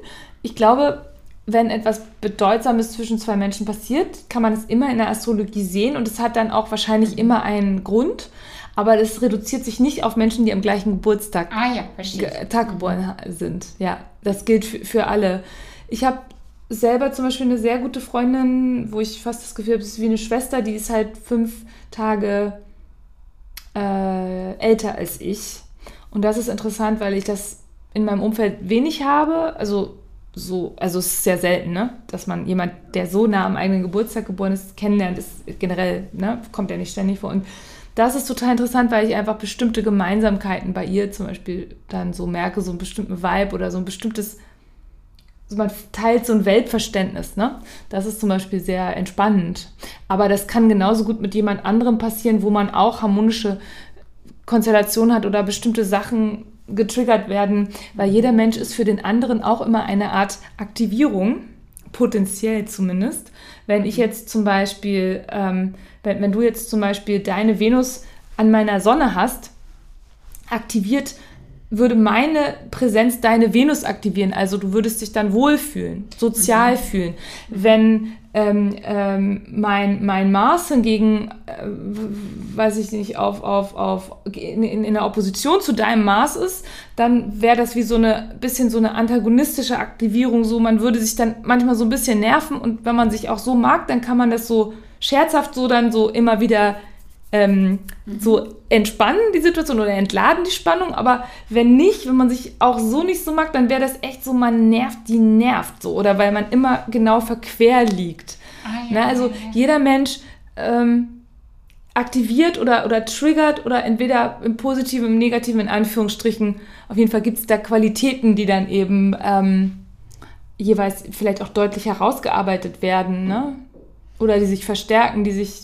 Ich glaube, wenn etwas Bedeutsames zwischen zwei Menschen passiert, kann man es immer in der Astrologie sehen und es hat dann auch wahrscheinlich immer einen Grund. Aber das reduziert sich nicht auf Menschen, die am gleichen Geburtstag Ah ja, Tag geboren ha- sind. Ja, das gilt für, für alle. Ich habe selber zum Beispiel eine sehr gute Freundin, wo ich fast das Gefühl habe, es ist wie eine Schwester, die ist halt fünf Tage äh, älter als ich. Und das ist interessant, weil ich das in meinem Umfeld wenig habe. Also so, also es ist sehr selten, ne? Dass man jemand, der so nah am eigenen Geburtstag geboren ist, kennenlernt, ist generell, ne? Kommt ja nicht ständig vor. Und das ist total interessant, weil ich einfach bestimmte Gemeinsamkeiten bei ihr zum Beispiel dann so merke, so einen bestimmten Vibe oder so ein bestimmtes, man teilt so ein Weltverständnis, ne? Das ist zum Beispiel sehr entspannend. Aber das kann genauso gut mit jemand anderem passieren, wo man auch harmonische Konstellation hat oder bestimmte Sachen getriggert werden, weil jeder Mensch ist für den anderen auch immer eine Art Aktivierung, potenziell zumindest. Wenn ich jetzt zum Beispiel, ähm, wenn, wenn du jetzt zum Beispiel deine Venus an meiner Sonne hast, aktiviert würde meine Präsenz deine Venus aktivieren. Also du würdest dich dann wohlfühlen, sozial fühlen. Wenn ähm, ähm, mein, mein Mars hingegen, äh, weiß ich nicht, auf, auf, auf, in, in, in der Opposition zu deinem Mars ist, dann wäre das wie so eine bisschen so eine antagonistische Aktivierung. So, man würde sich dann manchmal so ein bisschen nerven und wenn man sich auch so mag, dann kann man das so scherzhaft so dann so immer wieder ähm, so entspannen die Situation oder entladen die Spannung, aber wenn nicht, wenn man sich auch so nicht so mag, dann wäre das echt so, man nervt, die nervt so oder weil man immer genau verquer liegt. Ah, Ne? Also jeder Mensch ähm, aktiviert oder, oder triggert oder entweder im Positiven, im Negativen, in Anführungsstrichen, auf jeden Fall gibt es da Qualitäten, die dann eben ähm, jeweils vielleicht auch deutlich herausgearbeitet werden, ne? Oder die sich verstärken, die sich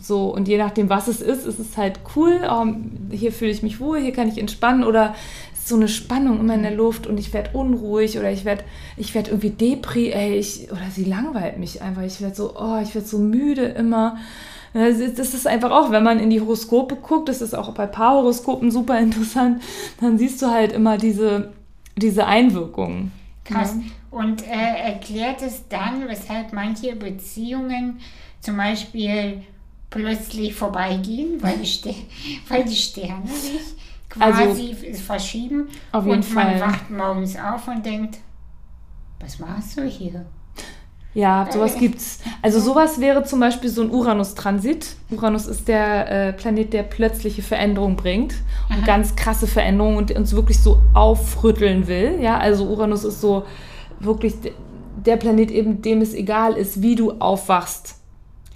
so, und je nachdem, was es ist, ist es halt cool, oh, hier fühle ich mich wohl, hier kann ich entspannen oder es ist so eine Spannung immer in der Luft und ich werde unruhig oder ich werde ich werd irgendwie Depri, ey, ich, oder sie langweilt mich einfach, ich werde so, oh, ich werde so müde immer. Das ist, das ist einfach auch, wenn man in die Horoskope guckt, das ist auch bei Paarhoroskopen super interessant, dann siehst du halt immer diese, diese Einwirkungen. Krass. Ja. Und äh, erklärt es dann, weshalb manche Beziehungen zum Beispiel plötzlich vorbeigehen, weil die, Ster weil die Sterne sich quasi verschieben Also Auf jeden und man Fall. wacht morgens auf und denkt, was machst du hier? Ja, sowas gibt's. Also sowas wäre zum Beispiel so ein Uranus-Transit. Uranus ist der äh, Planet, der plötzliche Veränderung bringt. Und ganz krasse Veränderungen und uns wirklich so aufrütteln will. Ja, also Uranus ist so wirklich der Planet eben, dem es egal ist, wie du aufwachst.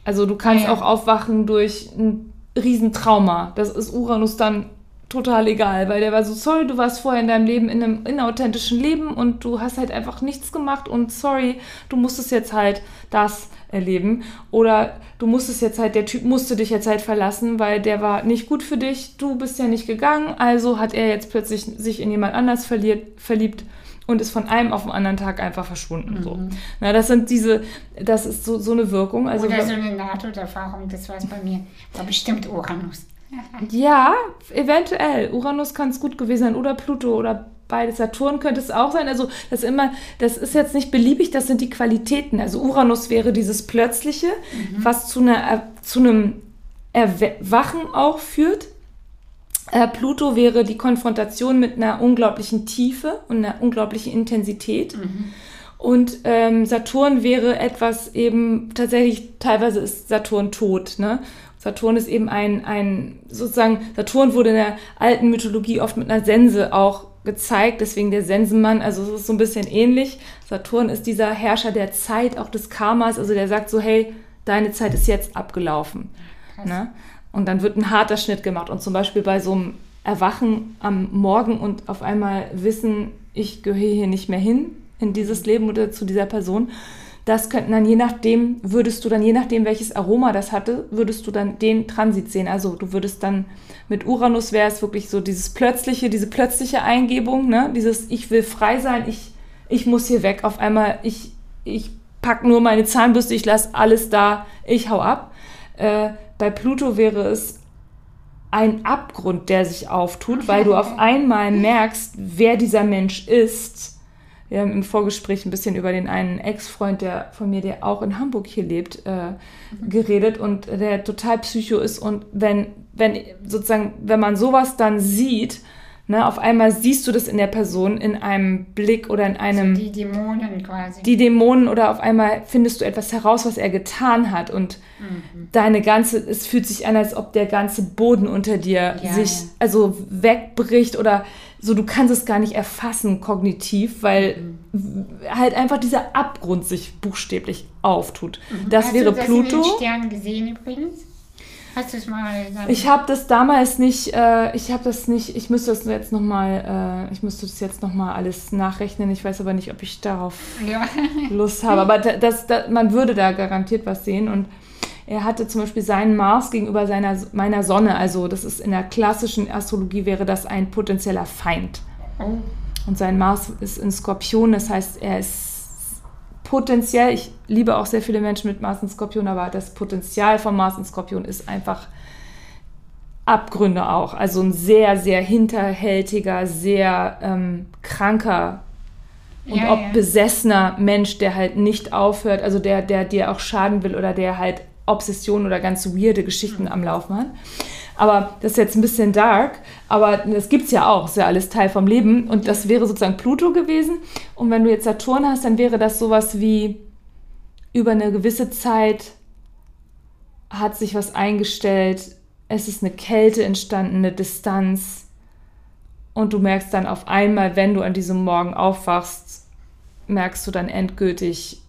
Also du kannst Ja, ja. auch aufwachen durch ein Riesentrauma. Das ist Uranus dann total egal, weil der war so, sorry, du warst vorher in deinem Leben in einem inauthentischen Leben und du hast halt einfach nichts gemacht und sorry, du musstest jetzt halt das erleben. Oder du musstest jetzt halt, der Typ musste dich jetzt halt verlassen, weil der war nicht gut für dich, du bist ja nicht gegangen, also hat er jetzt plötzlich sich in jemand anders verliert, verliebt und ist von einem auf den anderen Tag einfach verschwunden. So. Na, das sind diese, das ist so, so eine Wirkung. Also Oder so eine Nahtoderfahrung, das war es bei mir. War bestimmt Uranus. Ja, eventuell. Uranus kann es gut gewesen sein oder Pluto oder beides. Saturn könnte es auch sein. Also das immer, das ist jetzt nicht beliebig, das sind die Qualitäten. Also Uranus wäre dieses Plötzliche, was zu, einer, zu einem Erwachen auch führt. Äh, Pluto wäre die Konfrontation mit einer unglaublichen Tiefe und einer unglaublichen Intensität. Und ähm, Saturn wäre etwas eben, tatsächlich, teilweise ist Saturn tot. Ne? Saturn ist eben ein, ein, sozusagen, Saturn wurde in der alten Mythologie oft mit einer Sense auch gezeigt, deswegen der Sensenmann, also es ist so ein bisschen ähnlich. Saturn ist dieser Herrscher der Zeit, auch des Karmas, also der sagt so, hey, deine Zeit ist jetzt abgelaufen. Ne? Und dann wird ein harter Schnitt gemacht. Und zum Beispiel bei so einem Erwachen am Morgen und auf einmal wissen, ich gehöre hier nicht mehr hin in dieses Leben oder zu dieser Person. Das könnten dann je nachdem, würdest du dann, je nachdem, welches Aroma das hatte, würdest du dann den Transit sehen. Also du würdest dann mit Uranus wäre es wirklich so dieses plötzliche, diese plötzliche Eingebung, ne? dieses Ich will frei sein, ich, ich muss hier weg. Auf einmal, ich, ich pack nur meine Zahnbürste, ich lasse alles da, ich hau ab. Äh, bei Pluto wäre es ein Abgrund, der sich auftut, weil du auf einmal merkst, wer dieser Mensch ist. Wir haben im Vorgespräch ein bisschen über den einen Ex-Freund der von mir, der auch in Hamburg hier lebt, äh, geredet und der total psycho ist. Und wenn, wenn sozusagen, wenn man sowas dann sieht, ne, auf einmal siehst du das in der Person in einem Blick oder in einem Die Dämonen quasi. die Dämonen oder auf einmal findest du etwas heraus, was er getan hat und deine ganze, es fühlt sich an, als ob der ganze Boden unter dir Ja, sich ja. also wegbricht oder so, du kannst es gar nicht erfassen kognitiv, weil w- halt einfach dieser Abgrund sich buchstäblich auftut. Das Hast wäre du das Pluto. in den Sternen gesehen übrigens? Hast du es mal dann? Ich habe das damals nicht, äh, ich habe das nicht, ich müsste das jetzt nochmal, äh, ich müsste das jetzt nochmal alles nachrechnen. Ich weiß aber nicht, ob ich darauf ja. Lust habe. Aber da- das, da, man würde da garantiert was sehen. Und er hatte zum Beispiel seinen Mars gegenüber seiner, meiner Sonne. Also das ist in der klassischen Astrologie wäre das ein potenzieller Feind. Oh, Und sein Mars ist in Skorpion, das heißt, er ist potenziell, ich liebe auch sehr viele Menschen mit Mars in Skorpion, aber das Potenzial von Mars in Skorpion ist einfach Abgründe auch. Also ein sehr, sehr hinterhältiger, sehr ähm, kranker und Ja, ob ja. besessener Mensch, der halt nicht aufhört, also der, der dir auch schaden will oder der halt Obsessionen oder ganz weirde Geschichten am Laufen hat. Aber das ist jetzt ein bisschen dark, aber das gibt es ja auch, ist ja alles Teil vom Leben. Und das wäre sozusagen Pluto gewesen. Und wenn du jetzt Saturn hast, dann wäre das sowas wie über eine gewisse Zeit hat sich was eingestellt, es ist eine Kälte entstanden, eine Distanz. Und du merkst dann auf einmal, wenn du an diesem Morgen aufwachst, merkst du dann endgültig,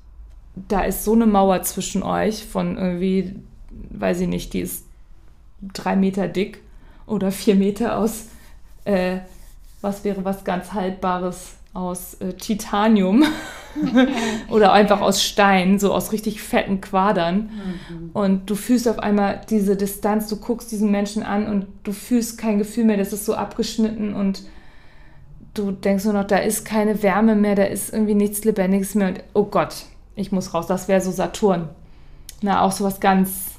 da ist so eine Mauer zwischen euch von irgendwie, weiß ich nicht, die ist drei Meter dick oder vier Meter aus, äh, was wäre was ganz Haltbares aus äh, Titanium oder einfach aus Stein, so aus richtig fetten Quadern. Und du fühlst auf einmal diese Distanz, du guckst diesen Menschen an und du fühlst kein Gefühl mehr, das ist so abgeschnitten und du denkst nur noch, da ist keine Wärme mehr, da ist irgendwie nichts Lebendiges mehr und oh Gott, ich muss raus. Das wäre so Saturn. Na, auch so was ganz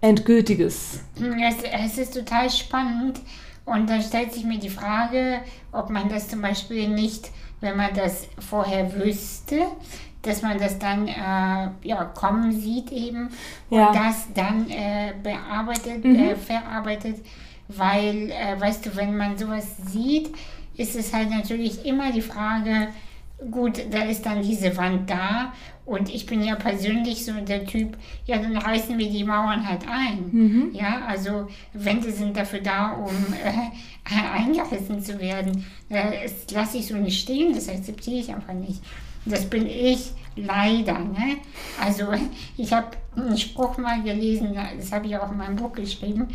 Endgültiges. es, es ist total spannend und da stellt sich mir die Frage, ob man das zum Beispiel nicht, wenn man das vorher wüsste, dass man das dann äh, ja, kommen sieht eben und Ja. das dann äh, bearbeitet, Mhm. äh, verarbeitet, weil, äh, weißt du, wenn man sowas sieht, ist es halt natürlich immer die Frage, gut, da ist dann diese Wand da Und ich bin ja persönlich so der Typ, ja, dann reißen wir die Mauern halt ein. Ja, also Wände sind dafür da, um äh, eingerissen zu werden. Äh, das lasse ich so nicht stehen, das akzeptiere ich einfach nicht. Das bin ich leider. Ne? Also ich habe einen Spruch mal gelesen, das habe ich auch in meinem Buch geschrieben.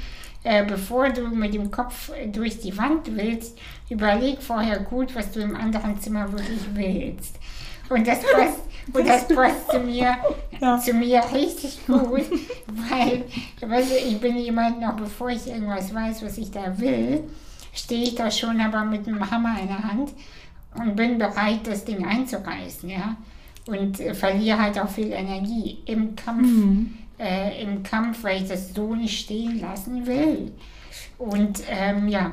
Äh, bevor du mit dem Kopf durch die Wand willst, überleg vorher gut, was du im anderen Zimmer wirklich willst. Und das passt, und das passt zu mir, Ja. zu mir richtig gut, weil, weißt du, ich bin jemand, noch bevor ich irgendwas weiß, was ich da will, stehe ich da schon aber mit einem Hammer in der Hand und bin bereit, das Ding einzureißen, ja. Und äh, verliere halt auch viel Energie im Kampf, äh, im Kampf, weil ich das so nicht stehen lassen will. Und ähm, ja,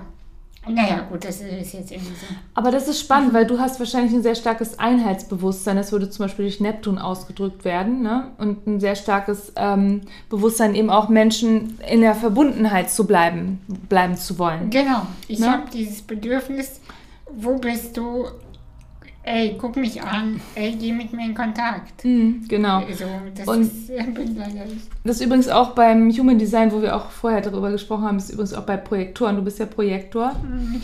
naja, gut, das ist jetzt irgendwie so. Aber das ist spannend, weil du hast wahrscheinlich ein sehr starkes Einheitsbewusstsein. Das würde zum Beispiel durch Neptun ausgedrückt werden. Ne? Und ein sehr starkes ähm, Bewusstsein, eben auch Menschen in der Verbundenheit zu bleiben, bleiben zu wollen. Genau, ich Ne? habe dieses Bedürfnis, wo bist du? Ey, guck mich an, ey, geh mit mir in Kontakt. Mhm, genau. Also, das Und- ist. Das ist übrigens auch beim Human Design, wo wir auch vorher darüber gesprochen haben, ist übrigens auch bei Projektoren. Du bist ja Projektor.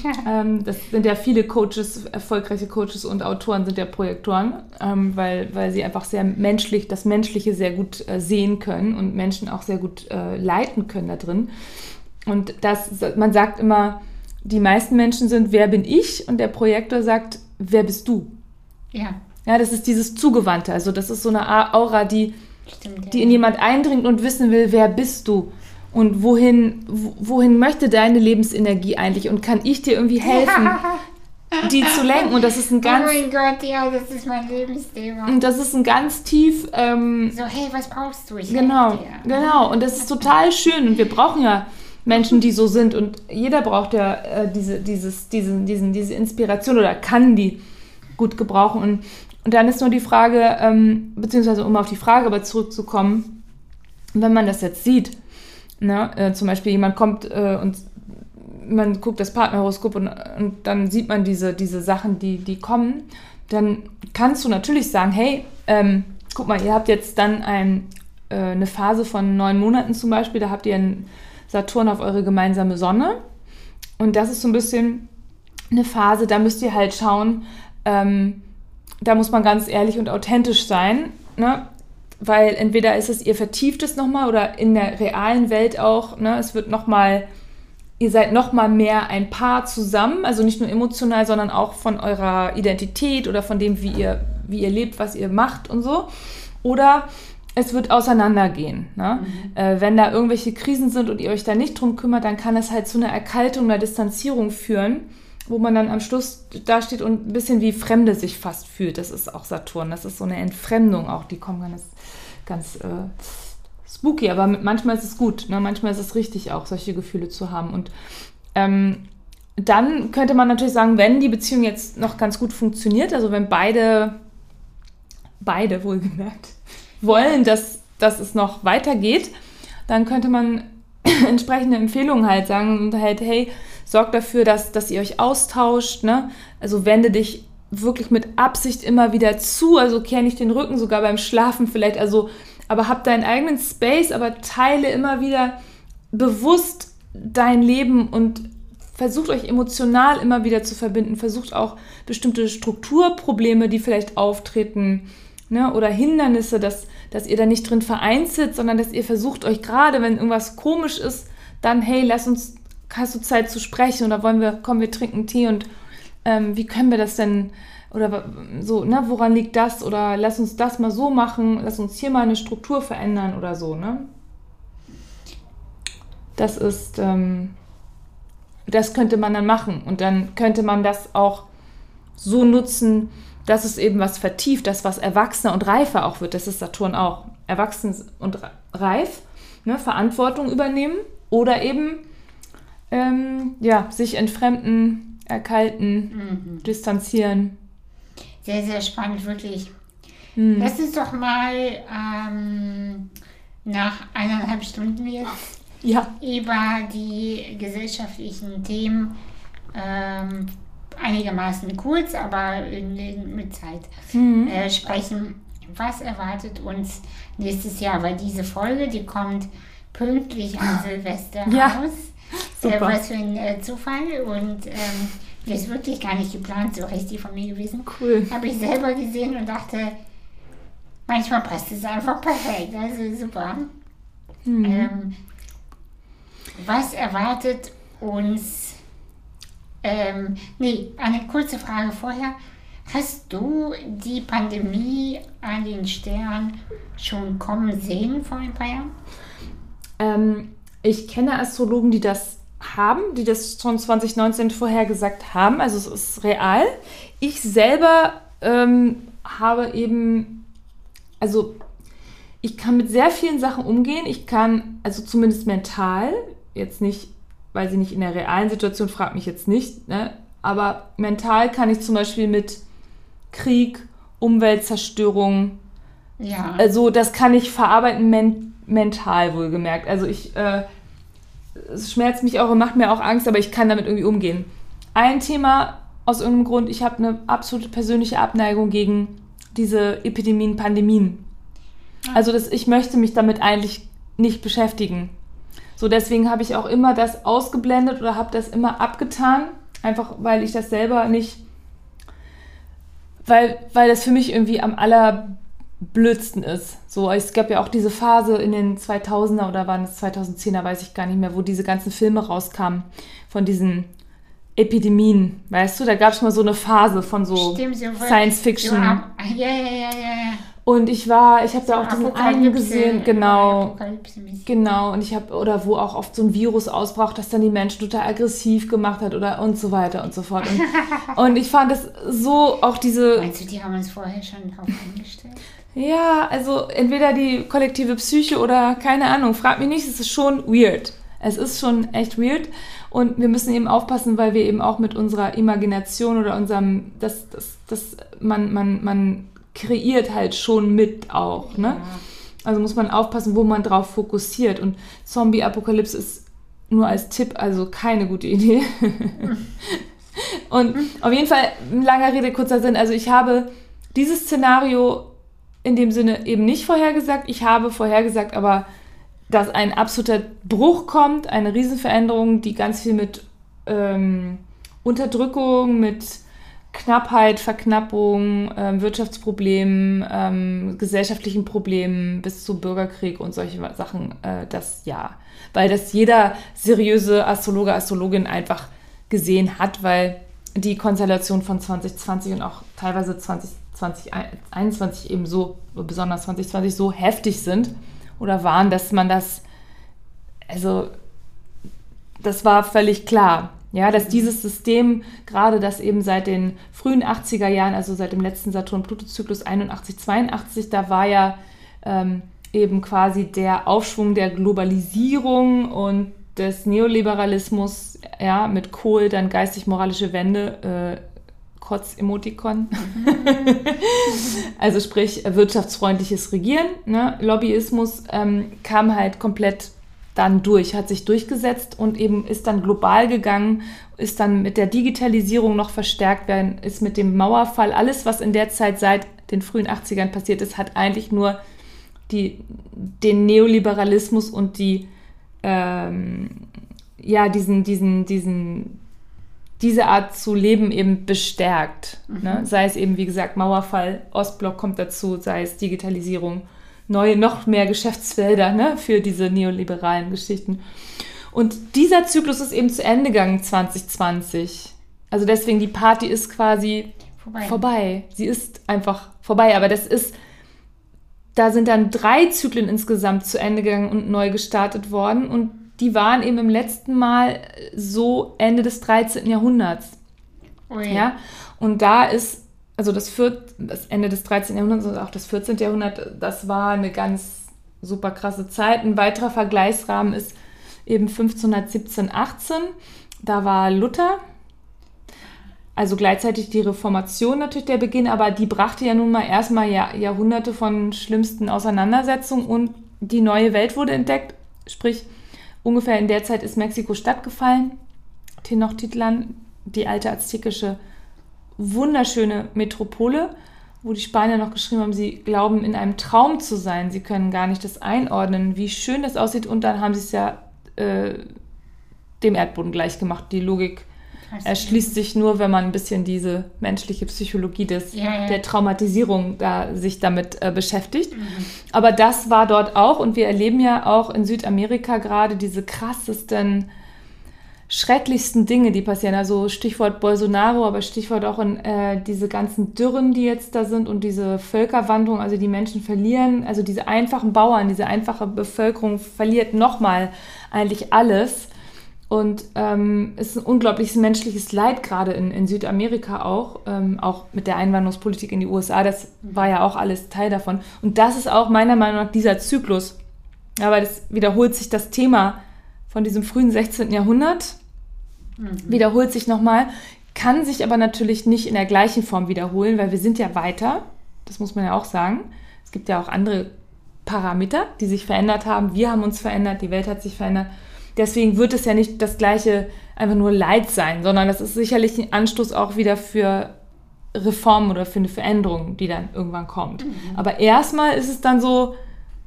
Ja. Ähm, das sind ja viele Coaches, erfolgreiche Coaches und Autoren sind ja Projektoren, ähm, weil, weil sie einfach sehr menschlich, das Menschliche sehr gut äh, sehen können und Menschen auch sehr gut äh, leiten können da drin. Und das, man sagt immer, die meisten Menschen sind, wer bin ich? Und der Projektor sagt, wer bist du? ja, Ja, das ist dieses Zugewandte. Also das ist so eine Aura, die stimmt. die ja. in jemand eindringt und wissen will, wer bist du und wohin, wo- wohin möchte deine Lebensenergie eigentlich und kann ich dir irgendwie helfen, die zu lenken und das ist ein oh ganz mein Gott, ja, das ist mein Lebensthema. und das ist ein ganz tief ähm, So, hey, was brauchst du? Ich genau genau und das ist total schön und wir brauchen ja Menschen, die so sind. Und jeder braucht ja äh, diese dieses diesen diesen diese Inspiration oder kann die gut gebrauchen. Und und dann ist nur die Frage ähm, beziehungsweise um auf die Frage aber zurückzukommen wenn man das jetzt sieht, ne, äh, zum Beispiel jemand kommt äh, und man guckt das Partnerhoroskop und, und dann sieht man diese, diese Sachen, die, die kommen, dann kannst du natürlich sagen, hey, ähm, guck mal, ihr habt jetzt dann ein, äh, eine Phase von neun Monaten zum Beispiel, da habt ihr einen Saturn auf eure gemeinsame Sonne und das ist so ein bisschen eine Phase, da müsst ihr halt schauen, ähm, da muss man ganz ehrlich und authentisch sein, ne? weil entweder ist es, ihr vertieft es nochmal oder in der realen Welt auch, ne? es wird nochmal, ihr seid nochmal mehr ein Paar zusammen, also nicht nur emotional, sondern auch von eurer Identität oder von dem, wie ihr, wie ihr lebt, was ihr macht und so. Oder es wird auseinandergehen. Ne? Äh, wenn da irgendwelche Krisen sind und ihr euch da nicht drum kümmert, dann kann es halt zu einer Erkaltung, einer Distanzierung führen, wo man dann am Schluss da steht und ein bisschen wie Fremde sich fast fühlt. Das ist auch Saturn. Das ist so eine Entfremdung auch, die kommt ganz, ganz äh, spooky, aber manchmal ist es gut. Ne? Manchmal ist es richtig auch, solche Gefühle zu haben. Und ähm, dann könnte man natürlich sagen, wenn die Beziehung jetzt noch ganz gut funktioniert, also wenn beide, beide wohlgemerkt, wollen, dass, dass es noch weitergeht, dann könnte man entsprechende Empfehlungen halt sagen und halt, hey, sorgt dafür, dass, dass ihr euch austauscht, ne? Also wende dich wirklich mit Absicht immer wieder zu, also kehr nicht den Rücken, sogar beim Schlafen vielleicht, also, aber hab deinen eigenen Space, aber teile immer wieder bewusst dein Leben und versucht euch emotional immer wieder zu verbinden, versucht auch bestimmte Strukturprobleme, die vielleicht auftreten, ne, oder Hindernisse, dass, dass ihr da nicht drin vereinzelt, sondern dass ihr versucht euch gerade, wenn irgendwas komisch ist, dann, hey, lass uns, hast du Zeit zu sprechen oder wollen wir, kommen wir trinken Tee und ähm, wie können wir das denn, oder so, ne, woran liegt das oder lass uns das mal so machen, lass uns hier mal eine Struktur verändern oder so, ne. Das ist, ähm, das könnte man dann machen und dann könnte man das auch so nutzen, dass es eben was vertieft, das was erwachsener und reifer auch wird. Das ist Saturn auch. Erwachsen und re- reif, ne, Verantwortung übernehmen oder eben ähm, ja, sich entfremden, erkalten, distanzieren. Sehr, sehr spannend, wirklich. Hm. Lass uns doch mal ähm, nach eineinhalb Stunden jetzt Ja, über die gesellschaftlichen Themen ähm, einigermaßen kurz, aber mit Zeit Mhm. äh, sprechen. was erwartet uns nächstes Jahr? Weil diese Folge, die kommt pünktlich an Silvester Ja, raus. super. Äh, was für ein äh, Zufall. Und ähm, das ist wirklich gar nicht geplant, so richtig von mir gewesen. Cool. Habe ich selber gesehen und dachte, manchmal passt es einfach perfekt. Also super. Mhm. Ähm, was erwartet uns? Ähm, nee, eine kurze Frage vorher. Hast du die Pandemie an den Stern schon kommen sehen vor ein paar Jahren? Ähm, ich kenne Astrologen, die das haben, die das schon 2019 vorhergesagt haben. Also es ist real. Ich selber ähm, habe eben, also ich kann mit sehr vielen Sachen umgehen. Ich kann, also zumindest mental, jetzt nicht, weil sie nicht in der realen Situation, fragt mich jetzt nicht, ne? aber mental kann ich zum Beispiel mit Krieg, Umweltzerstörung, Ja. also das kann ich verarbeiten men mental wohlgemerkt. Also ich, äh, es schmerzt mich auch und macht mir auch Angst, aber ich kann damit irgendwie umgehen. Ein Thema aus irgendeinem Grund, ich habe eine absolute persönliche Abneigung gegen diese Epidemien, Pandemien. Also das, ich möchte mich damit eigentlich nicht beschäftigen. So deswegen habe ich auch immer das ausgeblendet oder habe das immer abgetan, einfach weil ich das selber nicht weil, weil das für mich irgendwie am allerblödsten ist. So, es gab ja auch diese Phase in den 2000er oder waren es 2010er, weiß ich gar nicht mehr, wo diese ganzen Filme rauskamen von diesen Epidemien, weißt du? Da gab es mal so eine Phase von so Science Fiction. Ja, ja, ja. ja. Und ich war, ich habe da auch diesen einen gesehen, genau. Genau, und ich habe, oder wo auch oft so ein Virus ausbrach, das dann die Menschen total aggressiv gemacht hat oder und so weiter und so fort. Und, und ich fand es so, auch diese, Meinst du, die haben uns vorher schon drauf eingestellt? ja, also entweder die kollektive Psyche oder keine Ahnung, frag mich nicht, es ist schon weird. Es ist schon echt weird und wir müssen eben aufpassen, weil wir eben auch mit unserer Imagination oder unserem, das, das, das, man, man, man kreiert halt schon mit auch, ne? Ja. Also muss man aufpassen, wo man drauf fokussiert. Und Zombie-Apokalypse ist nur als Tipp also keine gute Idee. und auf jeden Fall, langer Rede, kurzer Sinn. Also ich habe dieses Szenario in dem Sinne eben nicht vorhergesagt. Ich habe vorhergesagt, aber dass ein absoluter Bruch kommt, eine Riesenveränderung, die ganz viel mit ähm, Unterdrückung, mit Knappheit, Verknappung, ähm, Wirtschaftsproblemen, ähm, gesellschaftlichen Problemen bis zu Bürgerkrieg und solche Sachen, äh, das ja. Weil das jeder seriöse Astrologe, Astrologin einfach gesehen hat, weil die Konstellation von 2020 und auch teilweise 2021 eben so, besonders 2020 so heftig sind oder waren, dass man das, also das war völlig klar. Ja, dass dieses System, gerade das eben seit den frühen 80er Jahren, also seit dem letzten Saturn-Pluto-Zyklus 81, 82, da war ja ähm, eben quasi der Aufschwung der Globalisierung und des Neoliberalismus, ja, mit Kohl, dann geistig-moralische Wende, äh, Kotz-Emotikon. also sprich wirtschaftsfreundliches Regieren, ne? Lobbyismus ähm, kam halt komplett dann durch, hat sich durchgesetzt und eben ist dann global gegangen, ist dann mit der Digitalisierung noch verstärkt werden, ist mit dem Mauerfall, alles, was in der Zeit seit den frühen 80ern passiert ist, hat eigentlich nur die, den Neoliberalismus und die, ähm, ja, diesen, diesen, diesen, diese Art zu leben eben bestärkt. Ne? Sei es eben, wie gesagt, Mauerfall, Ostblock kommt dazu, sei es Digitalisierung, neue, noch mehr Geschäftsfelder ne, für diese neoliberalen Geschichten. Und dieser Zyklus ist eben zu Ende gegangen 2020. Also deswegen, die Party ist quasi Vorbei. vorbei. Sie ist einfach vorbei. Aber das ist, da sind dann drei Zyklen insgesamt zu Ende gegangen und neu gestartet worden. Und die waren eben im letzten Mal so Ende des 13. Jahrhunderts. Ui. Ja? Und da ist, also das, vier, das Ende des 13. Jahrhunderts und auch das 14. Jahrhundert, das war eine ganz super krasse Zeit. Ein weiterer Vergleichsrahmen ist eben 1517, 18. Da war Luther. Also gleichzeitig die Reformation natürlich der Beginn, aber die brachte ja nun mal erstmal Jahr, Jahrhunderte von schlimmsten Auseinandersetzungen und die neue Welt wurde entdeckt. Sprich, ungefähr in der Zeit ist Mexiko Stadt gefallen. Tenochtitlan, die alte aztekische, wunderschöne Metropole. wo die Spanier noch geschrieben haben, sie glauben in einem Traum zu sein, sie können gar nicht das einordnen, wie schön das aussieht und dann haben sie es ja äh, dem Erdboden gleich gemacht. Die Logik erschließt sich nur, wenn man ein bisschen diese menschliche Psychologie des, ja, ja. der Traumatisierung da, sich damit äh, beschäftigt. Mhm. Aber das war dort auch und wir erleben ja auch in Südamerika gerade diese krassesten, schrecklichsten Dinge, die passieren. Also Stichwort Bolsonaro, aber Stichwort auch in äh, diese ganzen Dürren, die jetzt da sind und diese Völkerwanderung, also die Menschen verlieren, also diese einfachen Bauern, diese einfache Bevölkerung verliert nochmal eigentlich alles. Und ähm, es ist ein unglaubliches menschliches Leid, gerade in, in Südamerika auch, ähm, auch mit der Einwanderungspolitik in die USA. Das war ja auch alles Teil davon. Und das ist auch meiner Meinung nach dieser Zyklus. Aber das wiederholt sich das Thema von diesem frühen 16. Jahrhundert, mhm. wiederholt sich nochmal, kann sich aber natürlich nicht in der gleichen Form wiederholen, weil wir sind ja weiter. Das muss man ja auch sagen. Es gibt ja auch andere Parameter, die sich verändert haben. Wir haben uns verändert, die Welt hat sich verändert. Deswegen wird es ja nicht das gleiche einfach nur Leid sein, sondern das ist sicherlich ein Anstoß auch wieder für Reformen oder für eine Veränderung, die dann irgendwann kommt. Mhm. Aber erstmal ist es dann so,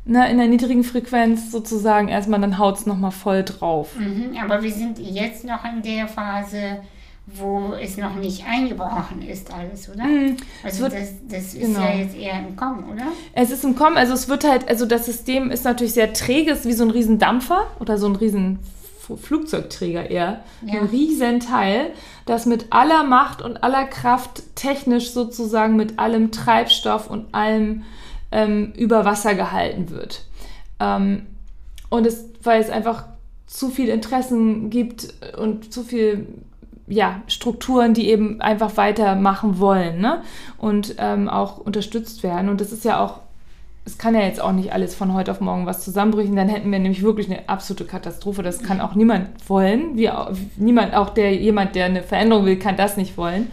ne, in der niedrigen Frequenz sozusagen, erstmal dann haut es nochmal voll drauf. Mhm, aber wir sind jetzt noch in der Phase, wo es noch nicht eingebrochen ist, alles, oder? Mm, also wird, das, das ist genau. ja jetzt eher im Kommen, oder? Es ist im Kommen, also es wird halt, also das System ist natürlich sehr träge, ist wie so ein Riesendampfer oder so ein riesen Flugzeugträger eher. Ja. Ein Riesenteil, das mit aller Macht und aller Kraft technisch sozusagen mit allem Treibstoff und allem ähm, über Wasser gehalten wird. Ähm, und es, weil es einfach zu viel Interessen gibt und zu viel ja, Strukturen, die eben einfach weitermachen wollen ne? und ähm, auch unterstützt werden. Und das ist ja auch, es kann ja jetzt auch nicht alles von heute auf morgen was zusammenbrechen, dann hätten wir nämlich wirklich eine absolute Katastrophe. Das kann auch niemand wollen. Wie, niemand, auch der jemand, der eine Veränderung will, kann das nicht wollen.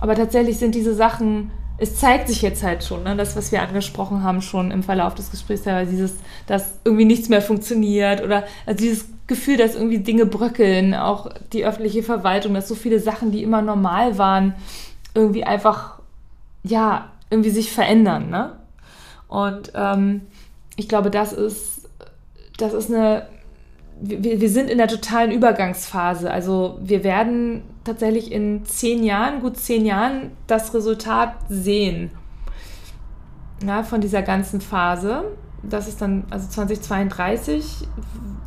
Aber tatsächlich sind diese Sachen es zeigt sich jetzt halt schon, ne, das, was wir angesprochen haben, schon im Verlauf des Gesprächs, dieses, dass irgendwie nichts mehr funktioniert oder also dieses Gefühl, dass irgendwie Dinge bröckeln, auch die öffentliche Verwaltung, dass so viele Sachen, die immer normal waren, irgendwie einfach, ja, irgendwie sich verändern, ne? Und ähm, ich glaube, das ist, das ist eine wir, wir sind in der totalen Übergangsphase. Also wir werden tatsächlich in zehn Jahren, gut zehn Jahren, das Resultat sehen ja, von dieser ganzen Phase. Das ist dann also 2032.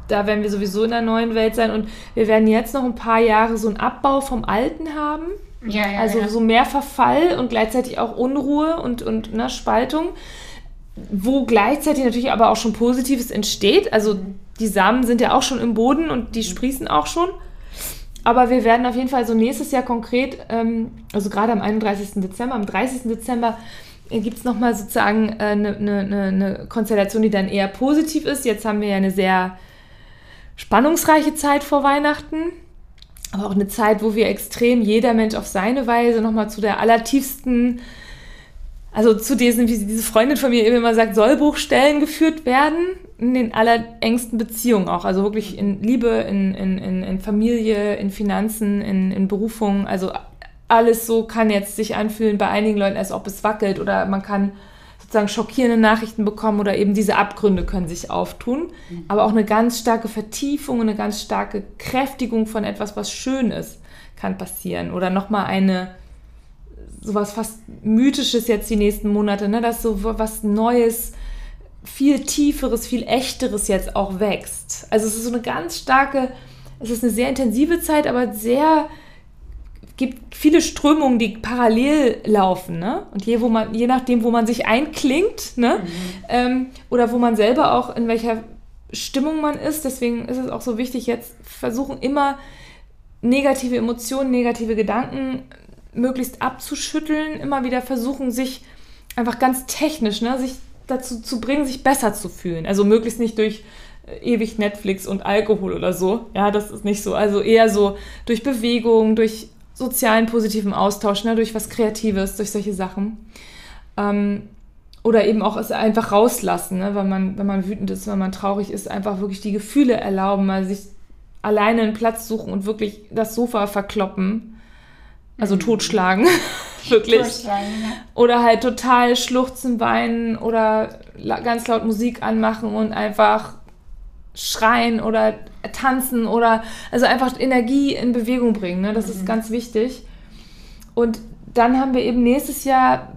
Da werden wir sowieso in der neuen Welt sein und wir werden jetzt noch ein paar Jahre so einen Abbau vom Alten haben. Ja, ja, also ja. so mehr Verfall und gleichzeitig auch Unruhe und, und ne, Spaltung, wo gleichzeitig natürlich aber auch schon Positives entsteht. Also die Samen sind ja auch schon im Boden und die mhm. sprießen auch schon. Aber wir werden auf jeden Fall so nächstes Jahr konkret, ähm, also gerade am 31. Dezember, am 30. Dezember äh, gibt es nochmal sozusagen eine äh, ne, ne, ne Konstellation, die dann eher positiv ist. Jetzt haben wir ja eine sehr spannungsreiche Zeit vor Weihnachten, aber auch eine Zeit, wo wir extrem jeder Mensch auf seine Weise nochmal zu der allertiefsten also zu diesen, wie diese Freundin von mir immer sagt, Sollbruchstellen geführt werden, in den allerengsten Beziehungen auch. Also wirklich in Liebe, in, in, in, in Familie, in Finanzen, in, in Berufung. Also alles so kann jetzt sich anfühlen bei einigen Leuten, als ob es wackelt oder man kann sozusagen schockierende Nachrichten bekommen oder eben diese Abgründe können sich auftun. Mhm. Aber auch eine ganz starke Vertiefung, eine ganz starke Kräftigung von etwas, was schön ist, kann passieren. Oder nochmal eine sowas fast Mythisches jetzt die nächsten Monate, ne? dass so was Neues, viel Tieferes, viel Echteres jetzt auch wächst. Also es ist so eine ganz starke, es ist eine sehr intensive Zeit, aber sehr gibt viele Strömungen, die parallel laufen, ne? Und je, wo man, je nachdem, wo man sich einklingt, ne? Mhm. Ähm, oder wo man selber auch in welcher Stimmung man ist. Deswegen ist es auch so wichtig, jetzt versuchen immer negative Emotionen, negative Gedanken möglichst abzuschütteln, immer wieder versuchen, sich einfach ganz technisch, ne, sich dazu zu bringen, sich besser zu fühlen. Also möglichst nicht durch äh, ewig Netflix und Alkohol oder so. Ja, das ist nicht so. Also eher so durch Bewegung, durch sozialen positiven Austausch, ne, durch was Kreatives, durch solche Sachen. Ähm, oder eben auch es einfach rauslassen, ne, wenn, man, wenn man wütend ist, wenn man traurig ist, einfach wirklich die Gefühle erlauben, mal sich alleine einen Platz suchen und wirklich das Sofa verkloppen also mhm. totschlagen. Wirklich. Oder halt total schluchzen, weinen oder ganz laut Musik anmachen und einfach schreien oder tanzen oder also einfach Energie in Bewegung bringen. Ne? Das mhm. ist ganz wichtig. Und dann haben wir eben nächstes Jahr,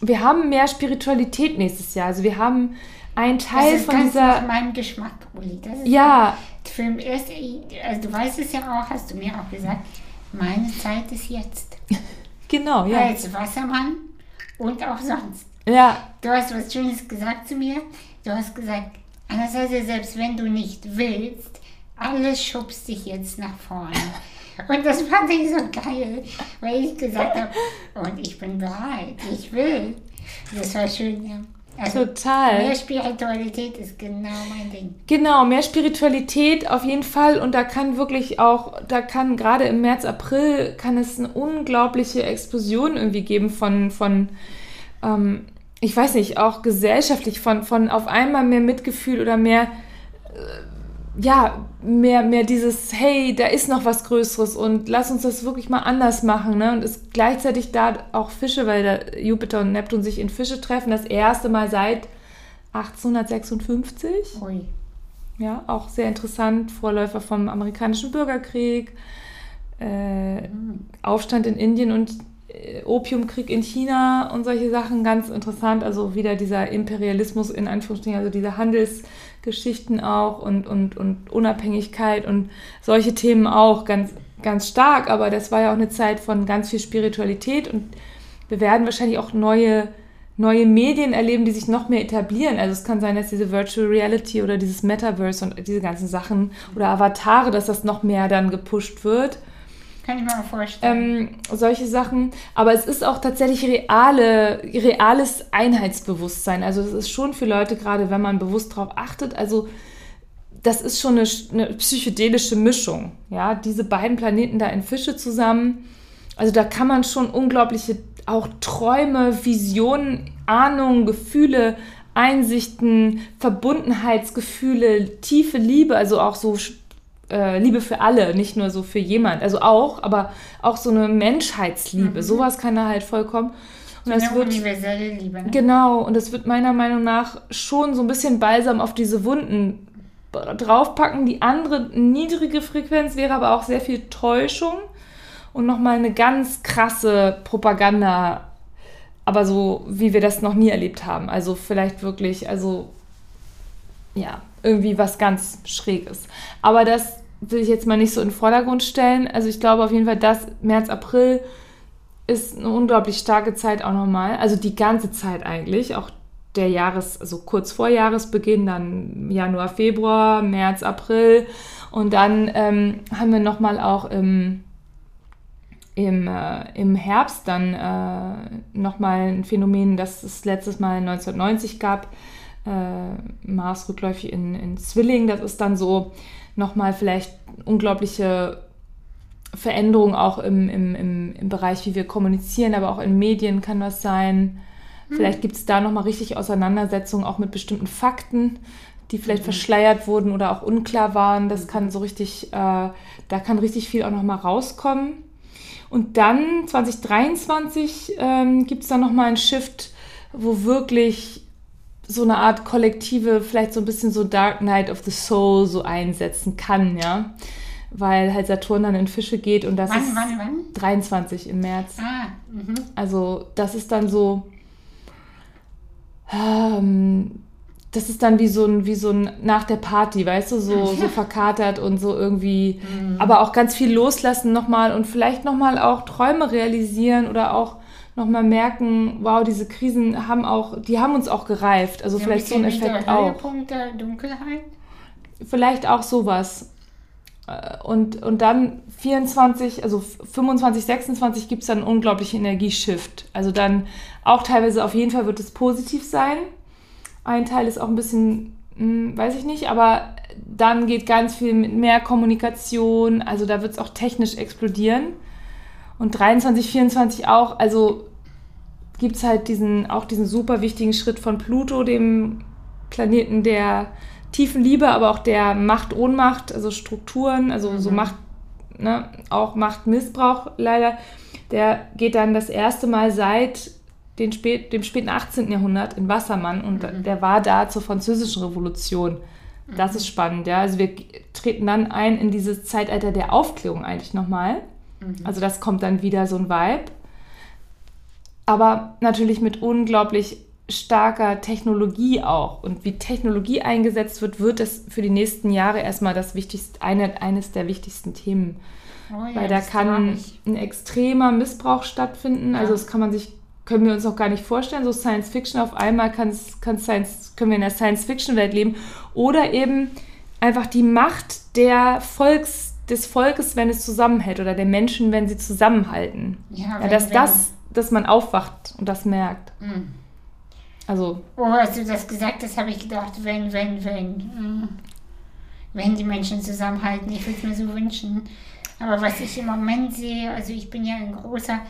wir haben mehr Spiritualität nächstes Jahr. Also wir haben einen Teil das ist von ganz dieser. nach meinem Geschmack, Uli. Das ist ja. Für erst, also du weißt es ja auch, hast du mir auch gesagt, meine Zeit ist jetzt. Genau, ja. Als Wassermann und auch sonst. Ja. Du hast was Schönes gesagt zu mir. Du hast gesagt, Anastasia, selbst wenn du nicht willst, alles schubst dich jetzt nach vorne. Und das fand ich so geil, weil ich gesagt habe, und ich bin bereit, ich will. Das war schön, ja. Also Total. Mehr Spiritualität ist genau mein Ding. Genau, mehr Spiritualität auf jeden Fall. Und da kann wirklich auch, da kann gerade im März, April, kann es eine unglaubliche Explosion irgendwie geben von, von ähm, ich weiß nicht, auch gesellschaftlich, von, von auf einmal mehr Mitgefühl oder mehr. Ja, mehr, mehr dieses, hey, da ist noch was Größeres und lass uns das wirklich mal anders machen. Ne? Und ist gleichzeitig da auch Fische, weil da Jupiter und Neptun sich in Fische treffen, das erste Mal seit 1856. Ui. Ja, auch sehr interessant, Vorläufer vom amerikanischen Bürgerkrieg, äh, mhm. Aufstand in Indien und Opiumkrieg in China und solche Sachen, ganz interessant. Also wieder dieser Imperialismus in Anführungsstrichen, also diese Handelsgeschichten auch und, und, und Unabhängigkeit und solche Themen auch ganz, ganz stark. Aber das war ja auch eine Zeit von ganz viel Spiritualität und wir werden wahrscheinlich auch neue, neue Medien erleben, die sich noch mehr etablieren. Also es kann sein, dass diese Virtual Reality oder dieses Metaverse und diese ganzen Sachen oder Avatare, dass das noch mehr dann gepusht wird. Kann ich mir mal vorstellen. Ähm, solche Sachen. Aber es ist auch tatsächlich reale, reales Einheitsbewusstsein. Also es ist schon für Leute, gerade wenn man bewusst darauf achtet, also das ist schon eine, eine, psychedelische Mischung. Ja, diese beiden Planeten da in Fische zusammen. Also da kann man schon unglaubliche auch Träume, Visionen, Ahnungen, Gefühle, Einsichten, Verbundenheitsgefühle, tiefe Liebe, also auch so äh, Liebe für alle, nicht nur so für jemand. Also auch, aber auch so eine Menschheitsliebe. Mhm. Sowas kann da halt vollkommen. Und das wird universelle Liebe. Ne? Genau, und das wird meiner Meinung nach schon so ein bisschen Balsam auf diese Wunden draufpacken. Die andere niedrige Frequenz wäre aber auch sehr viel Täuschung und nochmal eine ganz krasse Propaganda, aber so, wie wir das noch nie erlebt haben. Also vielleicht wirklich, also ja, irgendwie was ganz Schräges. Aber das will ich jetzt mal nicht so in den Vordergrund stellen. Also ich glaube auf jeden Fall, dass März, April ist eine unglaublich starke Zeit auch nochmal. Also die ganze Zeit eigentlich, auch der Jahres, also kurz vor Jahresbeginn, dann Januar, Februar, März, April und dann ähm, haben wir nochmal auch im, im, äh, im Herbst dann äh, nochmal ein Phänomen, das es letztes Mal 1990 gab, äh, Mars rückläufig in, in Zwilling. Das ist dann so nochmal vielleicht unglaubliche Veränderung auch im, im, im, im Bereich, wie wir kommunizieren, aber auch in Medien kann das sein. Mhm. Vielleicht gibt es da nochmal richtig Auseinandersetzungen auch mit bestimmten Fakten, die vielleicht mhm. verschleiert wurden oder auch unklar waren. Das kann so richtig, äh, da kann richtig viel auch nochmal rauskommen. Und dann 2023 ähm, gibt es dann nochmal einen Shift, wo wirklich so eine Art kollektive, vielleicht so ein bisschen so Dark Night of the Soul so einsetzen kann, ja. Weil halt Saturn dann in Fische geht und das wann, ist wann, wann? 23 im März. Ah, mhm. Also das ist dann so, ähm, das ist dann wie so ein, wie so ein nach der Party, weißt du, so, so verkatert und so irgendwie, mhm. aber auch ganz viel loslassen nochmal und vielleicht nochmal auch Träume realisieren oder auch nochmal merken, wow, diese Krisen haben auch, die haben uns auch gereift. Also ja, vielleicht so ein Effekt auch. Höhepunkt der Dunkelheit? Vielleicht auch sowas. Äh, und, und dann 24, also 25, 26 gibt es dann einen unglaublichen Energieshift. Also dann auch teilweise auf jeden Fall wird es positiv sein. Ein Teil ist auch ein bisschen, hm, weiß ich nicht, aber dann geht ganz viel mit mehr Kommunikation. Also da wird es auch technisch explodieren. Und 23, 24 auch, also gibt es halt diesen, auch diesen super wichtigen Schritt von Pluto, dem Planeten der tiefen Liebe, aber auch der Macht-Ohnmacht, also Strukturen, also mhm. so Macht, ne, auch Machtmissbrauch leider, der geht dann das erste Mal seit den spät, dem späten 18. Jahrhundert in Wassermann und mhm. der war da zur Französischen Revolution. Das mhm. ist spannend, ja. Also wir treten dann ein in dieses Zeitalter der Aufklärung eigentlich nochmal. Mhm. Also das kommt dann wieder so ein Vibe. Aber natürlich mit unglaublich starker Technologie auch. Und wie Technologie eingesetzt wird, wird es für die nächsten Jahre erstmal das wichtigste, eine, eines der wichtigsten Themen. Oh ja, Weil da kann ein extremer Missbrauch stattfinden. Ja. Also das kann man sich, können wir uns auch gar nicht vorstellen. So Science Fiction auf einmal kann Science, können wir in der Science Fiction Welt leben. Oder eben einfach die Macht der Volks, des Volkes, wenn es zusammenhält, oder der Menschen, wenn sie zusammenhalten. Ja, ja dass das, dass man aufwacht und das merkt. Mhm. Also. Oh, als du das gesagt hast, habe ich gedacht, wenn, wenn, wenn. Hm. Wenn die Menschen zusammenhalten, ich würde es mir so wünschen. Aber was ich im Moment sehe, also ich bin ja ein großer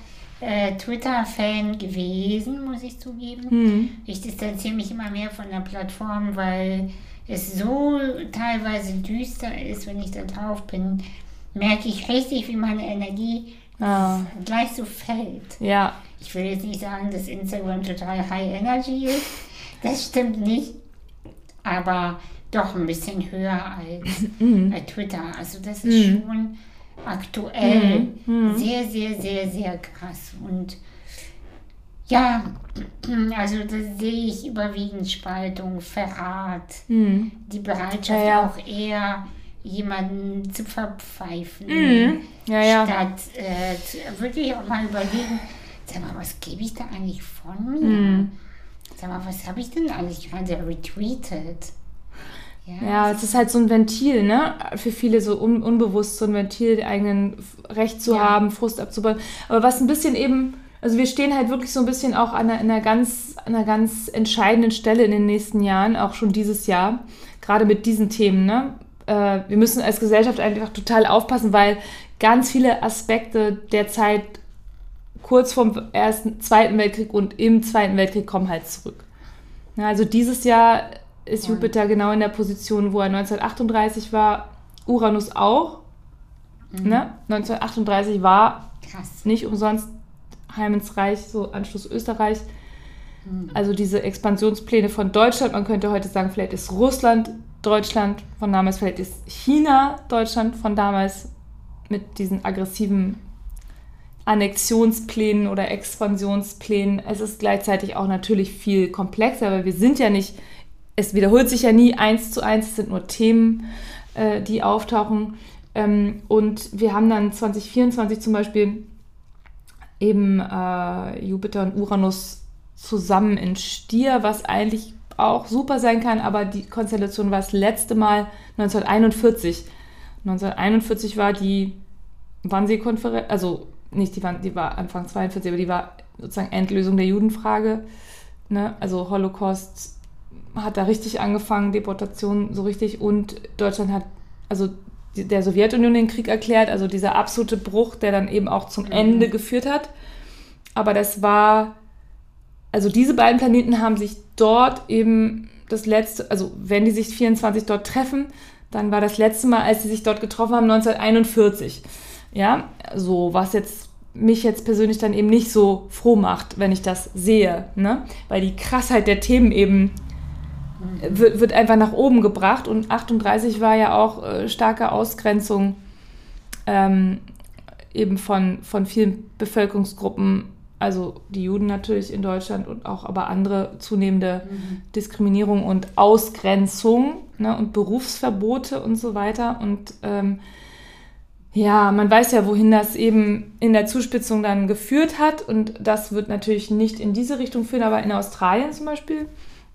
äh, Twitter-Fan gewesen, muss ich zugeben. Mhm. Ich distanziere mich immer mehr von der Plattform, weil es so teilweise düster ist, wenn ich da drauf bin, merke ich richtig, wie meine Energie ah. gleich so fällt. Ja. Ich will jetzt nicht sagen, dass Instagram total High Energy ist. Das stimmt nicht. Aber doch ein bisschen höher als mhm. Twitter. Also das ist mhm. schon aktuell mhm. sehr, sehr, sehr, sehr krass. Und ja, also da sehe ich überwiegend Spaltung, Verrat, mhm. die Bereitschaft ja, ja. auch eher jemanden zu verpfeifen, mhm. ja, statt äh, wirklich auch mal überlegen, sag mal, was gebe ich da eigentlich von mir? Mhm. Sag mal, was habe ich denn eigentlich gerade retweetet? Ja, ja, es ist halt so ein Ventil, ne? Für viele so un unbewusst so ein Ventil, eigenen Recht zu haben, Frust abzubauen. Aber was ein bisschen eben, also wir stehen halt wirklich so ein bisschen auch an einer, einer, ganz, einer ganz entscheidenden Stelle in den nächsten Jahren, auch schon dieses Jahr, gerade mit diesen Themen, ne? Äh, wir müssen als Gesellschaft einfach total aufpassen, weil ganz viele Aspekte der Zeit kurz vorm ersten, Zweiten Weltkrieg und im Zweiten Weltkrieg kommen halt zurück. Ja, also dieses Jahr ist Jupiter genau in der Position, wo er 1938 war, Uranus auch. Mhm. Ne? 1938 war Krass. nicht umsonst Heim ins Reich, so Anschluss Österreich. Mhm. Also diese Expansionspläne von Deutschland, man könnte heute sagen, vielleicht ist Russland Deutschland von damals, vielleicht ist China Deutschland von damals mit diesen aggressiven Annexionsplänen oder Expansionsplänen. Es ist gleichzeitig auch natürlich viel komplexer, weil wir sind ja nicht es wiederholt sich ja nie eins zu eins, es sind nur Themen, äh, die auftauchen. Ähm, und wir haben dann 2024 zum Beispiel eben äh, Jupiter und Uranus zusammen in Stier, was eigentlich auch super sein kann, aber die Konstellation war das letzte Mal 1941. 1941 war die Wannsee-Konferenz, also nicht die, Wann die war Anfang 42, aber die war sozusagen Endlösung der Judenfrage, ne? also Holocaust hat da richtig angefangen, Deportation so richtig und Deutschland hat, also der Sowjetunion den Krieg erklärt, also dieser absolute Bruch, der dann eben auch zum mhm. Ende geführt hat. Aber das war, also diese beiden Planeten haben sich dort eben das letzte, also wenn die sich 24 dort treffen, dann war das letzte Mal, als sie sich dort getroffen haben, 1941. Ja, so was jetzt mich jetzt persönlich dann eben nicht so froh macht, wenn ich das sehe, ne? Weil die Krassheit der Themen eben wird, wird einfach nach oben gebracht. Und 38 war ja auch äh, starke Ausgrenzung ähm, eben von, von vielen Bevölkerungsgruppen, also die Juden natürlich in Deutschland und auch aber andere zunehmende mhm. Diskriminierung und Ausgrenzung ne, und Berufsverbote und so weiter. Und ähm, ja, man weiß ja, wohin das eben in der Zuspitzung dann geführt hat. Und das wird natürlich nicht in diese Richtung führen, aber in Australien zum Beispiel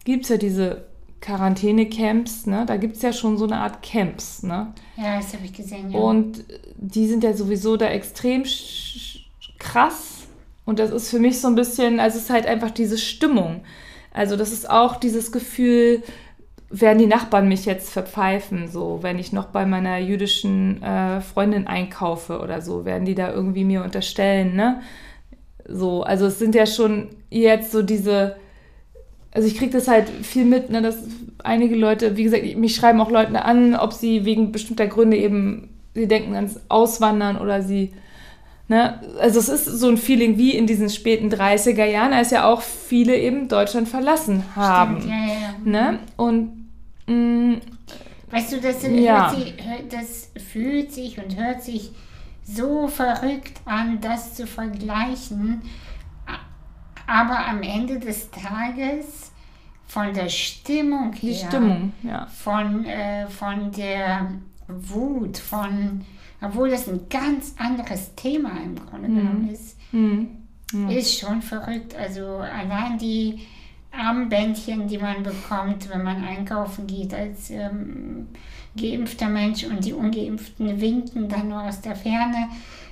gibt es ja diese Quarantänecamps, ne? Da gibt es ja schon so eine Art Camps, ne? Ja, das habe ich gesehen, ja. Und die sind ja sowieso da extrem krass. Und das ist für mich so ein bisschen, also es ist halt einfach diese Stimmung. Also das ist auch dieses Gefühl, werden die Nachbarn mich jetzt verpfeifen, so wenn ich noch bei meiner jüdischen äh, Freundin einkaufe oder so, werden die da irgendwie mir unterstellen, ne? So, also es sind ja schon jetzt so diese also ich kriege das halt viel mit, ne, dass einige Leute, wie gesagt, mich schreiben auch Leute an, ob sie wegen bestimmter Gründe eben, sie denken ans Auswandern oder sie Ne? Also es ist so ein Feeling wie in diesen späten 30er Jahren, als ja auch viele eben Deutschland verlassen haben. Stimmt, ja, ja. Ne? Und mh, Weißt du, das, Ja. sich, das fühlt sich und hört sich so verrückt an, das zu vergleichen. Aber am Ende des Tages von der Stimmung die her, Stimmung, ja. von, äh, von der Wut, von, obwohl das ein ganz anderes Thema im Grunde genommen ist, Hm. ist schon verrückt. Also allein die Armbändchen, die man bekommt, wenn man einkaufen geht als ähm, geimpfter Mensch und die ungeimpften winken dann nur aus der Ferne.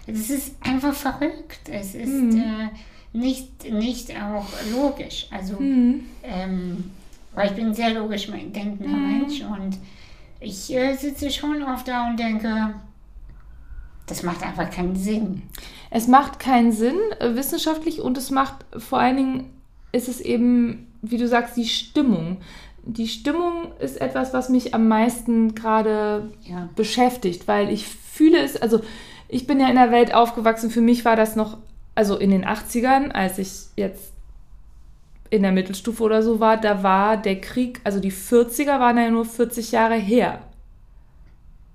Das ist einfach verrückt. Es ist äh, nicht, nicht auch logisch. Also, Hm. ähm, weil ich bin ein sehr logisch denkender Mensch und ich äh, sitze schon oft da und denke, das macht einfach keinen Sinn. Es macht keinen Sinn äh, wissenschaftlich und es macht vor allen Dingen, ist es eben, wie du sagst, die Stimmung. Die Stimmung ist etwas, was mich am meisten gerade Ja. beschäftigt, weil ich fühle es, also ich bin ja in der Welt aufgewachsen, für mich war das noch, also in den 80ern, als ich jetzt in der Mittelstufe oder so war, da war der Krieg, also die 40er waren ja nur 40 Jahre her.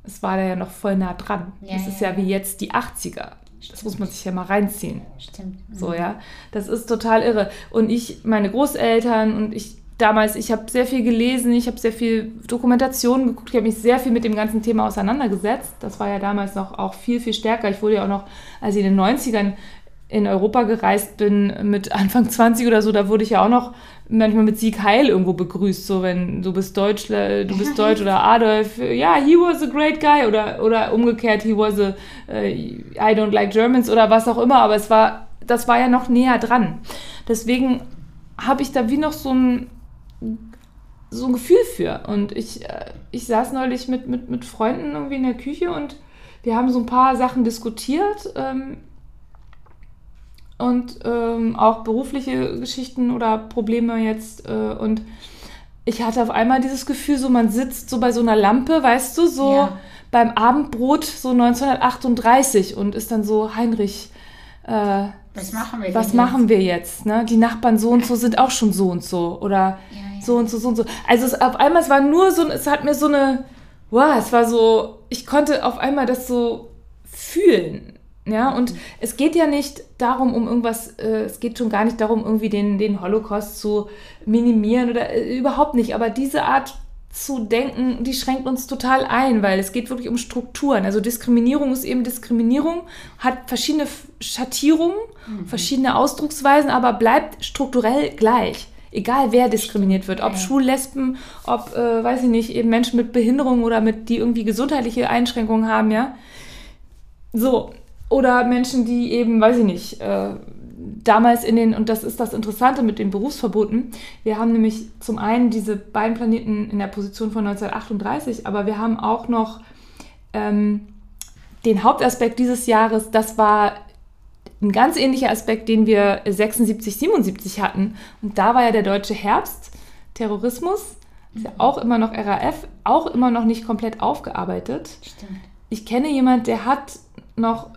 Es war da ja noch voll nah dran. Ja, das ist ja, ja wie jetzt die 80er. Das muss man sich ja mal reinziehen. Stimmt. So, ja. Das ist total irre. Und ich, meine Großeltern und ich damals, ich habe sehr viel gelesen, ich habe sehr viel Dokumentationen geguckt, ich habe mich sehr viel mit dem ganzen Thema auseinandergesetzt. Das war ja damals noch auch viel, viel stärker. Ich wurde ja auch noch, als ich in den 90ern in Europa gereist bin, mit Anfang 20 oder so, da wurde ich ja auch noch manchmal mit Sieg Heil irgendwo begrüßt, so wenn du bist Deutsch, äh, du bist Deutsch oder Adolf, ja, he was a great guy oder, oder umgekehrt, he was a, äh, I don't like Germans oder was auch immer, aber es war, das war ja noch näher dran. Deswegen habe ich da wie noch so ein, so ein Gefühl für. Und ich, äh, ich saß neulich mit, mit, mit Freunden irgendwie in der Küche und wir haben so ein paar Sachen diskutiert. Ähm, und ähm, auch berufliche Geschichten oder Probleme jetzt. Äh, und ich hatte auf einmal dieses Gefühl, so man sitzt so bei so einer Lampe, weißt du, so Ja. beim Abendbrot so 1938 und ist dann so Heinrich. Äh, Was machen wir was machen wir jetzt? Ne? Die Nachbarn so und so sind auch schon so und so. Oder Ja, ja. so und so, so und so. Also es, auf einmal, es war nur so, es hat mir so eine, wow, es war so, ich konnte auf einmal das so fühlen. Ja, und es geht ja nicht darum, um irgendwas, äh, es geht schon gar nicht darum, irgendwie den, den Holocaust zu minimieren oder äh, überhaupt nicht. Aber diese Art zu denken, die schränkt uns total ein, weil es geht wirklich um Strukturen. Also Diskriminierung ist eben Diskriminierung, hat verschiedene Schattierungen, verschiedene Ausdrucksweisen, aber bleibt strukturell gleich. Egal wer diskriminiert wird, ob Ja. Schwul, Lesben, ob, äh, weiß ich nicht, eben Menschen mit Behinderung oder mit, die irgendwie gesundheitliche Einschränkungen haben, ja. So. Oder Menschen, die eben, weiß ich nicht, äh, damals in den, und das ist das Interessante mit den Berufsverboten, wir haben nämlich zum einen diese beiden Planeten in der Position von 1938, aber wir haben auch noch ähm, den Hauptaspekt dieses Jahres, das war ein ganz ähnlicher Aspekt, den wir 76, 77 hatten. Und da war ja der deutsche Herbst, Terrorismus, ist ja auch immer noch RAF, auch immer noch nicht komplett aufgearbeitet Stimmt. ich kenne jemand, der hat noch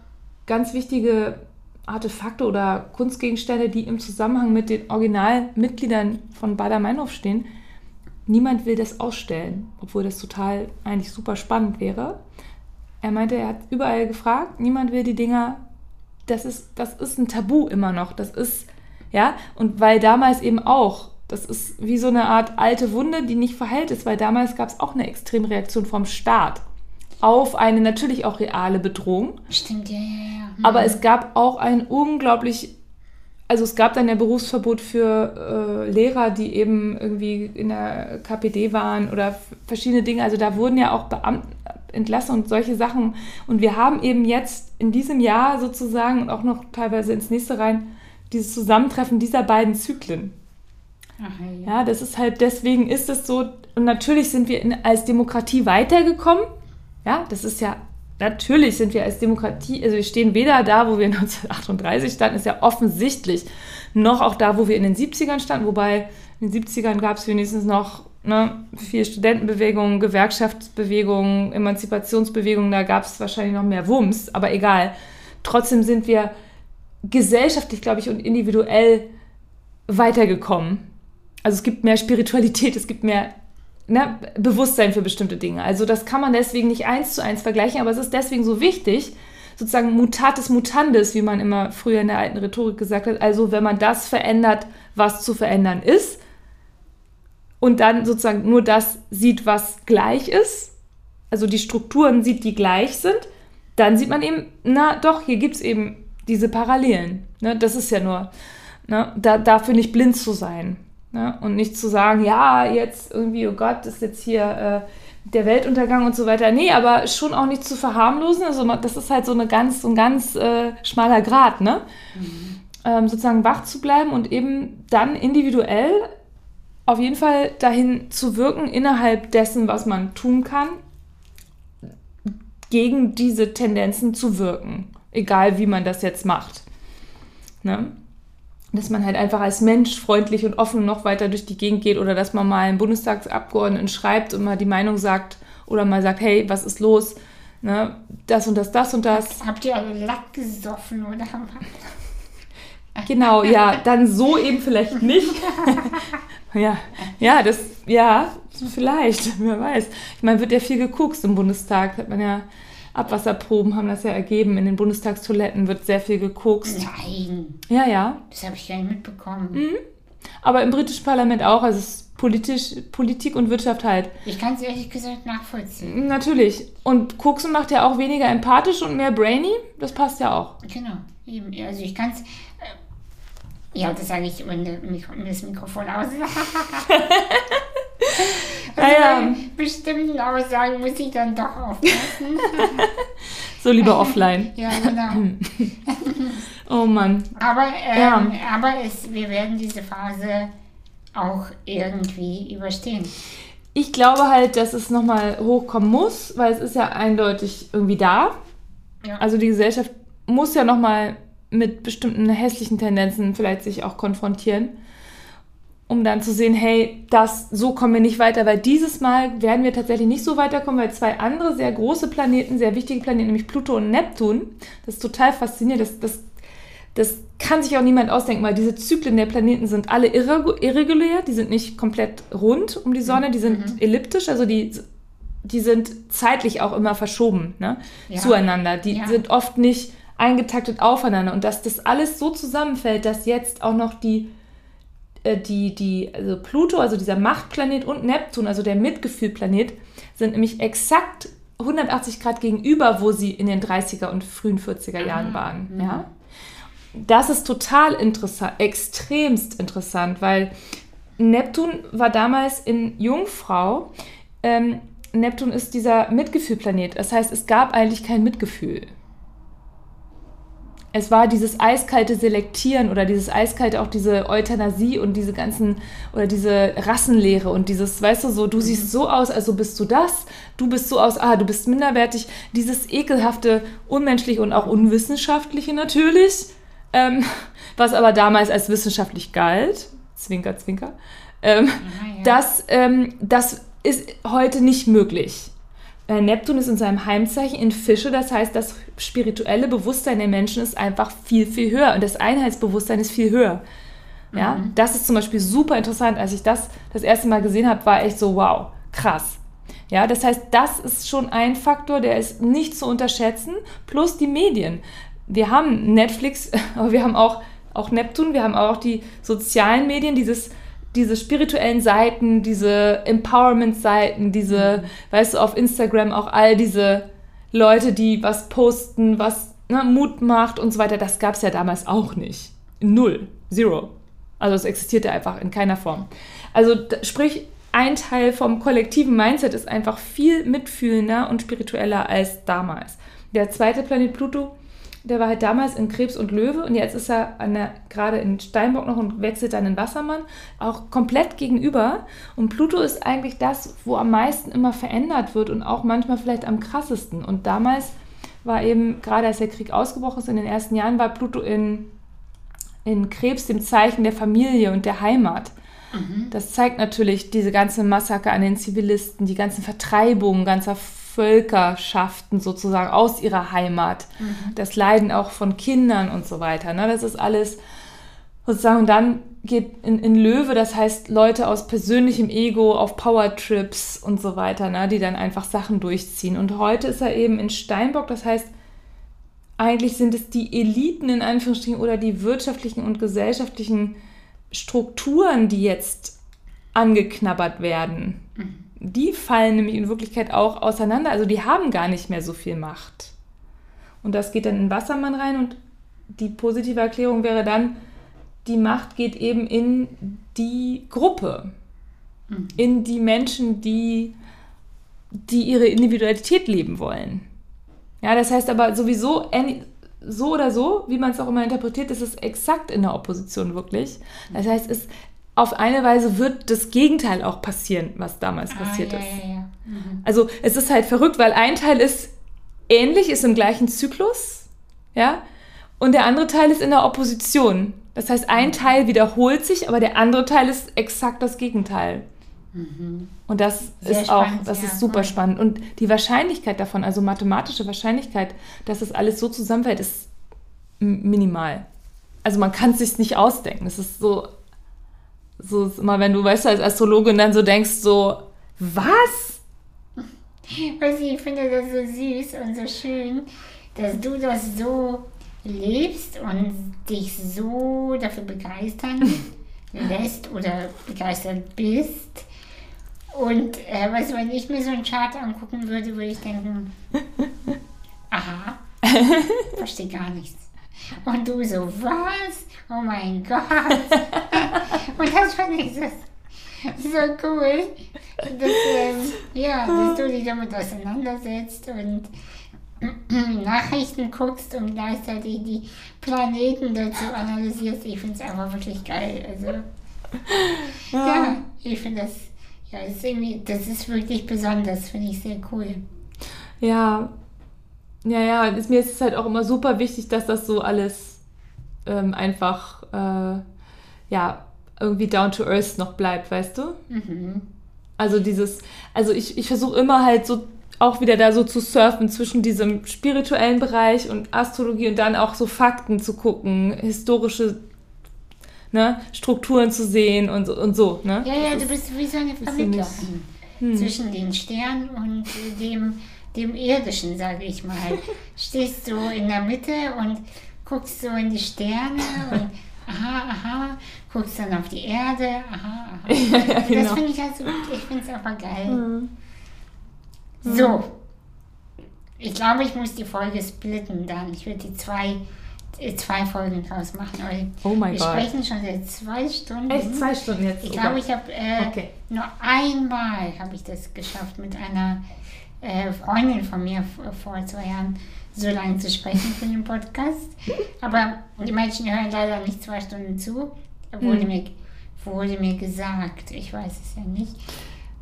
ganz wichtige Artefakte oder Kunstgegenstände, die im Zusammenhang mit den Originalmitgliedern von Bader-Meinhof stehen. Niemand will das ausstellen, obwohl das total eigentlich super spannend wäre. Er meinte, er hat überall gefragt, niemand will die Dinger. Das ist, das ist ein Tabu immer noch. Das ist, ja, und weil damals eben auch, das ist wie so eine Art alte Wunde, die nicht verheilt ist, weil damals gab es auch eine Extremreaktion vom Staat auf eine natürlich auch reale Bedrohung. Stimmt, ja, ja, ja. Hm. Aber es gab auch ein unglaublich, also es gab dann ja Berufsverbot für äh, Lehrer, die eben irgendwie in der KPD waren oder verschiedene Dinge. Also da wurden ja auch Beamten entlassen und solche Sachen. Und wir haben eben jetzt in diesem Jahr sozusagen und auch noch teilweise ins nächste rein dieses Zusammentreffen dieser beiden Zyklen. Ach, ja. Ja, das ist halt, deswegen ist es so. Und natürlich sind wir in, als Demokratie weitergekommen. Ja, das ist ja, natürlich sind wir als Demokratie, also wir stehen weder da, wo wir 1938 standen, ist ja offensichtlich, noch auch da, wo wir in den 70ern standen. Wobei in den 70ern gab es wenigstens noch ne, viel Studentenbewegungen, Gewerkschaftsbewegungen, Emanzipationsbewegungen, da gab es wahrscheinlich noch mehr Wumms, aber egal. trotzdem sind wir gesellschaftlich, glaube ich, und individuell weitergekommen. Also es gibt mehr Spiritualität, es gibt mehr ne, Bewusstsein für bestimmte Dinge. Also das kann man deswegen nicht eins zu eins vergleichen, aber es ist deswegen so wichtig, sozusagen mutatis mutandis, wie man immer früher in der alten Rhetorik gesagt hat. Also wenn man das verändert, was zu verändern ist, und dann sozusagen nur das sieht, was gleich ist, also die Strukturen sieht, die gleich sind, dann sieht man eben, na doch, hier gibt es eben diese Parallelen. Ne? Das ist ja nur, ne? da, dafür nicht blind zu sein. Ne? Und nicht zu sagen, ja, jetzt irgendwie, oh Gott, ist jetzt hier äh, der Weltuntergang und so weiter. Nee, aber schon auch nicht zu verharmlosen. Also das ist halt so eine ganz, so ein ganz äh, schmaler Grad, ne? Mhm. Ähm, sozusagen wach zu bleiben und eben dann individuell auf jeden Fall dahin zu wirken, innerhalb dessen, was man tun kann, gegen diese Tendenzen zu wirken. Egal wie man das jetzt macht. Ne? Dass man halt einfach als Mensch freundlich und offen noch weiter durch die Gegend geht oder dass man mal einen Bundestagsabgeordneten schreibt und mal die Meinung sagt oder mal sagt, hey, was ist los? Ne, das und das, das und das. Habt ihr alle Lack gesoffen oder? Genau, ja, dann so eben vielleicht nicht. ja, ja, das, ja, vielleicht, wer weiß. Ich meine, wird ja viel geguckt im Bundestag, hat man ja Abwasserproben haben das ja ergeben. In den Bundestagstoiletten wird sehr viel gekokst. Nein. Ja, ja. Das habe ich gar nicht mitbekommen. Mhm. Aber im britischen Parlament auch. Also es ist politisch, Politik und Wirtschaft halt. Ich kann es ehrlich gesagt nachvollziehen. Natürlich. Und Koksen macht ja auch weniger empathisch und mehr brainy. Das passt ja auch. Genau. Also ich kann es. Äh, ja, das sage ich, wenn das Mikrofon aus. Also ja. bestimmten Aussagen muss ich dann doch aufpassen. so lieber offline. ja, genau. oh Mann. Aber, ähm, ja. aber es, wir werden diese Phase auch irgendwie überstehen. Ich glaube halt, dass es nochmal hochkommen muss, weil es ist ja eindeutig irgendwie da. Ja. Also die Gesellschaft muss ja nochmal mit bestimmten hässlichen Tendenzen vielleicht sich auch konfrontieren um dann zu sehen, hey, das, so kommen wir nicht weiter, weil dieses Mal werden wir tatsächlich nicht so weiterkommen, weil zwei andere sehr große Planeten, sehr wichtige Planeten, nämlich Pluto und Neptun, das ist total faszinierend, das, das, das kann sich auch niemand ausdenken, weil diese Zyklen der Planeten sind alle irregulär, die sind nicht komplett rund um die Sonne, die sind mhm. elliptisch, also die, die sind zeitlich auch immer verschoben ne, ja. zueinander, die ja. sind oft nicht eingetaktet aufeinander und dass das alles so zusammenfällt, dass jetzt auch noch die die, die, also Pluto, also dieser Machtplanet und Neptun, also der Mitgefühlplanet, sind nämlich exakt 180 Grad gegenüber, wo sie in den 30er und frühen 40er Jahren ah, waren. Mhm. Ja? Das ist total interessant, extremst interessant, weil Neptun war damals in Jungfrau. Ähm, Neptun ist dieser Mitgefühlplanet. Das heißt, es gab eigentlich kein Mitgefühl es war dieses eiskalte Selektieren oder dieses eiskalte auch diese Euthanasie und diese ganzen oder diese Rassenlehre und dieses, weißt du, so, du siehst mhm. so aus, also bist du das, du bist so aus, ah, du bist minderwertig, dieses ekelhafte, unmenschliche und auch unwissenschaftliche natürlich, ähm, was aber damals als wissenschaftlich galt, Zwinker, Zwinker, ähm, ja, ja. Das, ähm, das ist heute nicht möglich. Äh, Neptun ist in seinem Heimzeichen in Fische, das heißt, das spirituelle Bewusstsein der Menschen ist einfach viel, viel höher und das Einheitsbewusstsein ist viel höher. Ja, mhm. das ist zum Beispiel super interessant. Als ich das das erste Mal gesehen habe, war echt so, wow, krass. Ja, das heißt, das ist schon ein Faktor, der ist nicht zu unterschätzen, plus die Medien. Wir haben Netflix, aber wir haben auch, auch Neptun, wir haben auch die sozialen Medien, dieses diese spirituellen Seiten, diese Empowerment-Seiten, diese, mhm. weißt du, auf Instagram auch all diese Leute, die was posten, was ne, Mut macht und so weiter, das gab es ja damals auch nicht. Null. Zero. Also es existierte einfach in keiner Form. Also sprich, ein Teil vom kollektiven Mindset ist einfach viel mitfühlender und spiritueller als damals. Der zweite Planet Pluto der war halt damals in Krebs und Löwe und jetzt ist er gerade in Steinbock noch und wechselt dann in Wassermann, auch komplett gegenüber. Und Pluto ist eigentlich das, wo am meisten immer verändert wird und auch manchmal vielleicht am krassesten. Und damals war eben, gerade als der Krieg ausgebrochen ist, in den ersten Jahren, war Pluto in, in Krebs dem Zeichen der Familie und der Heimat. Mhm. Das zeigt natürlich diese ganze Massaker an den Zivilisten, die ganzen Vertreibungen ganzer Völkerschaften sozusagen aus ihrer Heimat. Mhm. Das Leiden auch von Kindern und so weiter. Ne? Das ist alles sozusagen, und dann geht in, in Löwe, das heißt Leute aus persönlichem Ego auf Powertrips und so weiter, ne? die dann einfach Sachen durchziehen. Und heute ist er eben in Steinbock, das heißt, eigentlich sind es die Eliten in Anführungsstrichen oder die wirtschaftlichen und gesellschaftlichen Strukturen, die jetzt angeknabbert werden. Mhm. Die fallen nämlich in Wirklichkeit auch auseinander. Also die haben gar nicht mehr so viel Macht. Und das geht dann in Wassermann rein und die positive Erklärung wäre dann, die Macht geht eben in die Gruppe, mhm. in die Menschen, die, die ihre Individualität leben wollen. Ja, das heißt aber sowieso, so oder so, wie man es auch immer interpretiert, ist es exakt in der Opposition wirklich. Das heißt, es auf eine Weise wird das Gegenteil auch passieren, was damals ah, passiert ja, ist. Ja, ja. Mhm. Also es ist halt verrückt, weil ein Teil ist ähnlich, ist im gleichen Zyklus, ja, und der andere Teil ist in der Opposition. Das heißt, ein mhm. Teil wiederholt sich, aber der andere Teil ist exakt das Gegenteil. Mhm. Und das Sehr ist auch, das ja. ist super spannend. Und die Wahrscheinlichkeit davon, also mathematische Wahrscheinlichkeit, dass das alles so zusammenfällt, ist minimal. Also man kann es sich nicht ausdenken. Es ist so, so ist immer, wenn du, weißt du, als Astrologin dann so denkst, so, was? Weißt du, ich finde das so süß und so schön, dass du das so lebst und dich so dafür begeistern lässt oder begeistert bist und äh, weißt du, wenn ich mir so einen Chart angucken würde, würde ich denken, aha, verstehe gar nichts. Und du so, was? Oh mein Gott. Und das fand ich so, so cool, dass, ähm, ja, dass du dich damit auseinandersetzt und Nachrichten guckst und gleichzeitig die Planeten dazu analysierst. Ich finde es einfach wirklich geil. Also, ja, ja ich finde das ja, das ist, irgendwie, das ist wirklich besonders, finde ich sehr cool. Ja, ja, ja, ist, mir ist es halt auch immer super wichtig, dass das so alles ähm, einfach, äh, ja, irgendwie down to earth noch bleibt, weißt du? Mhm. Also dieses, also ich, ich versuche immer halt so auch wieder da so zu surfen zwischen diesem spirituellen Bereich und Astrologie und dann auch so Fakten zu gucken, historische ne, Strukturen zu sehen und, und so. Ne? Ja, ja, du bist wie so eine Vermittlerin hm. zwischen den Sternen und dem, dem Irdischen, sage ich mal. Stehst du in der Mitte und guckst so in die Sterne und aha, aha, guckst dann auf die Erde, aha, aha. Ja, ja, genau. Das finde ich also gut, ich finde es aber geil. Mhm. So, ich glaube, ich muss die Folge splitten dann. Ich würde die zwei zwei Folgen draus machen. Oh mein Gott. Wir sprechen schon seit zwei Stunden. Echt zwei Stunden jetzt? Ich glaube, ich habe äh, okay. nur einmal habe ich das geschafft, mit einer äh, Freundin von mir vor zwei Jahren so lange zu sprechen für den Podcast. Aber die Menschen hören leider nicht zwei Stunden zu. Wurde, hm. mir, wurde mir gesagt. Ich weiß es ja nicht.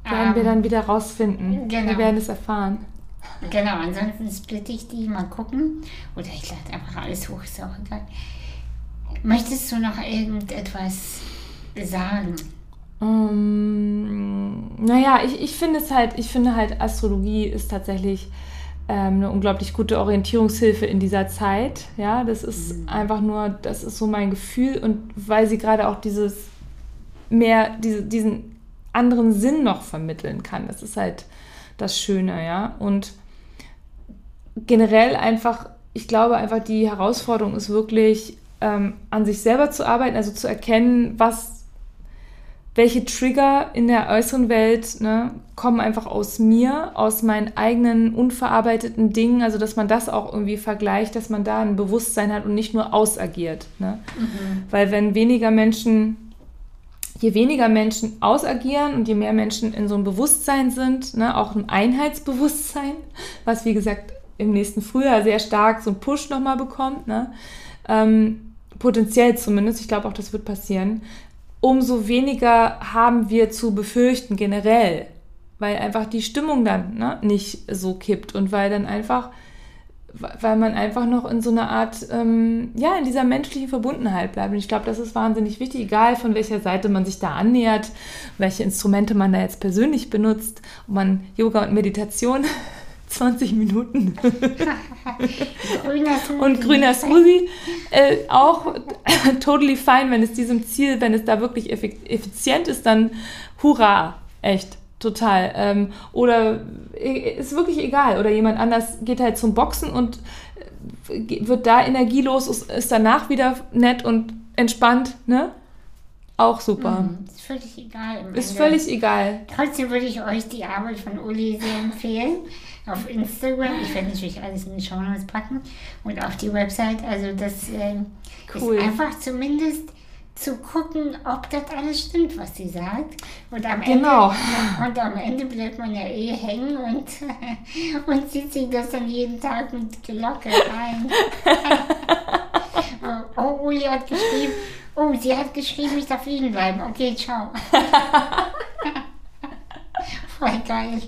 Werden ähm, wir dann wieder rausfinden. Genau. Wir werden es erfahren. Genau, ansonsten splitte ich die, mal gucken. Oder ich lade einfach alles hoch, ist auch egal. Möchtest du noch irgendetwas sagen? Ähm, naja, ich, ich finde es halt, ich finde halt, Astrologie ist tatsächlich ähm, eine unglaublich gute Orientierungshilfe in dieser Zeit. Ja, das ist mhm. einfach nur, das ist so mein Gefühl und weil sie gerade auch dieses mehr, diese, diesen anderen Sinn noch vermitteln kann. Das ist halt das Schöne, ja. Und generell einfach, ich glaube einfach, die Herausforderung ist wirklich, ähm, an sich selber zu arbeiten, also zu erkennen, was, welche Trigger in der äußeren Welt ne, kommen einfach aus mir, aus meinen eigenen unverarbeiteten Dingen, also dass man das auch irgendwie vergleicht, dass man da ein Bewusstsein hat und nicht nur ausagiert. Ne? Mhm. Weil wenn weniger Menschen je weniger Menschen ausagieren und je mehr Menschen in so einem Bewusstsein sind, ne, auch ein Einheitsbewusstsein, was wie gesagt im nächsten Frühjahr sehr stark so einen Push nochmal bekommt, ne, ähm, potenziell zumindest, ich glaube auch, das wird passieren, umso weniger haben wir zu befürchten generell, weil einfach die Stimmung dann ne, nicht so kippt und weil dann einfach weil man einfach noch in so einer Art, ähm, ja, in dieser menschlichen Verbundenheit bleibt. Und ich glaube, das ist wahnsinnig wichtig, egal von welcher Seite man sich da annähert, welche Instrumente man da jetzt persönlich benutzt, ob man Yoga und Meditation 20 Minuten. grüner. Und grüner Smoothie äh, auch totally fine, wenn es diesem Ziel, wenn es da wirklich effizient ist, dann hurra, echt. Total. Ähm, oder äh, ist wirklich egal. Oder jemand anders geht halt zum Boxen und äh, wird da energielos, ist, ist danach wieder nett und entspannt, ne? Auch super. Mhm, ist völlig egal. Ist Ende. völlig egal. Trotzdem würde ich euch die Arbeit von Uli sehr empfehlen. Auf Instagram. Ich werde natürlich alles in die Show Notes packen. Und auf die Website. Also das ähm, Cool. ist einfach zumindest zu gucken, ob das alles stimmt, was sie sagt. Und am Ende, Genau. und am Ende bleibt man ja eh hängen und, und zieht sich das dann jeden Tag mit Glocke rein. oh, oh, Uli hat geschrieben, oh, sie hat geschrieben, ich darf liegen bleiben. Okay, ciao. Voll geil.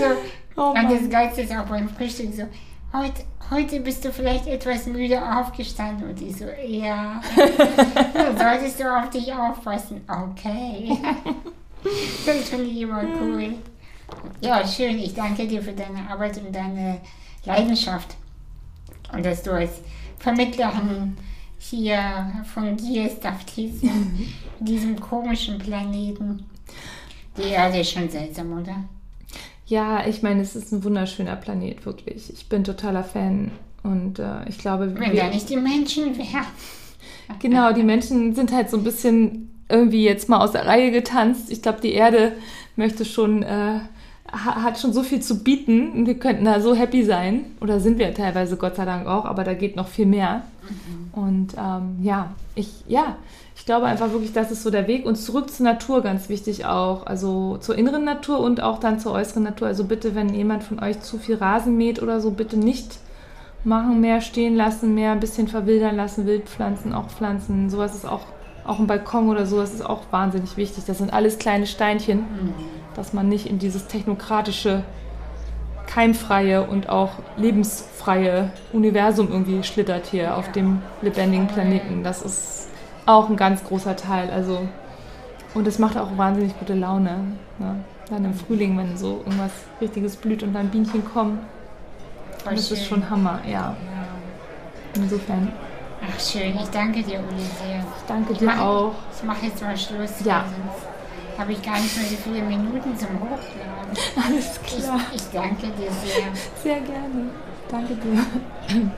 So, Oh und das. Geilste ist auch beim Frühstück so, heute, heute bist du vielleicht etwas müde aufgestanden und ich so, ja. ja solltest du auf dich aufpassen. Okay. das finde ich immer cool. Ja, schön. Ich danke dir für deine Arbeit und deine Leidenschaft. Und dass du als Vermittlerin hier fungierst auf diesem, diesem komischen Planeten. Die Erde ist schon seltsam, oder? Ja, ich meine, es ist ein wunderschöner Planet, wirklich. Ich bin totaler Fan. Und äh, ich glaube, Wenn wir- da nicht die Menschen wären. Genau, die Menschen sind halt so ein bisschen irgendwie jetzt mal aus der Reihe getanzt. Ich glaube, die Erde möchte schon, äh, ha- hat schon so viel zu bieten und wir könnten da so happy sein. Oder sind wir teilweise Gott sei Dank auch, aber da geht noch viel mehr. Und ähm, ja, ich, ja, glaube einfach wirklich, das ist so der Weg. Und zurück zur Natur, ganz wichtig auch. Also zur inneren Natur und auch dann zur äußeren Natur. Also bitte, wenn jemand von euch zu viel Rasen mäht oder so, bitte nicht machen, mehr stehen lassen, mehr ein bisschen verwildern lassen, Wildpflanzen auch pflanzen. Sowas ist auch, auch ein Balkon oder sowas ist auch wahnsinnig wichtig. Das sind alles kleine Steinchen, dass man nicht in dieses technokratische, keimfreie und auch lebensfreie Universum irgendwie schlittert hier auf dem lebendigen Planeten. Das ist auch ein ganz großer Teil. Also, und es macht auch wahnsinnig gute Laune. Ne? Dann im Frühling, wenn so irgendwas richtiges blüht und dann Bienchen kommen. Voll Das ist schön. schon Hammer, ja. Insofern, Ach schön, ich danke dir, Uli, sehr. ich danke Ich dir mach- auch. Ich mache jetzt mal Schluss. Ja. Sonst habe ich gar nicht mehr so viele Minuten zum Hochladen. Alles Ich, klar. ich danke dir sehr. Sehr gerne. Danke dir.